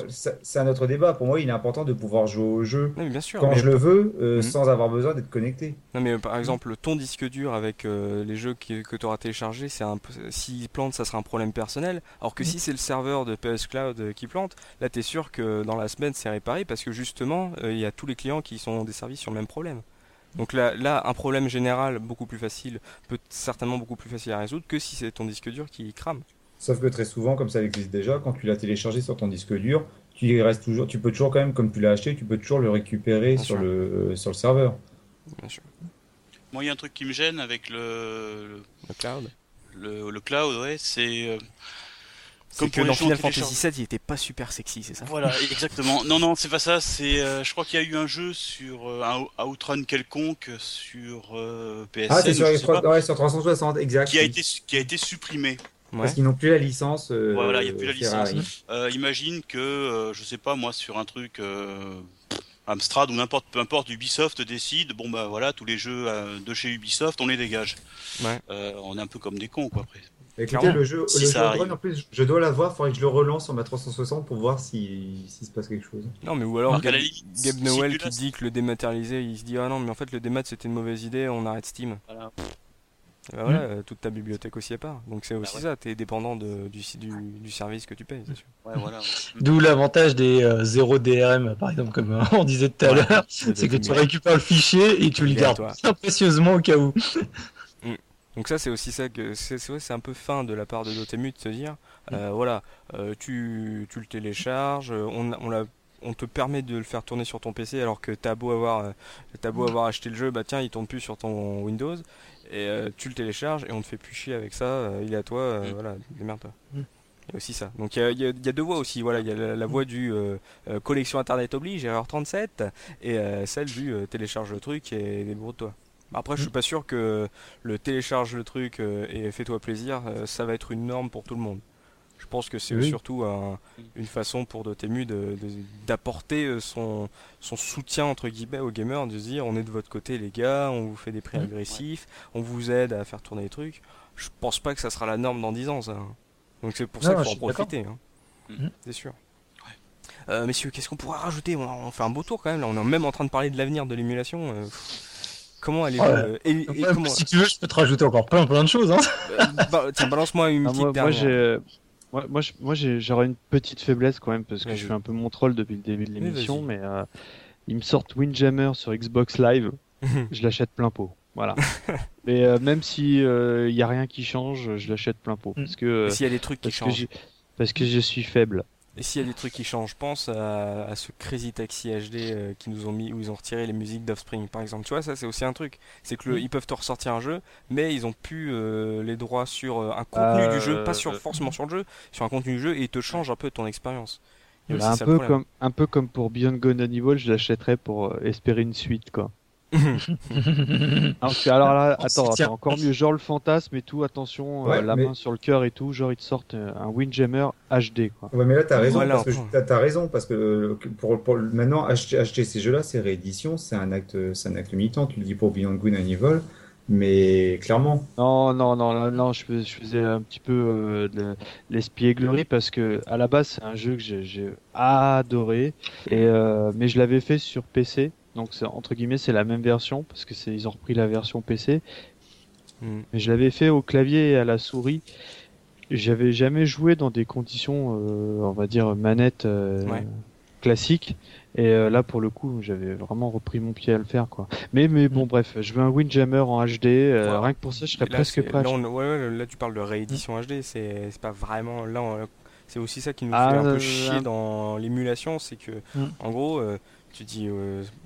c'est un autre débat. Pour moi, il est important de pouvoir jouer au jeu bien sûr. quand mais- je le veux, euh, Mhm. sans avoir besoin d'être connecté. Non mais par exemple ton disque dur avec euh, les jeux qui- que tu auras téléchargés, c'est un s'il plante ça sera un problème personnel. Alors que si c'est le serveur de PS Cloud qui plante, là t'es sûr que dans la semaine c'est réparé parce que justement euh, il y a tous les clients qui sont desservis sur le même problème. Donc là, là un problème général beaucoup plus facile peut certainement beaucoup plus facile à résoudre que si c'est ton disque dur qui crame. Sauf que très souvent, comme ça existe déjà, quand tu l'as téléchargé sur ton disque dur, tu y restes toujours, tu peux toujours quand même, comme tu l'as acheté, tu peux toujours le récupérer Bien sur sûr. le, euh, sur le serveur. Bien sûr. Moi, il y a un truc qui me gêne avec le, Le cloud. le, le cloud, ouais, c'est. euh, C'est Comme que dans Final. Fantasy VII il était pas super sexy, c'est ça? Voilà, exactement. Non, non, c'est pas ça. C'est, euh, je crois qu'il y a eu un jeu sur euh, un Outrun quelconque sur euh, PSN, Ah, c'est sur, je les sais trois- pas, ouais, sur 360, exact. qui a été qui a été supprimé. Ouais. Parce qu'ils n'ont plus la licence. euh, Voilà, il y a plus la Ferrari. licence. Euh, imagine que, euh, je sais pas moi, sur un truc euh, Amstrad ou n'importe, peu importe, Ubisoft décide, bon bah voilà, tous les jeux euh, de chez Ubisoft, on les dégage. Ouais. Euh, on est un peu comme des cons quoi après. Écoutez, Clairement. le jeu, Si le en plus, je dois l'avoir, il faudrait que je le relance sur ma 360 pour voir si- s'il se passe quelque chose. Non mais ou alors Gabe, si Noël tu qui dit que le dématérialisé, il se dit ah non mais en fait le démat c'était une mauvaise idée, on arrête Steam. Voilà. Et bah voilà, euh, toute ta bibliothèque aussi à part. Donc c'est aussi ouais. ça, t'es dépendant de, du, du, du service que tu payes, c'est sûr. Ouais, voilà. ouais. <laughs> D'où l'avantage des euh, 0 DRM, par exemple, comme euh, on disait tout à l'heure, c'est c'est que tu récupères le fichier et tu le gardes toi. <laughs> précieusement au cas où. Donc ça c'est aussi ça que c'est un peu fin de la part de Dotemu de se dire euh, voilà euh, tu, tu le télécharges, euh, on, on l'a on te permet de le faire tourner sur ton PC alors que t'as beau avoir t'as beau avoir acheté le jeu bah tiens il tourne plus sur ton Windows et euh, tu le télécharges et on te fait plus chier avec ça il est à toi Mm. voilà démerde-toi. Mm. il y a aussi ça. Donc il y a, y y deux voies aussi voilà il y a la, la voie du euh, euh, collection internet oblige erreur 37 et euh, celle du télécharge le truc et débrouille-toi après, je suis pas sûr que le télécharge le truc euh, et fais-toi plaisir, euh, ça va être une norme pour tout le monde. Je pense que c'est Oui. surtout un- une façon pour Dotemu de- de- d'apporter euh, son, son soutien entre guillemets aux gamers, de se dire on est de votre côté les gars, on vous fait des prix Mhm. agressifs, on vous aide à faire tourner les trucs. Je pense pas que ça sera la norme dans 10 ans ça. hein. Donc c'est pour Non, ça qu'il faut en profiter. hein. Mhm. C'est sûr. Euh, messieurs, qu'est-ce qu'on pourrait rajouter? On, on fait un beau tour quand même là, on est même en train de parler de l'avenir de l'émulation. euh. Comment allez-vous Ouais. euh, et- et Ouais, comment- Si tu veux, je peux te rajouter encore plein plein de choses. Hein. euh, bah, tiens, balance-moi une petite moi, moi, j'ai, moi, moi, moi, j'ai- j'aurais une petite faiblesse quand même parce que je fais un peu mon troll depuis le début de l'émission, mais euh, ils me sortent Windjammer sur Xbox Live, <laughs> je l'achète plein pot. Voilà. <laughs> mais euh, même si il y a rien qui change, je l'achète plein pot Mm. parce que euh, s'il y a des trucs qui changent parce que je suis faible. Et s'il y a des trucs qui changent, pense à, à ce Crazy Taxi HD euh, qui nous ont mis, où ils ont retiré les musiques d'Offspring par exemple. Tu vois, ça c'est aussi un truc. C'est que le- Mm. ils peuvent te ressortir un jeu, mais ils ont plus euh, les droits sur euh, un contenu du jeu, pas sur forcément sur le jeu, sur un contenu du jeu, et ils te changent un peu ton expérience. Bah, un peu comme un peu comme pour Beyond Good and Evil, je l'achèterais pour espérer une suite quoi. Alors, que- alors là, attends, attends, encore mieux, genre le fantasme et tout, attention, euh, la mais- main sur le cœur et tout, genre ils te sortent euh, un Windjammer HD quoi. Ouais, mais là, t'as raison, Voilà, parce que enfin. t'as, t'as raison, parce que pour, pour maintenant acheter, acheter ces jeux-là, ces rééditions, c'est un acte, c'est un acte militant. Tu le dis pour Beyond Good and Evil, Mais clairement. Non, non, non, non, je, faisais un petit peu euh, de l'espièglerie parce que à la base c'est un jeu que j'ai adoré et euh, mais je l'avais fait sur PC donc entre guillemets c'est la même version parce que c'est ils ont repris la version PC hmm. mais je l'avais fait au clavier et à la souris j'avais jamais joué dans des conditions euh, on va dire manette classique et euh, là, pour le coup, j'avais vraiment repris mon pied à le faire, quoi. Mais, mais bon, bref, je veux un Windjammer en HD. Euh, rien que pour ça, je serais presque prêt. Là, ouais, là, tu parles de réédition HD. C'est pas vraiment. Là, c'est aussi ça qui nous ah, fait un peu chier dans l'émulation. C'est que, en gros, euh, tu dis,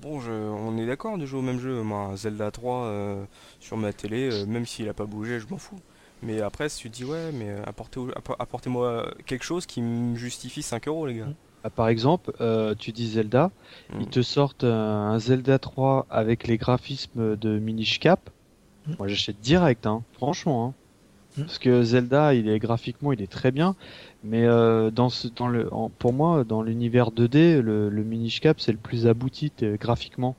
bon, je, on est d'accord de jouer au même jeu. Moi, Zelda 3 sur ma télé, même s'il a pas bougé, je m'en fous. Mais après, si tu dis, ouais, mais apportez-moi quelque chose qui me justifie 5 euros, les gars. Mm. Ah, par exemple, euh, tu dis Zelda, hmm. ils te sortent un, Zelda 3 avec les graphismes de Minish Cap. Hmm. Moi, j'achète direct, hein, franchement. Hein. Hmm. Parce que Zelda, il est graphiquement, il est très bien, mais euh, dans ce, dans le, pour moi, dans l'univers 2D, le, le Minish Cap, c'est le plus abouti euh, graphiquement.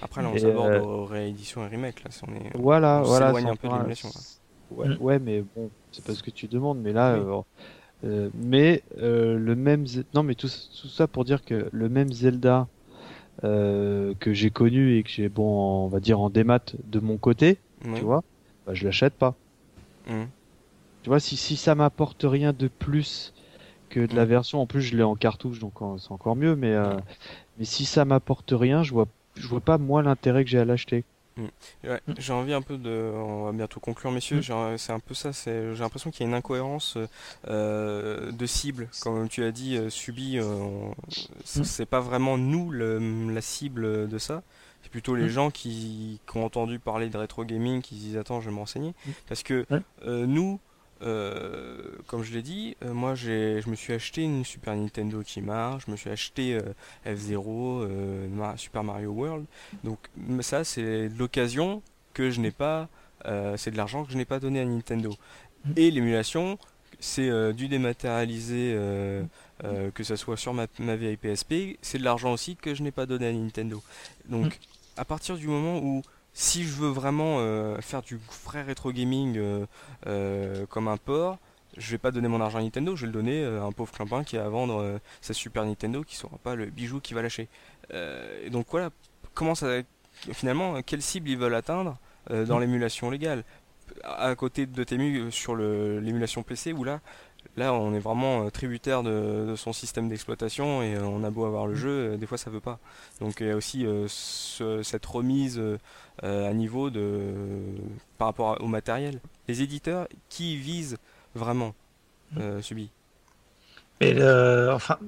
Après, là, on s'aborde aux rééditions et remakes. Là, on est, voilà, voilà. un peu de Ouais, ouais, mais bon, c'est pas ce que tu demandes, mais là, euh, mais euh, le même non mais tout, tout, ça pour dire que le même Zelda euh, que j'ai connu et que j'ai bon on va dire en démat de mon côté tu vois bah, je l'achète pas mmh. Tu vois si si ça m'apporte rien de plus que de la mmh. version en plus je l'ai en cartouche donc c'est encore mieux mais euh, mmh. mais si ça m'apporte rien je vois je vois pas moi l'intérêt que j'ai à l'acheter Mm. Ouais, j'ai envie un peu de. On va bientôt conclure, messieurs. Mm. C'est un peu ça. J'ai l'impression qu'il y a une incohérence euh, de cible. Comme tu as dit, euh, subi, euh, mm. c'est pas vraiment nous la cible de ça. C'est plutôt les gens qui, qui, ont entendu parler de rétro gaming qui se disent Attends, je vais me renseigner. Parce que nous, euh, comme je l'ai dit, euh, moi je me suis acheté une Super Nintendo qui marche, je me suis acheté euh, F0, Super Mario World. Donc ça c'est l'occasion que je n'ai pas, c'est de l'argent que je n'ai pas donné à Nintendo. Mm. Et l'émulation, c'est du dématérialisé, que ce soit sur ma, ma vieille PSP, c'est de l'argent aussi que je n'ai pas donné à Nintendo. Donc mm. à partir du moment où si je veux vraiment euh, faire du vrai rétro gaming euh, euh, comme un port, je vais pas donner mon argent à Nintendo, je vais le donner à un pauvre clampin qui a à vendre sa Super Nintendo qui saura pas le bijou qu'il va lâcher. et donc voilà, comment ça, finalement, quelle cible ils veulent atteindre dans mm. l'émulation légale? À côté de Temu sur l'émulation PC où là Là, on est vraiment euh, tributaire de, son système d'exploitation et euh, on a beau avoir le mm. jeu, euh, des fois ça veut pas. Donc il y a aussi cette remise à niveau de, par rapport au matériel. Les éditeurs qui visent vraiment mm. Subi? Mais euh, enfin,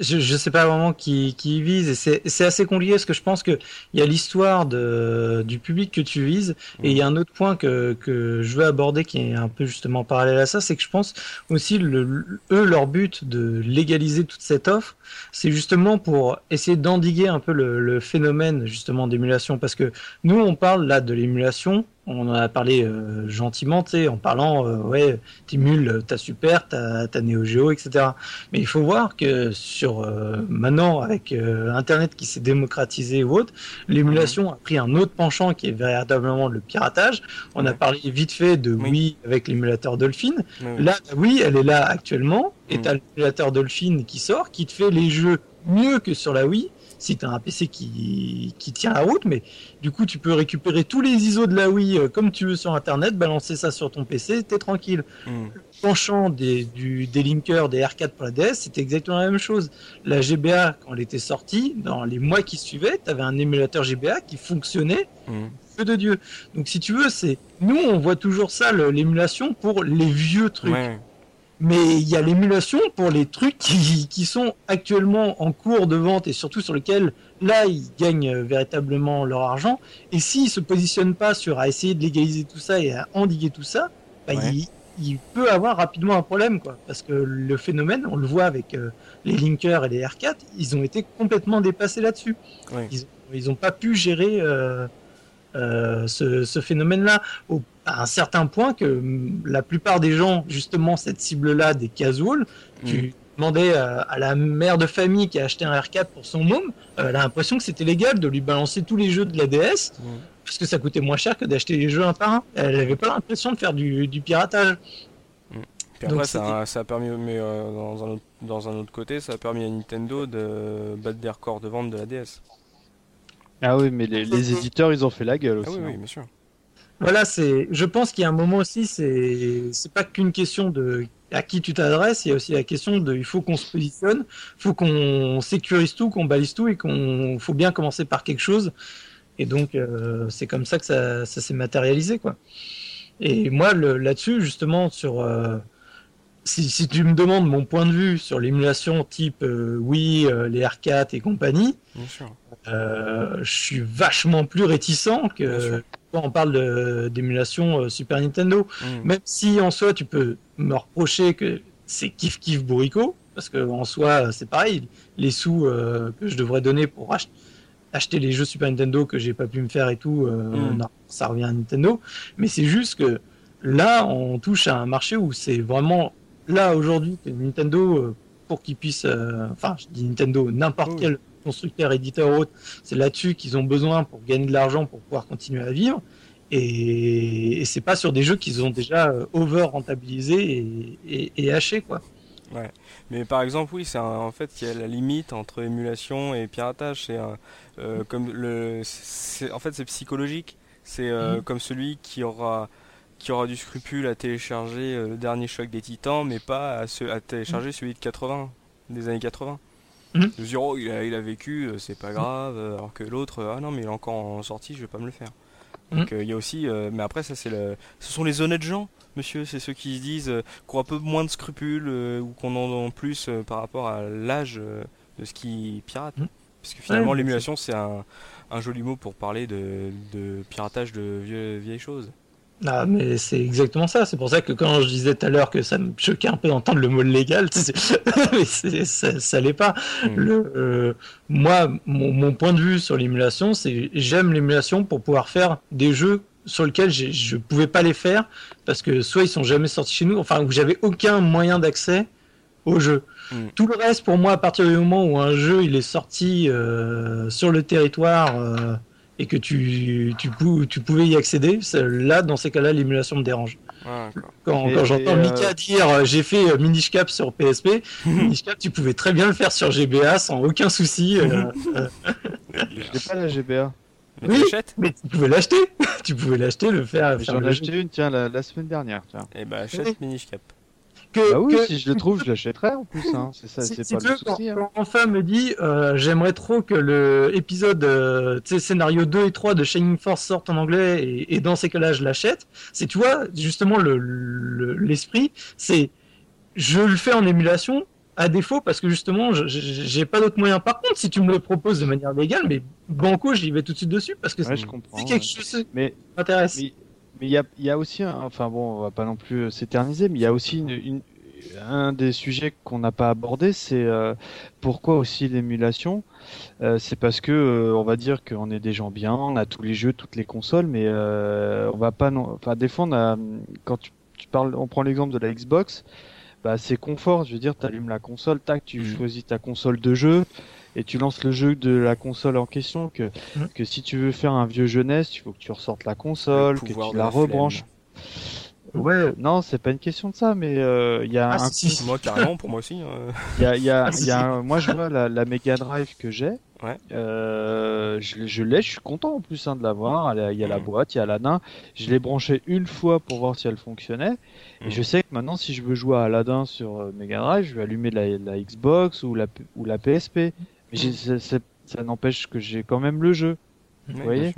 je, ne sais pas vraiment qui, qui vise et c'est assez compliqué parce que je pense que il y a l'histoire du public que tu vises et il y a un autre point que que je veux aborder qui est un peu justement parallèle à ça, c'est que je pense aussi le, eux leur but de légaliser toute cette offre, c'est justement pour essayer d'endiguer un peu le, le phénomène justement d'émulation. Parce que nous on parle là de l'émulation on en a parlé euh, gentiment, en parlant, euh, ouais, t'émules ta Super, ta, ta Neo Geo, etc. Mais il faut voir que sur euh, maintenant, avec Internet qui s'est démocratisé ou autre, l'émulation a pris un autre penchant qui est véritablement le piratage. On a parlé vite fait de Wii avec l'émulateur Dolphin. Là, oui, elle est là actuellement, et t'as l'émulateur Dolphin qui sort, qui te fait les jeux mieux que sur la Wii si tu as un PC qui, qui tient la route, mais du coup, tu peux récupérer tous les ISO de la Wii euh, comme tu veux sur Internet, balancer ça sur ton PC, t'es tranquille. Mm. Le penchant des, du, des linkers des R4 pour la DS, c'était exactement la même chose. La GBA, quand elle était sortie, dans les mois qui suivaient, tu avais un émulateur GBA qui fonctionnait. que de Dieu. Donc si tu veux, c'est nous on voit toujours ça l'émulation pour les vieux trucs. Mais il y a l'émulation pour les trucs <laughs> qui, qui, sont actuellement en cours de vente et surtout sur lesquels là ils gagnent euh, véritablement leur argent. Et s'ils se positionnent pas sur à essayer de légaliser tout ça et à endiguer tout ça, bah, il, il, peut avoir rapidement un problème quoi. Parce que le phénomène, on le voit avec euh, les linkers et les R4, ils ont été complètement dépassés là-dessus. Ils, ils ont pas pu gérer euh, euh, ce, ce phénomène-là à un certain point que la plupart des gens, justement, cette cible-là des casuals, tu mm. demandais à, la mère de famille qui a acheté un R4 pour son môme, euh, elle a l'impression que c'était légal de lui balancer tous les jeux de la DS. Mm. parce que ça coûtait moins cher que d'acheter les jeux un par un. Elle n'avait pas l'impression de faire du, du piratage. Puis après, ça, ça, a permis, mais euh, dans, un autre, dans un autre côté, ça a permis à Nintendo de battre des records de vente de la DS. Ah oui, mais les, les éditeurs, ils ont fait la gueule aussi. Ah oui, oui, hein. bien sûr. Voilà, c'est. Je pense qu'il y a un moment aussi, c'est c'est pas qu'une question de à qui tu t'adresses, il y a aussi la question de il faut qu'on se positionne, il faut qu'on sécurise tout, qu'on balise tout et qu'on faut bien commencer par quelque chose. Et donc euh, c'est comme ça que ça, ça s'est matérialisé quoi. Et moi là-dessus justement sur euh, si, si tu me demandes mon point de vue sur l'émulation type euh, Wii, euh, les R4 et compagnie, Bien sûr. Je suis vachement plus réticent que quand on parle d'émulation euh, Super Nintendo. Mm. Même si en soi tu peux me reprocher que c'est kiff kiff bourricot, parce que en soi c'est pareil, les sous euh, que je devrais donner pour ach- acheter les jeux Super Nintendo que j'ai pas pu me faire et tout, euh, Mm. non, ça revient à Nintendo. Mais c'est juste que là on touche à un marché où c'est vraiment là aujourd'hui que Nintendo euh, pour qu'ils puissent, euh, enfin je dis Nintendo, n'importe Oui. quel constructeur, éditeur ou autre, c'est là-dessus qu'ils ont besoin pour gagner de l'argent pour pouvoir continuer à vivre. Et, et c'est pas sur des jeux qu'ils ont déjà euh, over rentabilisés et, et, et hachés quoi. Mais par exemple, oui, c'est un- en fait il y a la limite entre émulation et piratage. C'est euh, comme le, c'est- en fait c'est psychologique. C'est euh, Mhm. comme celui qui aura qui aura du scrupule à télécharger le dernier choc des Titans, mais pas à, se, à télécharger celui de 80, des années 80. Mhm. Se dire, oh, il a, il a vécu, euh, c'est pas grave, euh, alors que l'autre, euh, ah non, mais il est encore en sortie, je vais pas me le faire. Donc euh, il y a aussi, mais après ça c'est le, ce sont les honnêtes gens, monsieur, c'est ceux qui se disent euh, qu'on a un peu moins de scrupules euh, ou qu'on en a plus euh, par rapport à l'âge de ce qui pirate. Mhm. Parce que finalement Ouais, l'émulation c'est un, un joli mot pour parler de, de piratage de vieux, vieilles choses. Ah, mais c'est exactement ça. C'est pour ça que quand je disais tout à l'heure que ça me choquait un peu d'entendre le mot légal, <laughs> mais ça, ça l'est pas. Mhm. Le, euh, moi, mon, mon point de vue sur l'émulation, c'est j'aime l'émulation pour pouvoir faire des jeux sur lesquels je pouvais pas les faire parce que soit ils sont jamais sortis chez nous, enfin où j'avais aucun moyen d'accès au jeu. Mhm. Tout le reste, pour moi, à partir du moment où un jeu il est sorti euh, sur le territoire euh, et que tu, tu, pou- tu pouvais y accéder, là, dans ces cas-là, l'émulation me dérange. Ah. Quand, Et- quand j'entends et, euh, Mika dire euh, j'ai fait euh, Minish Cap sur PSP, <laughs> Minish Cap, tu pouvais très bien le faire sur GBA sans aucun souci. euh, <laughs> J'ai pas la GBA. Mais Oui. mais tu pouvais l'acheter. <laughs> tu pouvais l'acheter, le faire. J'en ai acheté une, tiens, la, la semaine dernière. Tiens. Eh bah achète Minish Cap. Que, Bah oui, que- si je le trouve, je l'achèterai en plus. Hein. C'est ça, si- c'est si pas le quand, souci. Hein. enfin me dit euh, j'aimerais trop que le épisode euh, tu sais, scénario 2 et 3 de Shining Force sortent en anglais et, et dans ces cas-là je l'achète c'est tu vois justement le- le- l'esprit c'est je le fais en émulation à défaut parce que justement je- je- j'ai pas d'autre moyen par contre si tu me le proposes de manière légale mais banco j'y vais tout de suite dessus parce que Ouais, c'est je comprends. c'est quelque chose qui m'intéresse Mais mais il y a, y a aussi, un- enfin bon, on va pas non plus euh, s'éterniser, mais il y a aussi une, une- un des sujets qu'on n'a pas abordé, c'est euh, pourquoi aussi l'émulation? Euh, c'est parce que euh, on va dire qu'on est des gens bien, on a tous les jeux, toutes les consoles, mais euh, on va pas, non, enfin des fois on a, quand tu, tu parles, on prend l'exemple de la Xbox, bah c'est confort. Je veux dire, t'allumes la console, tac, tu Mhm. choisis ta console de jeu. Et tu lances le jeu de la console en question. Que, Mhm. que si tu veux faire un vieux jeunesse, il faut que tu ressortes la console, Le que tu la la rebranches. Ouais, non, c'est pas une question de ça, mais euh, il y a Ah, un, si, si. Moi carrément pour moi aussi. euh. il y a, il y a, Ah, y a un- moi je vois la, la Mega Drive que j'ai. Ouais. Euh, je, l'ai- je l'ai, je suis content en plus hein, de l'avoir. Il y a la Mhm. boîte, il y a l'Aladdin. Je l'ai branché une fois pour voir si elle fonctionnait. Et Mhm. je sais que maintenant, si je veux jouer à Aladdin sur euh, Mega Drive, je vais allumer la, la Xbox ou la, ou la PSP. Mais ça n'empêche que j'ai quand même le jeu. Bien voyez.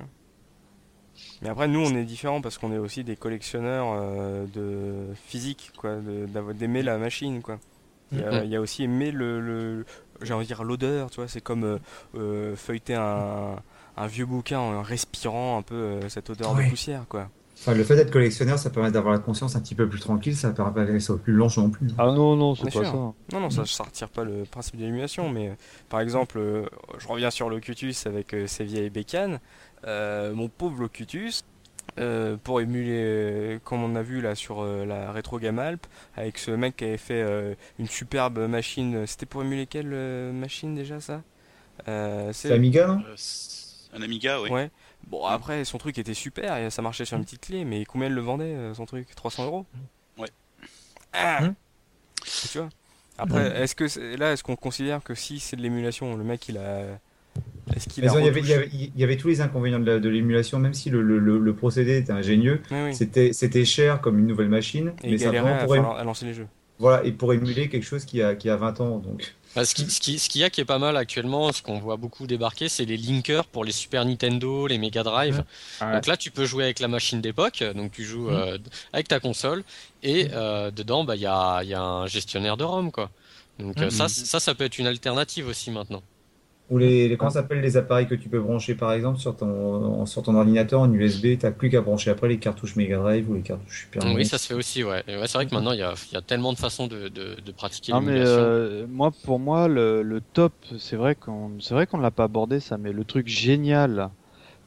Mais après, nous, on est différents parce qu'on est aussi des collectionneurs euh, de physique, quoi, d'aimer la machine, quoi. Il y, a, il y a aussi aimer le, le- j'ai envie de dire l'odeur, tu vois. C'est comme euh, euh, feuilleter un, un vieux bouquin en respirant un peu euh, cette odeur de poussière, quoi. Enfin, le fait d'être collectionneur, ça permet d'avoir la conscience un petit peu plus tranquille, ça permet pas ça soit plus lent non plus. Ah non, non, c'est pas sûr. ça. Non, non, ça, ça retire pas le principe de l'émulation, mais euh, par exemple, euh, je reviens sur Locutus avec euh, ses vieilles bécanes. Euh, mon pauvre Locutus, euh, pour émuler, euh, comme on a vu là sur euh, la rétro Gamalp, avec ce mec qui avait fait euh, une superbe machine. C'était pour émuler quelle euh, machine déjà ça? Euh, C'est Amiga, non? Euh, Un Amiga, oui. Ouais. Bon, après, son truc était super et ça marchait sur une petite clé, mais combien elle le vendait, euh, son truc 300 euros Ouais. Ah Hum. Tu vois Après, est-ce que c'est- là, est-ce qu'on considère que si c'est de l'émulation, le mec il a. Est-ce qu'il a. il y, avait, il, y avait, il y avait tous les inconvénients de la- de l'émulation, même si le, le- le- le procédé était ingénieux. Oui. C'était c'était cher comme une nouvelle machine, Et mais il simplement à, pour, falloir- à lancer les jeux. Voilà, et pour émuler quelque chose qui a, qui a 20 ans. Donc. Bah, ce qui- ce qui- ce qu'il y a qui est pas mal actuellement, ce qu'on voit beaucoup débarquer, c'est les linkers pour les Super Nintendo, les Mega Drive. Ouais. Donc là, tu peux jouer avec la machine d'époque, donc tu joues euh, avec ta console, et euh, dedans, bah, il y a, il y a un gestionnaire de ROM, quoi. Donc euh, Mhm. ça, ça, ça peut être une alternative aussi maintenant. Ou les, les- comment s'appellent les appareils que tu peux brancher par exemple sur ton, sur ton ordinateur en USB, t'as plus qu'à brancher après les cartouches Mega Drive ou les cartouches Super Oui, ça se fait aussi, ouais. C'est vrai que maintenant, il y a, il y a tellement de façons de, de, de pratiquer Non mais euh, moi pour moi le, le top c'est vrai qu'on c'est vrai qu'on l'a pas abordé ça mais le truc génial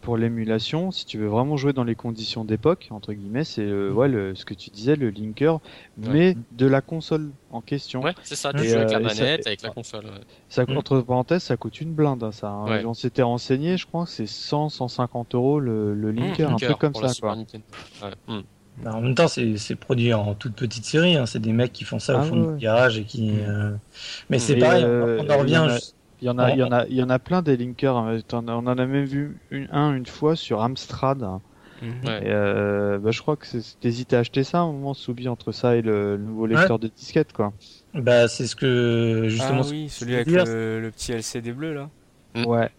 pour l'émulation si tu veux vraiment jouer dans les conditions d'époque entre guillemets c'est euh, ouais le, ce que tu disais le linker mais de la console en question Ouais, c'est ça, tu Et, joues avec euh, la ça manette, fait- avec la console. ouais. ça Mm. entre parenthèses ça coûte une blinde hein, ça hein. Ouais. on s'était renseigné je crois que c'est 100 150 euros le, le linker un Linker truc comme ça quoi. Ouais. Bah, en même temps, c'est produit en toute petite série. Hein. C'est des mecs qui font ça Ah au fond ouais. du garage et qui. euh, Mais c'est pareil. euh, on en revient. juste- Il y en a, il y en a, il y en a plein des linkers. hein. On en a même vu une- un une fois sur Amstrad. Mhm. Ouais. Et euh, bah, je crois que t'hésitais à acheter ça à un moment, Soubi, entre ça et le, le nouveau lecteur de disquette, quoi. Bah, c'est ce que justement. Ah oui, celui avec le, le petit LCD bleu là. Ouais.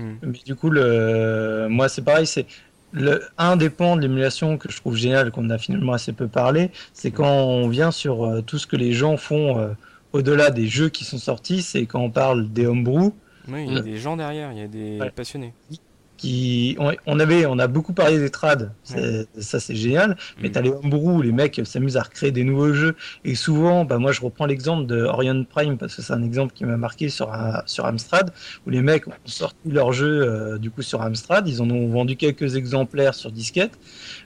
Mais du coup, le... moi, c'est pareil. C'est le... un des pans de l'émulation que je trouve génial, qu'on a finalement assez peu parlé, c'est quand on vient sur euh, tout ce que les gens font euh, au-delà des jeux qui sont sortis. C'est quand on parle des homebrew. Oui, il y a Mm. des gens derrière, il y a des Ouais. passionnés. Qui, on, on avait, on a beaucoup parlé des trades, C'est- ça c'est génial. Mais Mm. t'as les homebrew les mecs s'amusent à recréer des nouveaux jeux. Et souvent, bah moi je reprends l'exemple de Orion Prime parce que c'est un exemple qui m'a marqué sur, un- sur Amstrad où les mecs ont sorti leur jeu euh, du coup sur Amstrad. Ils en ont vendu quelques exemplaires sur disquette.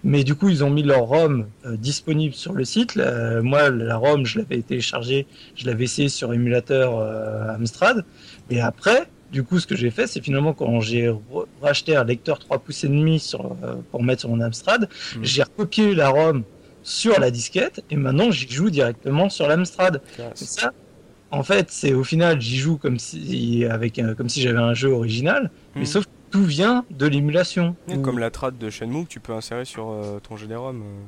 Mais du coup, ils ont mis leur ROM euh, disponible sur le site. La- moi, la ROM, je l'avais téléchargée, je l'avais essayé sur émulateur euh, Amstrad. Et après, du coup, ce que j'ai fait, c'est finalement quand j'ai racheté un lecteur 3 pouces et demi sur, euh, pour mettre sur mon Amstrad, Mhm. j'ai recopié la ROM sur la disquette et maintenant j'y joue directement sur l'Amstrad. Ça. En fait, c'est au final, j'y joue comme si avec un- comme si j'avais un jeu original, mais Mhm. sauf que tout vient de l'émulation. Où- Comme la trad de Shenmue que tu peux insérer sur euh, ton GD-ROM. euh.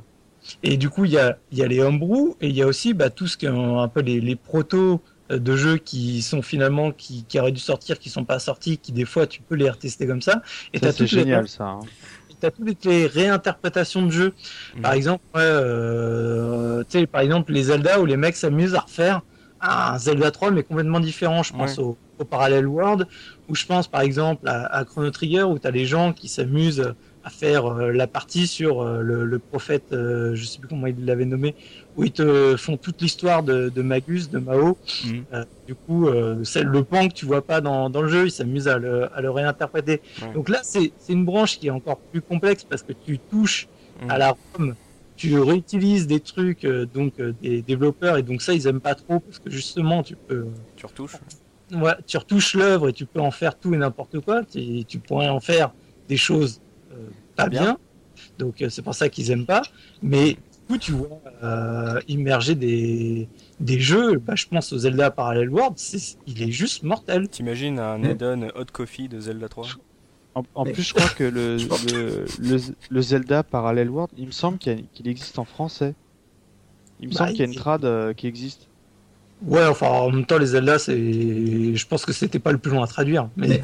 Et du coup, il y a, y a les homebrew et il y a aussi bah, tout ce qui est un, un peu les, les protos euh, de jeux qui sont finalement qui, qui auraient dû sortir, qui sont pas sortis, qui des fois tu peux les retester comme ça. Et Ça, t'as c'est toutes les- génial, ça. hein. t'as toutes les réinterprétations de jeux. Par Mhm. exemple, ouais, euh, tu sais, par exemple, les Zelda où les mecs s'amusent à refaire un Zelda 3 mais complètement différent. Je pense Ouais. au, au Parallel World, ou je pense par exemple à, à Chrono Trigger où t'as les gens qui s'amusent à faire euh, la partie sur euh, le, le prophète, euh, je sais plus comment ils l'avaient nommé, où ils te font toute l'histoire de, de Magus, de Mao. Mhm. Euh, du coup, euh, c'est le pan que tu vois pas dans, dans le jeu, ils s'amusent à le, à le réinterpréter. Donc là, c'est une branche qui est encore plus complexe parce que tu touches Mhm. à la ROM, tu réutilises des trucs euh, donc des développeurs et donc ça ils aiment pas trop parce que justement tu peux Tu retouches. ouais, tu retouches l'œuvre et tu peux en faire tout et n'importe quoi tu, tu pourrais en faire des choses pas bien, Bien. donc euh, c'est pour ça qu'ils aiment pas mais du coup tu vois euh, immerger des des jeux bah, je pense au Zelda Parallel World c'est il est juste mortel T'imagines un add-on Hot Coffee de Zelda 3 En, plus, je crois que le, <laughs> le, le, le Zelda Parallel World, il me semble qu'il existe en français. Il me Bah, semble qu'il y a une trad euh, qui existe. ouais enfin en même temps les Zelda c'est je pense que c'était pas le plus long à traduire mais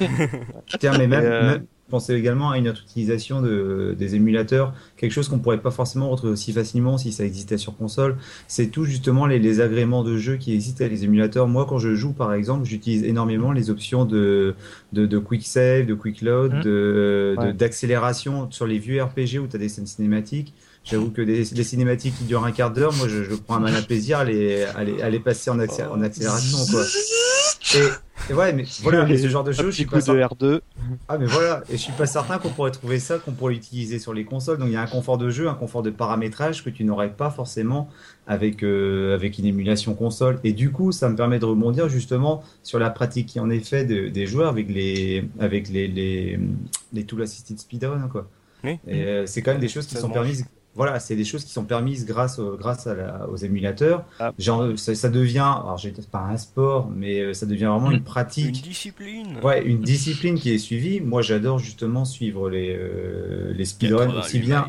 Tiens, <laughs> mais même, euh, même- pensez également à une autre utilisation de, des émulateurs, quelque chose qu'on pourrait pas forcément retrouver aussi facilement si ça existait sur console. C'est tout justement les, les agréments de jeu qui existent à les émulateurs. Moi, quand je joue, par exemple, j'utilise énormément les options de, de, de quick save, de quick load, Ouais. d'accélération sur les vieux RPG où tu as des scènes cinématiques. J'avoue que des, des cinématiques qui durent un quart d'heure, moi je, je prends un malin plaisir à les, à les, à les passer en, en accélération. Quoi. <laughs> Et, ouais, mais <laughs> voilà, mais ce genre de choses, je suis pas de R2. Ah, mais voilà, et je suis pas certain qu'on pourrait trouver ça, qu'on pourrait l'utiliser sur les consoles. Donc il y a un confort de jeu, un confort de paramétrage que tu n'aurais pas forcément avec euh, avec une émulation console. Et du coup, ça me permet de rebondir justement sur la pratique qui en est fait des joueurs avec les avec les les, les tool assisted speedrun quoi. Oui. Et euh, c'est quand même des choses qui sont permises voilà, c'est des choses qui sont permises grâce, grâce à aux émulateurs. Ah. Genre, ça, devient, alors j'ai pas un sport, mais euh, ça devient vraiment une pratique. Une discipline. Ouais, une discipline qui est suivie. Moi, j'adore justement suivre les, euh, les speedruns aussi bien.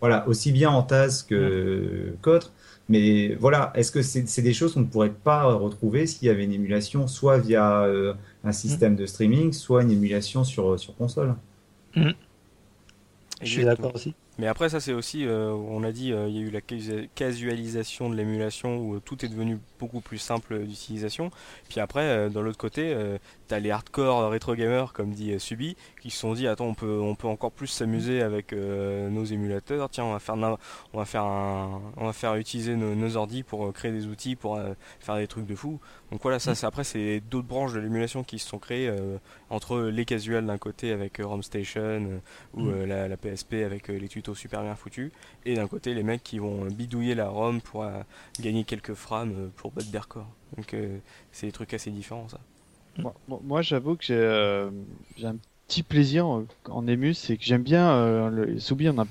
Voilà, aussi bien en TAS que qu'autre. Mais voilà, est-ce que c'est des choses qu'on ne pourrait pas retrouver s'il y avait une émulation, soit via euh, un système de streaming, soit une émulation sur, sur console? Mmh. Je suis d'accord aussi. Mais après, ça c'est aussi, euh, on a dit, euh, il y a eu la casualisation de l'émulation où euh, tout est devenu beaucoup plus simple d'utilisation. Puis après, dans l'autre côté, t'as les hardcore rétro gamers, comme dit Subi, qui se sont dit, attends, on peut, on peut encore plus s'amuser avec nos émulateurs. Tiens, on va faire, on va faire, un, on va faire utiliser nos, nos ordis pour créer des outils pour faire des trucs de fou. Donc voilà, ça, mm. c'est après, c'est d'autres branches de l'émulation qui se sont créées entre les casuals d'un côté avec ROM Station ou mm. la, la, PSP avec les tutos super bien foutu, et d'un côté les mecs qui vont bidouiller la ROM pour euh, gagner quelques frames euh, pour battre des records. Donc euh, c'est des trucs assez différents ça. Moi, j'avoue que j'ai un petit plaisir en ému, c'est que j'aime bien, le, Soubi en a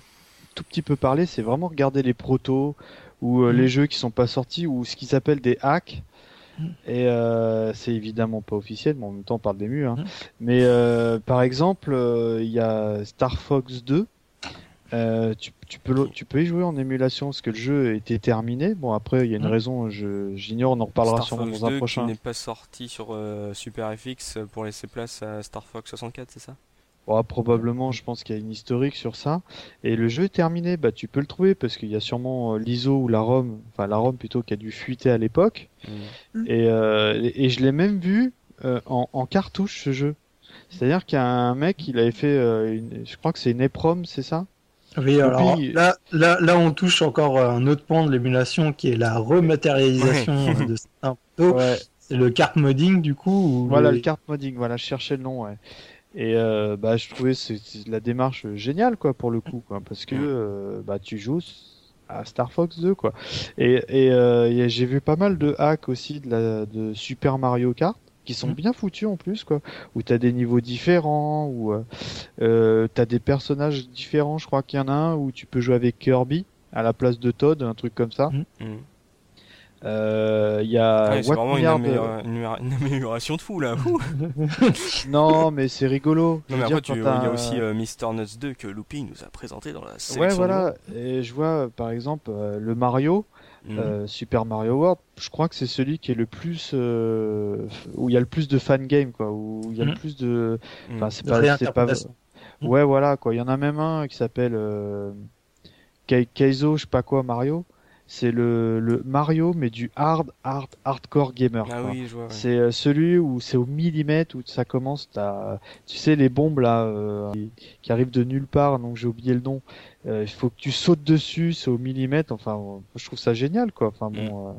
tout petit peu parlé, c'est vraiment regarder les protos ou mm. les jeux qui sont pas sortis ou ce qu'ils s'appelle des hacks. Mm. Et c'est évidemment pas officiel, mais en même temps on parle d'ému. Hein. Mm. Mais par exemple, il y a Star Fox 2 euh, tu, peux, tu peux y jouer en émulation parce que le jeu était terminé. Bon, après, il y a une raison, j'ignore, on en reparlera Star sûrement dans un prochain. Qui n'est pas sorti sur euh, Super FX pour laisser place à Star Fox 64, c'est ça? Probablement, je pense qu'il y a une historique sur ça. Et le jeu est terminé, bah tu peux le trouver parce qu'il y a sûrement euh, l'ISO ou la ROM, enfin la ROM plutôt qui a dû fuiter à l'époque. Mm. Et, et je l'ai même vu en, en, cartouche ce jeu. C'est-à-dire qu'il y a un mec, il avait fait, je crois que c'est une EPROM, c'est ça? Oui, alors là, là, là, on touche encore un autre point de l'émulation qui est la rematérialisation de certains ouais. C'est le cart modding du coup. voilà, le cart modding. Voilà, je cherchais le nom. Ouais. Et euh, bah, je trouvais c'est la démarche géniale quoi pour le coup, quoi, parce que euh, bah tu joues à Star Fox 2 quoi. Et, et euh, j'ai vu pas mal de hacks aussi de, la, de Super Mario Kart qui sont mm. bien foutus en plus quoi où t'as des niveaux différents où euh, euh, t'as des personnages différents je crois qu'il y en a un où tu peux jouer avec Kirby à la place de Todd un truc comme ça mm. Mm. Euh, il y a c'est vraiment une, amélioration de fou là. <laughs> non, mais c'est rigolo. Non, mais après, il y a aussi euh, Mister Nuts 2 que Looping nous a présenté dans la série. Ouais, voilà. Et je vois par exemple le Mario. Mhm. Euh, Super Mario World, je crois que c'est celui qui est le plus euh, où il y a le plus de fan game quoi, où il y a le mhm. plus de, mhm. enfin c'est pas, c'est pas, ouais voilà quoi, il y en a même un qui s'appelle euh... Kaizo, je sais pas quoi Mario, c'est le, le Mario mais du hard hard hardcore gamer. Ah oui, C'est euh, celui où c'est au millimètre où ça commence. As, tu sais les bombes là euh, qui, arrivent de nulle part, donc j'ai oublié le nom. Euh, il faut que tu sautes dessus, c'est au millimètre. Enfin, je trouve ça génial quoi. Enfin bon,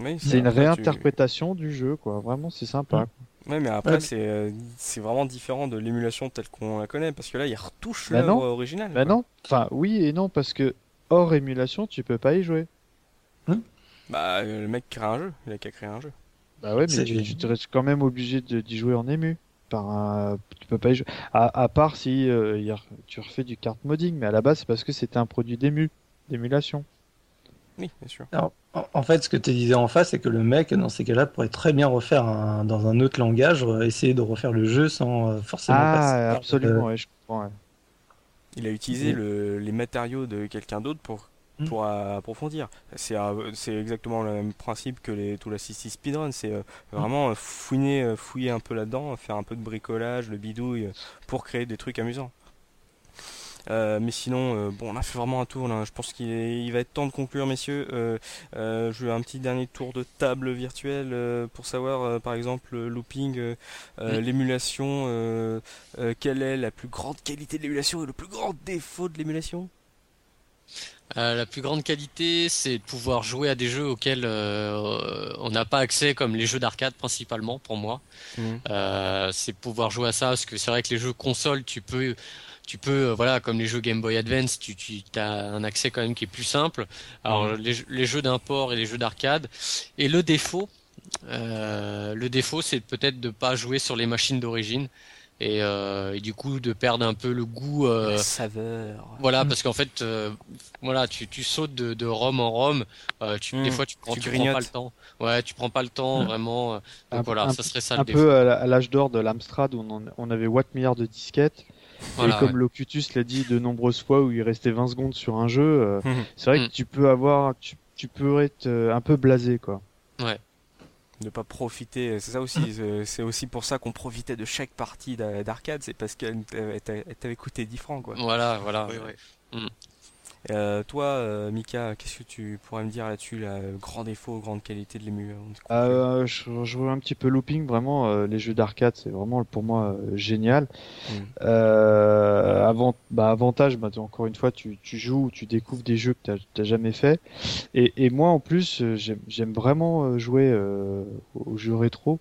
mm. c'est une réinterprétation du jeu quoi. Vraiment, c'est sympa. Mm. Ouais, mais après, c'est c'est vraiment différent de l'émulation telle qu'on la connaît, parce que là, il retouche bah l'œuvre originale. Bah non, enfin, oui et non, parce que hors émulation, tu peux pas y jouer. Bah, euh, le mec crée un jeu, il a qu'à créer un jeu. Bah ouais, mais tu, restes quand même obligé d'y jouer en ému. Par un... Tu peux pas y jouer. À, part si euh, tu refais du card modding, mais à la base, c'est parce que c'était un produit d'ému, d'émulation. Oui, bien sûr. en fait, ce que tu disais en face, c'est que le mec, dans ces cas-là, pourrait très bien refaire un, dans un autre langage, euh, essayer de refaire le jeu sans forcément ah, passer. absolument, ouais, je comprends. Il a utilisé le, les matériaux de quelqu'un d'autre pour Hmm. pour approfondir. C'est exactement le même principe que les tout la 6 speedrun, c'est euh, hmm. vraiment euh, fouiner, euh, fouiller un peu là-dedans, faire un peu de bricolage, le bidouille pour créer des trucs amusants. mais sinon, bon, on a fait vraiment un tour là. Je pense qu'il va être temps de conclure, messieurs. je veux un petit dernier tour de table virtuelle pour savoir, par exemple, looping, l'émulation. quelle est la plus grande qualité de l'émulation et le plus grand défaut de l'émulation? Euh, la plus grande qualité, c'est de pouvoir jouer à des jeux auxquels euh, on n'a pas accès, comme les jeux d'arcade principalement pour moi. Mhm. Euh, c'est pouvoir jouer à ça, parce que c'est vrai que les jeux console, tu peux, tu peux, voilà, comme les jeux Game Boy Advance, tu, tu as un accès quand même qui est plus simple. Alors les, les jeux d'import et les jeux d'arcade. Et le défaut, le défaut, c'est peut-être de pas jouer sur les machines d'origine. Et, euh, et, du coup de perdre un peu le goût euh, la saveur voilà parce qu'en fait euh, voilà tu, tu sautes de, de rhum en rhum euh, tu, des Mm. fois tu prends Tu tu, prends pas le temps ouais tu prends pas le temps Mm. vraiment euh, donc Un- voilà un- ça serait ça Un le peu à l'âge d'or de l'Amstrad où on, en- on avait watt milliard de disquettes. Voilà, et comme ouais. Locutus l'a dit de nombreuses fois où il restait 20 secondes sur un jeu, euh, c'est vrai Mm. que tu peux avoir, tu, tu peux être euh, un peu blasé quoi. De pas profiter c'est ça aussi c'est- c'est aussi pour ça qu'on profitait de chaque partie d'a- d'arcade c'est parce qu'elle t'avait coûté 10 francs quoi voilà voilà Oui, ouais. oui. Euh, toi euh, Mika qu'est-ce que tu pourrais me dire là-dessus la grand défaut grande qualité de on te confie. Euh, je, je vois un petit peu looping, vraiment, euh, les jeux d'arcade, c'est vraiment pour moi euh, génial. Mm. Euh, avant, bah, avantage, bah, tu- encore une fois, tu, tu joues, tu découvres des jeux que t'as t'as jamais fait. Et, et moi, en plus, euh, j'aime vraiment euh, jouer euh, aux jeux rétro.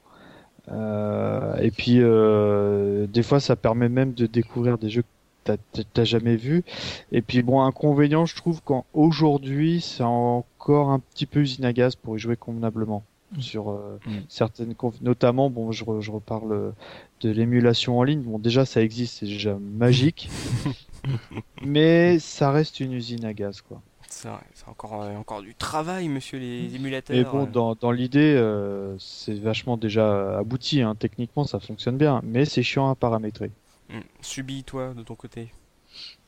Euh, et puis, euh, des fois, ça permet même de découvrir des jeux que t'as- jamais vus. Et puis, bon, inconvénient, je trouve qu'aujourd'hui, c'est encore un petit peu usine à gaz pour y jouer convenablement sur euh, Mm. certaines notamment bon je, re- je reparle euh, de l'émulation en ligne. Bon déjà ça existe c'est déjà magique. <laughs> Mais ça reste une usine à gaz quoi. C'est vrai c'est encore euh, encore du travail monsieur les émulateurs. Mais bon dans, dans l'idée euh, c'est vachement déjà abouti hein. techniquement ça fonctionne bien mais c'est chiant à paramétrer Mm. Subi toi de ton côté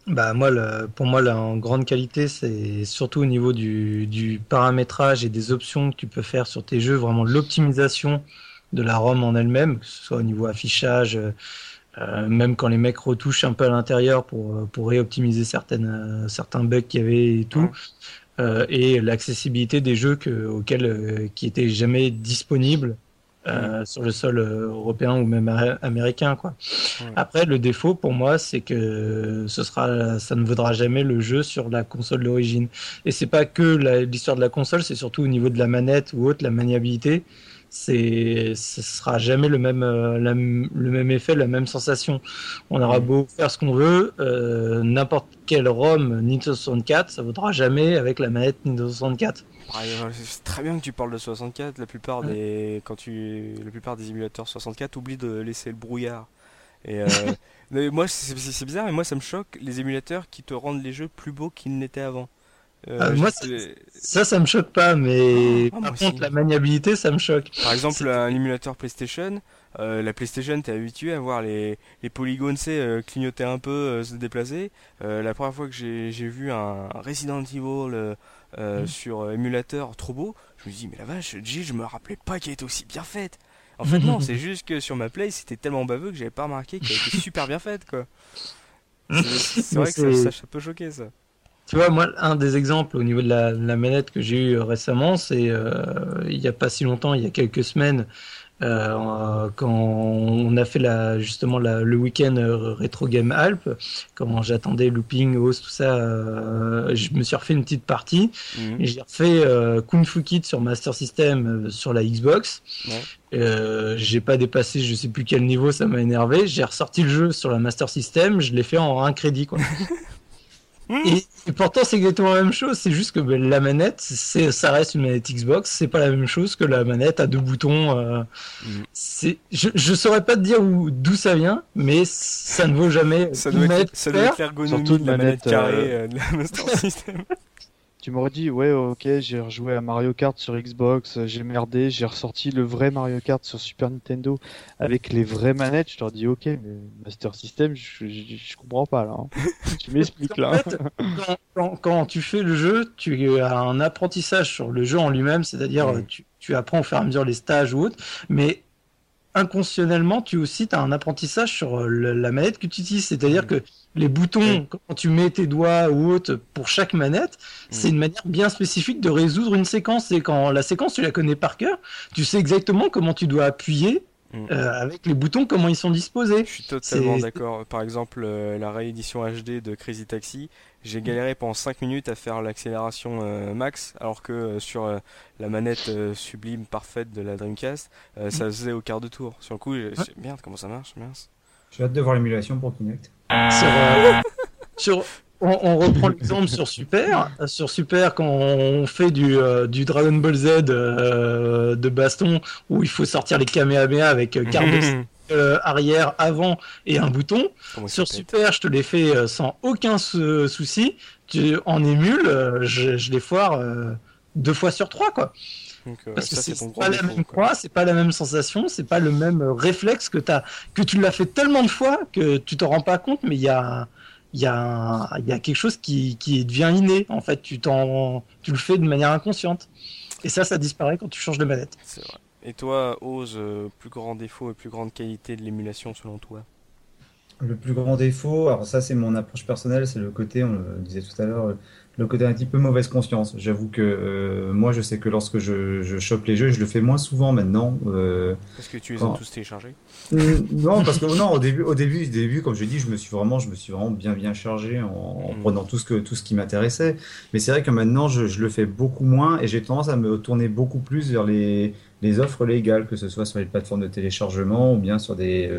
Bah moi, le- pour moi, la en grande qualité, c'est surtout au niveau du, du paramétrage et des options que tu peux faire sur tes jeux, vraiment l'optimisation de la ROM en elle-même, que ce soit au niveau affichage, euh, euh, même quand les mecs retouchent un peu à l'intérieur pour, euh, pour réoptimiser certaines, euh, certains bugs qu'il y avait et tout. Ouais. Euh, et l'accessibilité des jeux que, auxquels, qui étaient jamais disponibles euh, sur le sol euh, européen ou même américain, quoi. Après, le défaut pour moi, c'est que ce sera, ça ne vaudra jamais le jeu sur la console d'origine. Et c'est pas que l'histoire de la console, c'est surtout au niveau de la manette ou autre, la maniabilité. C'est, ce sera jamais le même, euh, la- le même effet, la même sensation. On aura beau faire ce qu'on veut, euh, n'importe quel ROM Nintendo 64, ça vaudra jamais avec la manette Nintendo 64. Ah, euh, c'est très bien que tu parles de 64 la plupart des quand tu la plupart des émulateurs 64 oublient de laisser le brouillard et euh, <laughs> mais moi c'est bizarre mais moi ça me choque les émulateurs qui te rendent les jeux plus beaux qu'ils n'étaient avant Euh, Ah, moi, Ça, ça me choque pas, mais Ah, moi par aussi. contre, la maniabilité, ça me choque. Par exemple, un émulateur PlayStation, euh, la PlayStation, t'es habitué à voir les, les polygones, euh, clignoter un peu, euh, se déplacer. Euh, la première fois que j'ai j'ai vu un Resident Evil euh, Mm. sur euh, émulateur trop beau, je me dis, mais la vache, G, je me rappelais pas qu'elle était aussi bien faite. En fait, non, <laughs> c'est juste que sur ma Play, c'était tellement baveux que j'avais pas remarqué qu'elle était <laughs> super bien faite, quoi. C'est c'est vrai que ça, ça, peut choquer, ça. Tu vois, moi, un des exemples au niveau de la, de la manette que j'ai eu récemment, c'est euh, il y a pas si longtemps, il y a quelques semaines, euh, quand on a fait la, justement la, le week-end euh, Retro Game Alp, quand j'attendais Looping, Host, tout ça, euh, je me suis refait une petite partie Mhm. j'ai refait euh, Kung Fu Kid sur Master System euh, sur la Xbox. Ouais. Euh, j'ai pas dépassé je sais plus quel niveau, ça m'a énervé. J'ai ressorti le jeu sur la Master System, je l'ai fait en un crédit quoi. <laughs> Et, et pourtant, c'est exactement la même chose. C'est juste que ben, la manette, c'est, ça reste une manette Xbox. C'est pas la même chose que la manette à deux boutons. euh, Mhm. c'est, je, je saurais pas te dire où, d'où ça vient, mais ça ne vaut jamais. Ça doit manette être, ça doit être l'ergonomie de la manette, carrée euh, euh, de la Master System. <laughs> Tu m'aurais dit, ouais, ok, j'ai rejoué à Mario Kart sur Xbox, j'ai merdé, j'ai ressorti le vrai Mario Kart sur Super Nintendo avec les vraies manettes. Je leur dis, ok, mais Master System, je, je, je comprends pas là. hein. <laughs> tu m'expliques là. Fait, quand, tu fais le jeu, tu as un apprentissage sur le jeu en lui-même, c'est-à-dire tu, tu apprends au fur et à mesure les stages ou autres, mais inconsciemment, tu aussi as un apprentissage sur euh, le- la manette que tu utilises, c'est-à-dire Mhm. que les boutons, Oui. quand tu mets tes doigts ou autres pour chaque manette, c'est Mhm. une manière bien spécifique de résoudre une séquence. Et quand la séquence, tu la connais par cœur, tu sais exactement comment tu dois appuyer Mm. Euh, avec les boutons, comment ils sont disposés. Je suis totalement d'accord. Par exemple, euh, la réédition HD de Crazy Taxi, j'ai galéré pendant 5 minutes à faire l'accélération euh, max, alors que sur la manette sublime parfaite de la Dreamcast, ça mm. faisait au quart de tour. Sur le coup, merde, comment ça marche? J'ai hâte de voir l'émulation pour Kinect. sur, <laughs> on, reprend l'exemple sur Super. Sur Super, quand on fait du, euh, du Dragon Ball Z euh, de baston, où il faut sortir les Kamehameha avec euh, quart arrière, avant et un bouton. sur Super, je te les fais sans aucun souci. Tu, en émule, je, les foire deux fois sur trois, quoi. Parce que c'est pas la même croix, c'est pas la même sensation, c'est pas le même réflexe que as, que tu l'as fait tellement de fois que tu te rends pas compte, mais il y a il y a, y a quelque chose qui, qui devient inné. En fait, tu, t'en, tu le fais de manière inconsciente. Et ça, ça disparaît quand tu changes de manette. C'est vrai. Et toi, Ose, euh, plus grand défaut et plus grande qualité de l'émulation selon toi? Le plus grand défaut, alors ça c'est mon approche personnelle, c'est le côté, on le disait tout à l'heure, le côté un petit peu mauvaise conscience. J'avoue que euh, moi, je sais que lorsque je, je chope les jeux, je le fais moins souvent maintenant. Euh, parce que tu les as tous téléchargés euh, Non, parce que non, au début, au début, au début, comme je dis, je me suis vraiment, je me suis vraiment bien bien chargé en, mm. prenant tout ce que tout ce qui m'intéressait. Mais c'est vrai que maintenant, je, je, le fais beaucoup moins et j'ai tendance à me tourner beaucoup plus vers les les offres légales, que ce soit sur les plateformes de téléchargement ou bien sur des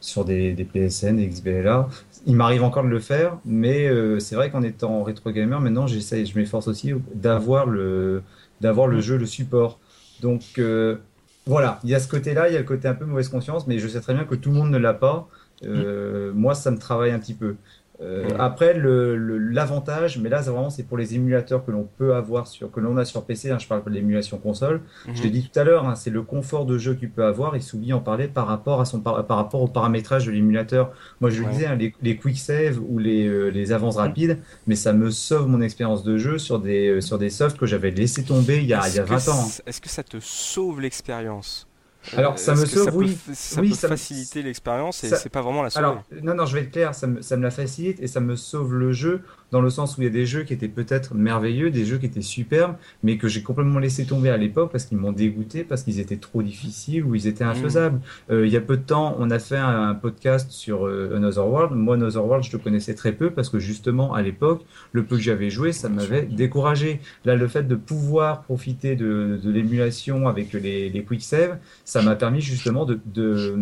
sur des, des PSN, des XBLA il m'arrive encore de le faire, mais euh, c'est vrai qu'en étant rétro gamer, maintenant j'essaye, je m'efforce aussi d'avoir le, d'avoir le jeu, le support. Donc euh, voilà, il y a ce côté-là, il y a le côté un peu mauvaise conscience, mais je sais très bien que tout le monde ne l'a pas. Euh, moi, ça me travaille un petit peu. Euh, après, l'avantage, le, mais là, vraiment, c'est pour les émulateurs que l'on peut avoir sur, que l'on a sur PC. Hein, je parle pas de l'émulation console. Je l'ai dit tout à l'heure, hein, c'est le confort de jeu qu'il peut avoir. Il s'oublie en parler par rapport à son par, rapport au paramétrage de l'émulateur. Moi, je le disais, hein, les, les, quick save ou les, euh, les avances rapides, mais ça me sauve mon expérience de jeu sur des euh, sur des softs que j'avais laissé tomber il y a, il y a 20 ans. Est-ce que ça te sauve l'expérience? Alors, ça me sauve, oui. ça peut faciliter l'expérience et c'est pas vraiment la sauver. Alors, non, non, je vais être clair, ça me, ça me la facilite et ça me sauve le jeu dans le sens où il y a des jeux qui étaient peut-être merveilleux, des jeux qui étaient superbes, mais que j'ai complètement laissé tomber à l'époque parce qu'ils m'ont dégoûté, parce qu'ils étaient trop difficiles ou ils étaient mmh. infaisables. Euh, il y a peu de temps, on a fait un, podcast sur euh, Another World. Moi, Another World, je le connaissais très peu parce que justement, à l'époque, le peu que j'avais joué, ça m'avait découragé. Là, le fait de pouvoir profiter de, de l'émulation avec les, les quick save, ça m'a permis justement de, de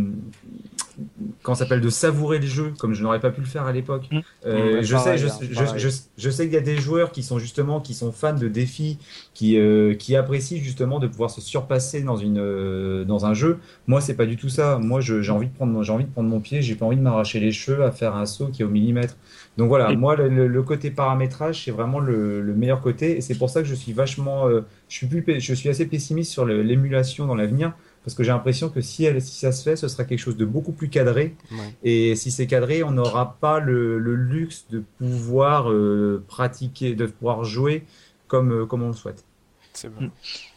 quand s'appelle de savourer le jeu comme je n'aurais pas pu le faire à l'époque. Mmh. Euh, je, sais, je, je, je, sais qu'il y a des joueurs qui sont justement qui sont fans de défis, qui euh, qui apprécient justement de pouvoir se surpasser dans une euh, dans un jeu. Moi, c'est pas du tout ça. Moi, j'ai envie de prendre j'ai envie de prendre mon pied, j'ai pas envie de m'arracher les cheveux à faire un saut qui est au millimètre. Donc voilà, moi le, le, côté paramétrage c'est vraiment le, le, meilleur côté et c'est pour ça que je suis vachement euh, je suis plus je suis assez pessimiste sur l'émulation dans l'avenir parce que j'ai l'impression que si, elle, si ça se fait, ce sera quelque chose de beaucoup plus cadré. Et si c'est cadré, on n'aura pas le, luxe de pouvoir euh, pratiquer, de pouvoir jouer comme, euh, comme on le souhaite. C'est bon. Mm.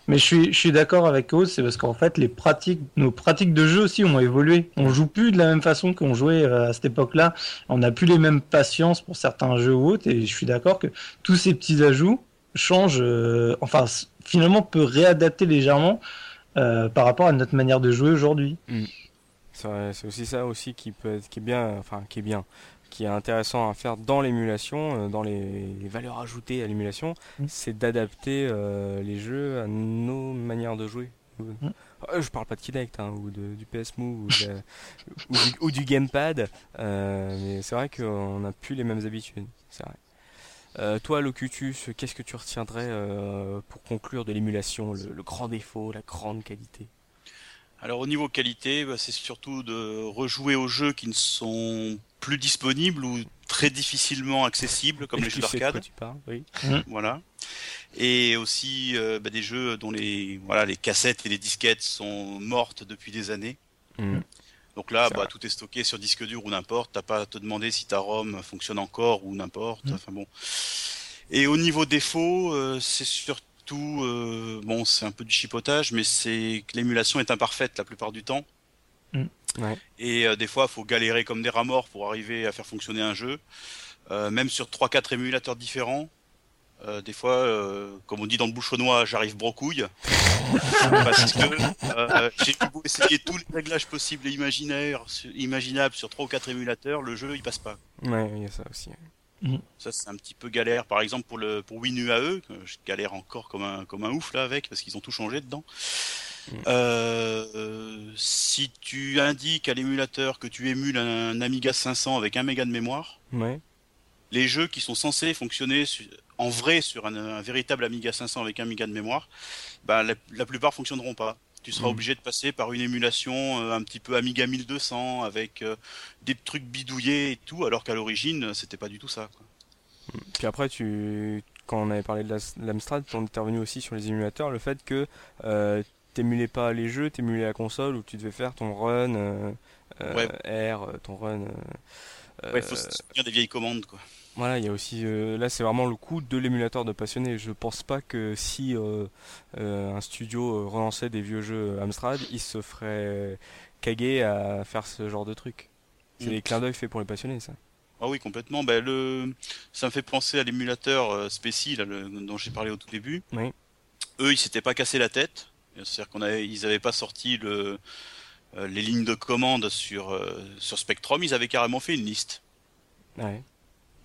Mais je suis, je suis d'accord avec Oz, c'est parce qu'en fait, les pratiques, nos pratiques de jeu aussi ont évolué. On joue plus de la même façon qu'on jouait euh, à cette époque-là. On n'a plus les mêmes patiences pour certains jeux ou autres. Et je suis d'accord que tous ces petits ajouts changent, enfin, finalement, peut réadapter légèrement euh, par rapport à notre manière de jouer aujourd'hui. Mm. C'est aussi ça aussi qui peut être, qui est bien, enfin qui est bien, qui est intéressant à faire dans l'émulation, euh, dans les, valeurs ajoutées à l'émulation, mm. c'est d'adapter euh, les jeux à nos manières de jouer. Mm. Je parle pas de Kinect hein, ou de, du PS Move <laughs> ou, du, ou, du, gamepad, mais c'est vrai qu'on n'a plus les mêmes habitudes. C'est vrai. Euh, toi, Locutus, qu'est-ce que tu retiendrais euh, pour conclure de l'émulation, le, grand défaut, la grande qualité? Alors au niveau qualité, bah, c'est surtout de rejouer aux jeux qui ne sont plus disponibles ou très difficilement accessibles, comme les <laughs> jeux d'arcade. Oui. Mmh. Voilà. Et aussi euh, bah, des jeux dont les voilà les cassettes et les disquettes sont mortes depuis des années. Mmh. Donc là, bah, tout est stocké sur disque dur ou n'importe. T'as pas à te demander si ta ROM fonctionne encore ou n'importe. Mm. Enfin bon. Et au niveau défaut, euh, c'est surtout euh, bon, c'est un peu du chipotage, mais c'est que l'émulation est imparfaite la plupart du temps. Mm. Et euh, des fois, il faut galérer comme des rats morts pour arriver à faire fonctionner un jeu. même sur 3-4 émulateurs différents, Euh, des fois, euh, comme on dit dans le bouchonnois, j'arrive brocouille. <laughs> parce que euh, j'ai beau essayer tous les réglages possibles et imaginaires, imaginables sur 3 ou 4 émulateurs, le jeu il passe pas. Ouais, il y a ça aussi. Mm. Ça c'est un petit peu galère. Par exemple pour le pour WinUAE, je galère encore comme un comme un ouf là avec parce qu'ils ont tout changé dedans. Mm. Euh, si tu indiques à l'émulateur que tu émules un Amiga 500 avec 1 méga de mémoire, ouais. Les jeux qui sont censés fonctionner en vrai sur un, véritable Amiga 500 avec 1 méga de mémoire, bah, la, la plupart fonctionneront pas. Tu seras mm. obligé de passer par une émulation euh, un petit peu Amiga 1200 avec euh, des trucs bidouillés et tout, alors qu'à l'origine c'était pas du tout ça. Quoi. Mm. Puis après, tu, quand on avait parlé de l'Amstrad, on est revenu aussi sur les émulateurs, le fait que euh, t'émulais pas les jeux, t'émulais la console où tu devais faire ton run euh, euh R, ton run. Ouais, il faut se souvenir des vieilles commandes quoi. Voilà, il y a aussi là c'est vraiment le coup de l'émulateur de passionné. Je pense pas que si un studio relançait des vieux jeux Amstrad, il se ferait caguer à faire ce genre de truc. C'est mm. des clins d'œil faits pour les passionnés ça. Ah oui, complètement. Ben, le... Ça me fait penser à l'émulateur euh, dont j'ai parlé au tout début. Oui. Eux, ils s'étaient pas cassé la tête. C'est-à-dire qu'on avait, ils n'avaient pas sorti le, euh, les lignes de commande sur, euh, sur Spectrum, ils avaient carrément fait une liste. Ouais.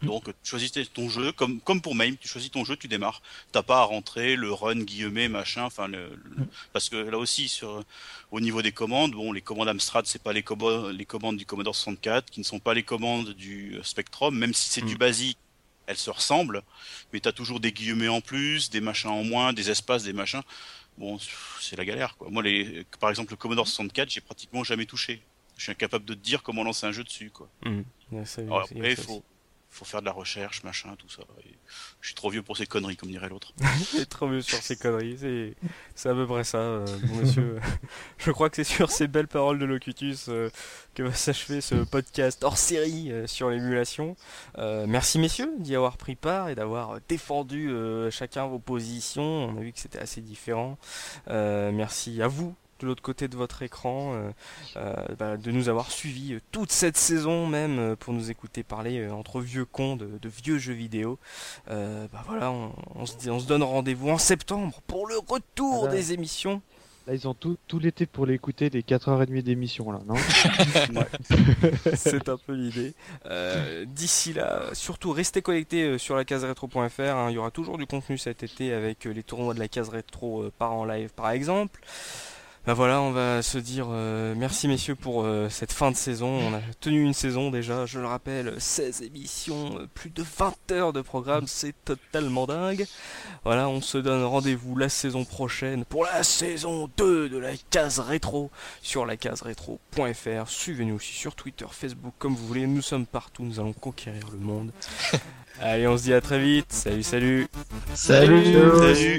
Donc tu choisis ton jeu, comme, comme pour MAME, tu choisis ton jeu, tu démarres. T'as pas à rentrer le run, guillemets, machin, enfin le, parce que là aussi sur au niveau des commandes, bon les commandes Amstrad c'est pas les, les commandes du Commodore 64, qui ne sont pas les commandes du Spectrum, même si c'est du mm. basique, elles se ressemblent, mais t'as toujours des guillemets en plus, des machins en moins, des espaces, des machins. Bon, c'est la galère quoi. Moi les, par exemple le Commodore 64, j'ai pratiquement jamais touché. Je suis incapable de te dire comment lancer un jeu dessus quoi. Mm. Alors, après, il faut faut faire de la recherche, machin, tout ça. je suis trop vieux pour ces conneries, comme dirait l'autre. <laughs> trop vieux sur ces conneries, c'est, à peu près ça, euh, monsieur. <laughs> je crois que c'est sur ces belles paroles de Locutus euh, que va s'achever ce podcast hors série euh, sur l'émulation. merci messieurs d'y avoir pris part et d'avoir défendu chacun vos positions. On a vu que c'était assez différent. merci à vous de l'autre côté de votre écran, euh, euh, bah, de nous avoir suivis euh, toute cette saison même pour nous écouter parler entre vieux cons de, vieux jeux vidéo. bah voilà, on, se, on se donne rendez-vous en septembre pour le retour ah bah. des émissions. Là, ils ont tout, tout l'été pour l'écouter, des 4h30 d'émission, là, non? <laughs> <laughs> C'est un peu l'idée. D'ici là, surtout restez connectés sur la case rétro.fr. Hein. Il y aura toujours du contenu cet été avec les tournois de la case rétro par en live, par exemple. Bah voilà, on va se dire euh, merci messieurs pour euh, cette fin de saison. On a tenu une saison déjà, je le rappelle, 16 émissions, euh, plus de 20 heures de programme, c'est totalement dingue. Voilà, on se donne rendez-vous la saison prochaine pour la saison 2 de la case rétro sur la case rétro.fr. Suivez-nous aussi sur Twitter, Facebook, comme vous voulez. Nous sommes partout, nous allons conquérir le monde. <laughs> Allez, on se dit à très vite. Salut, salut. Salut. salut.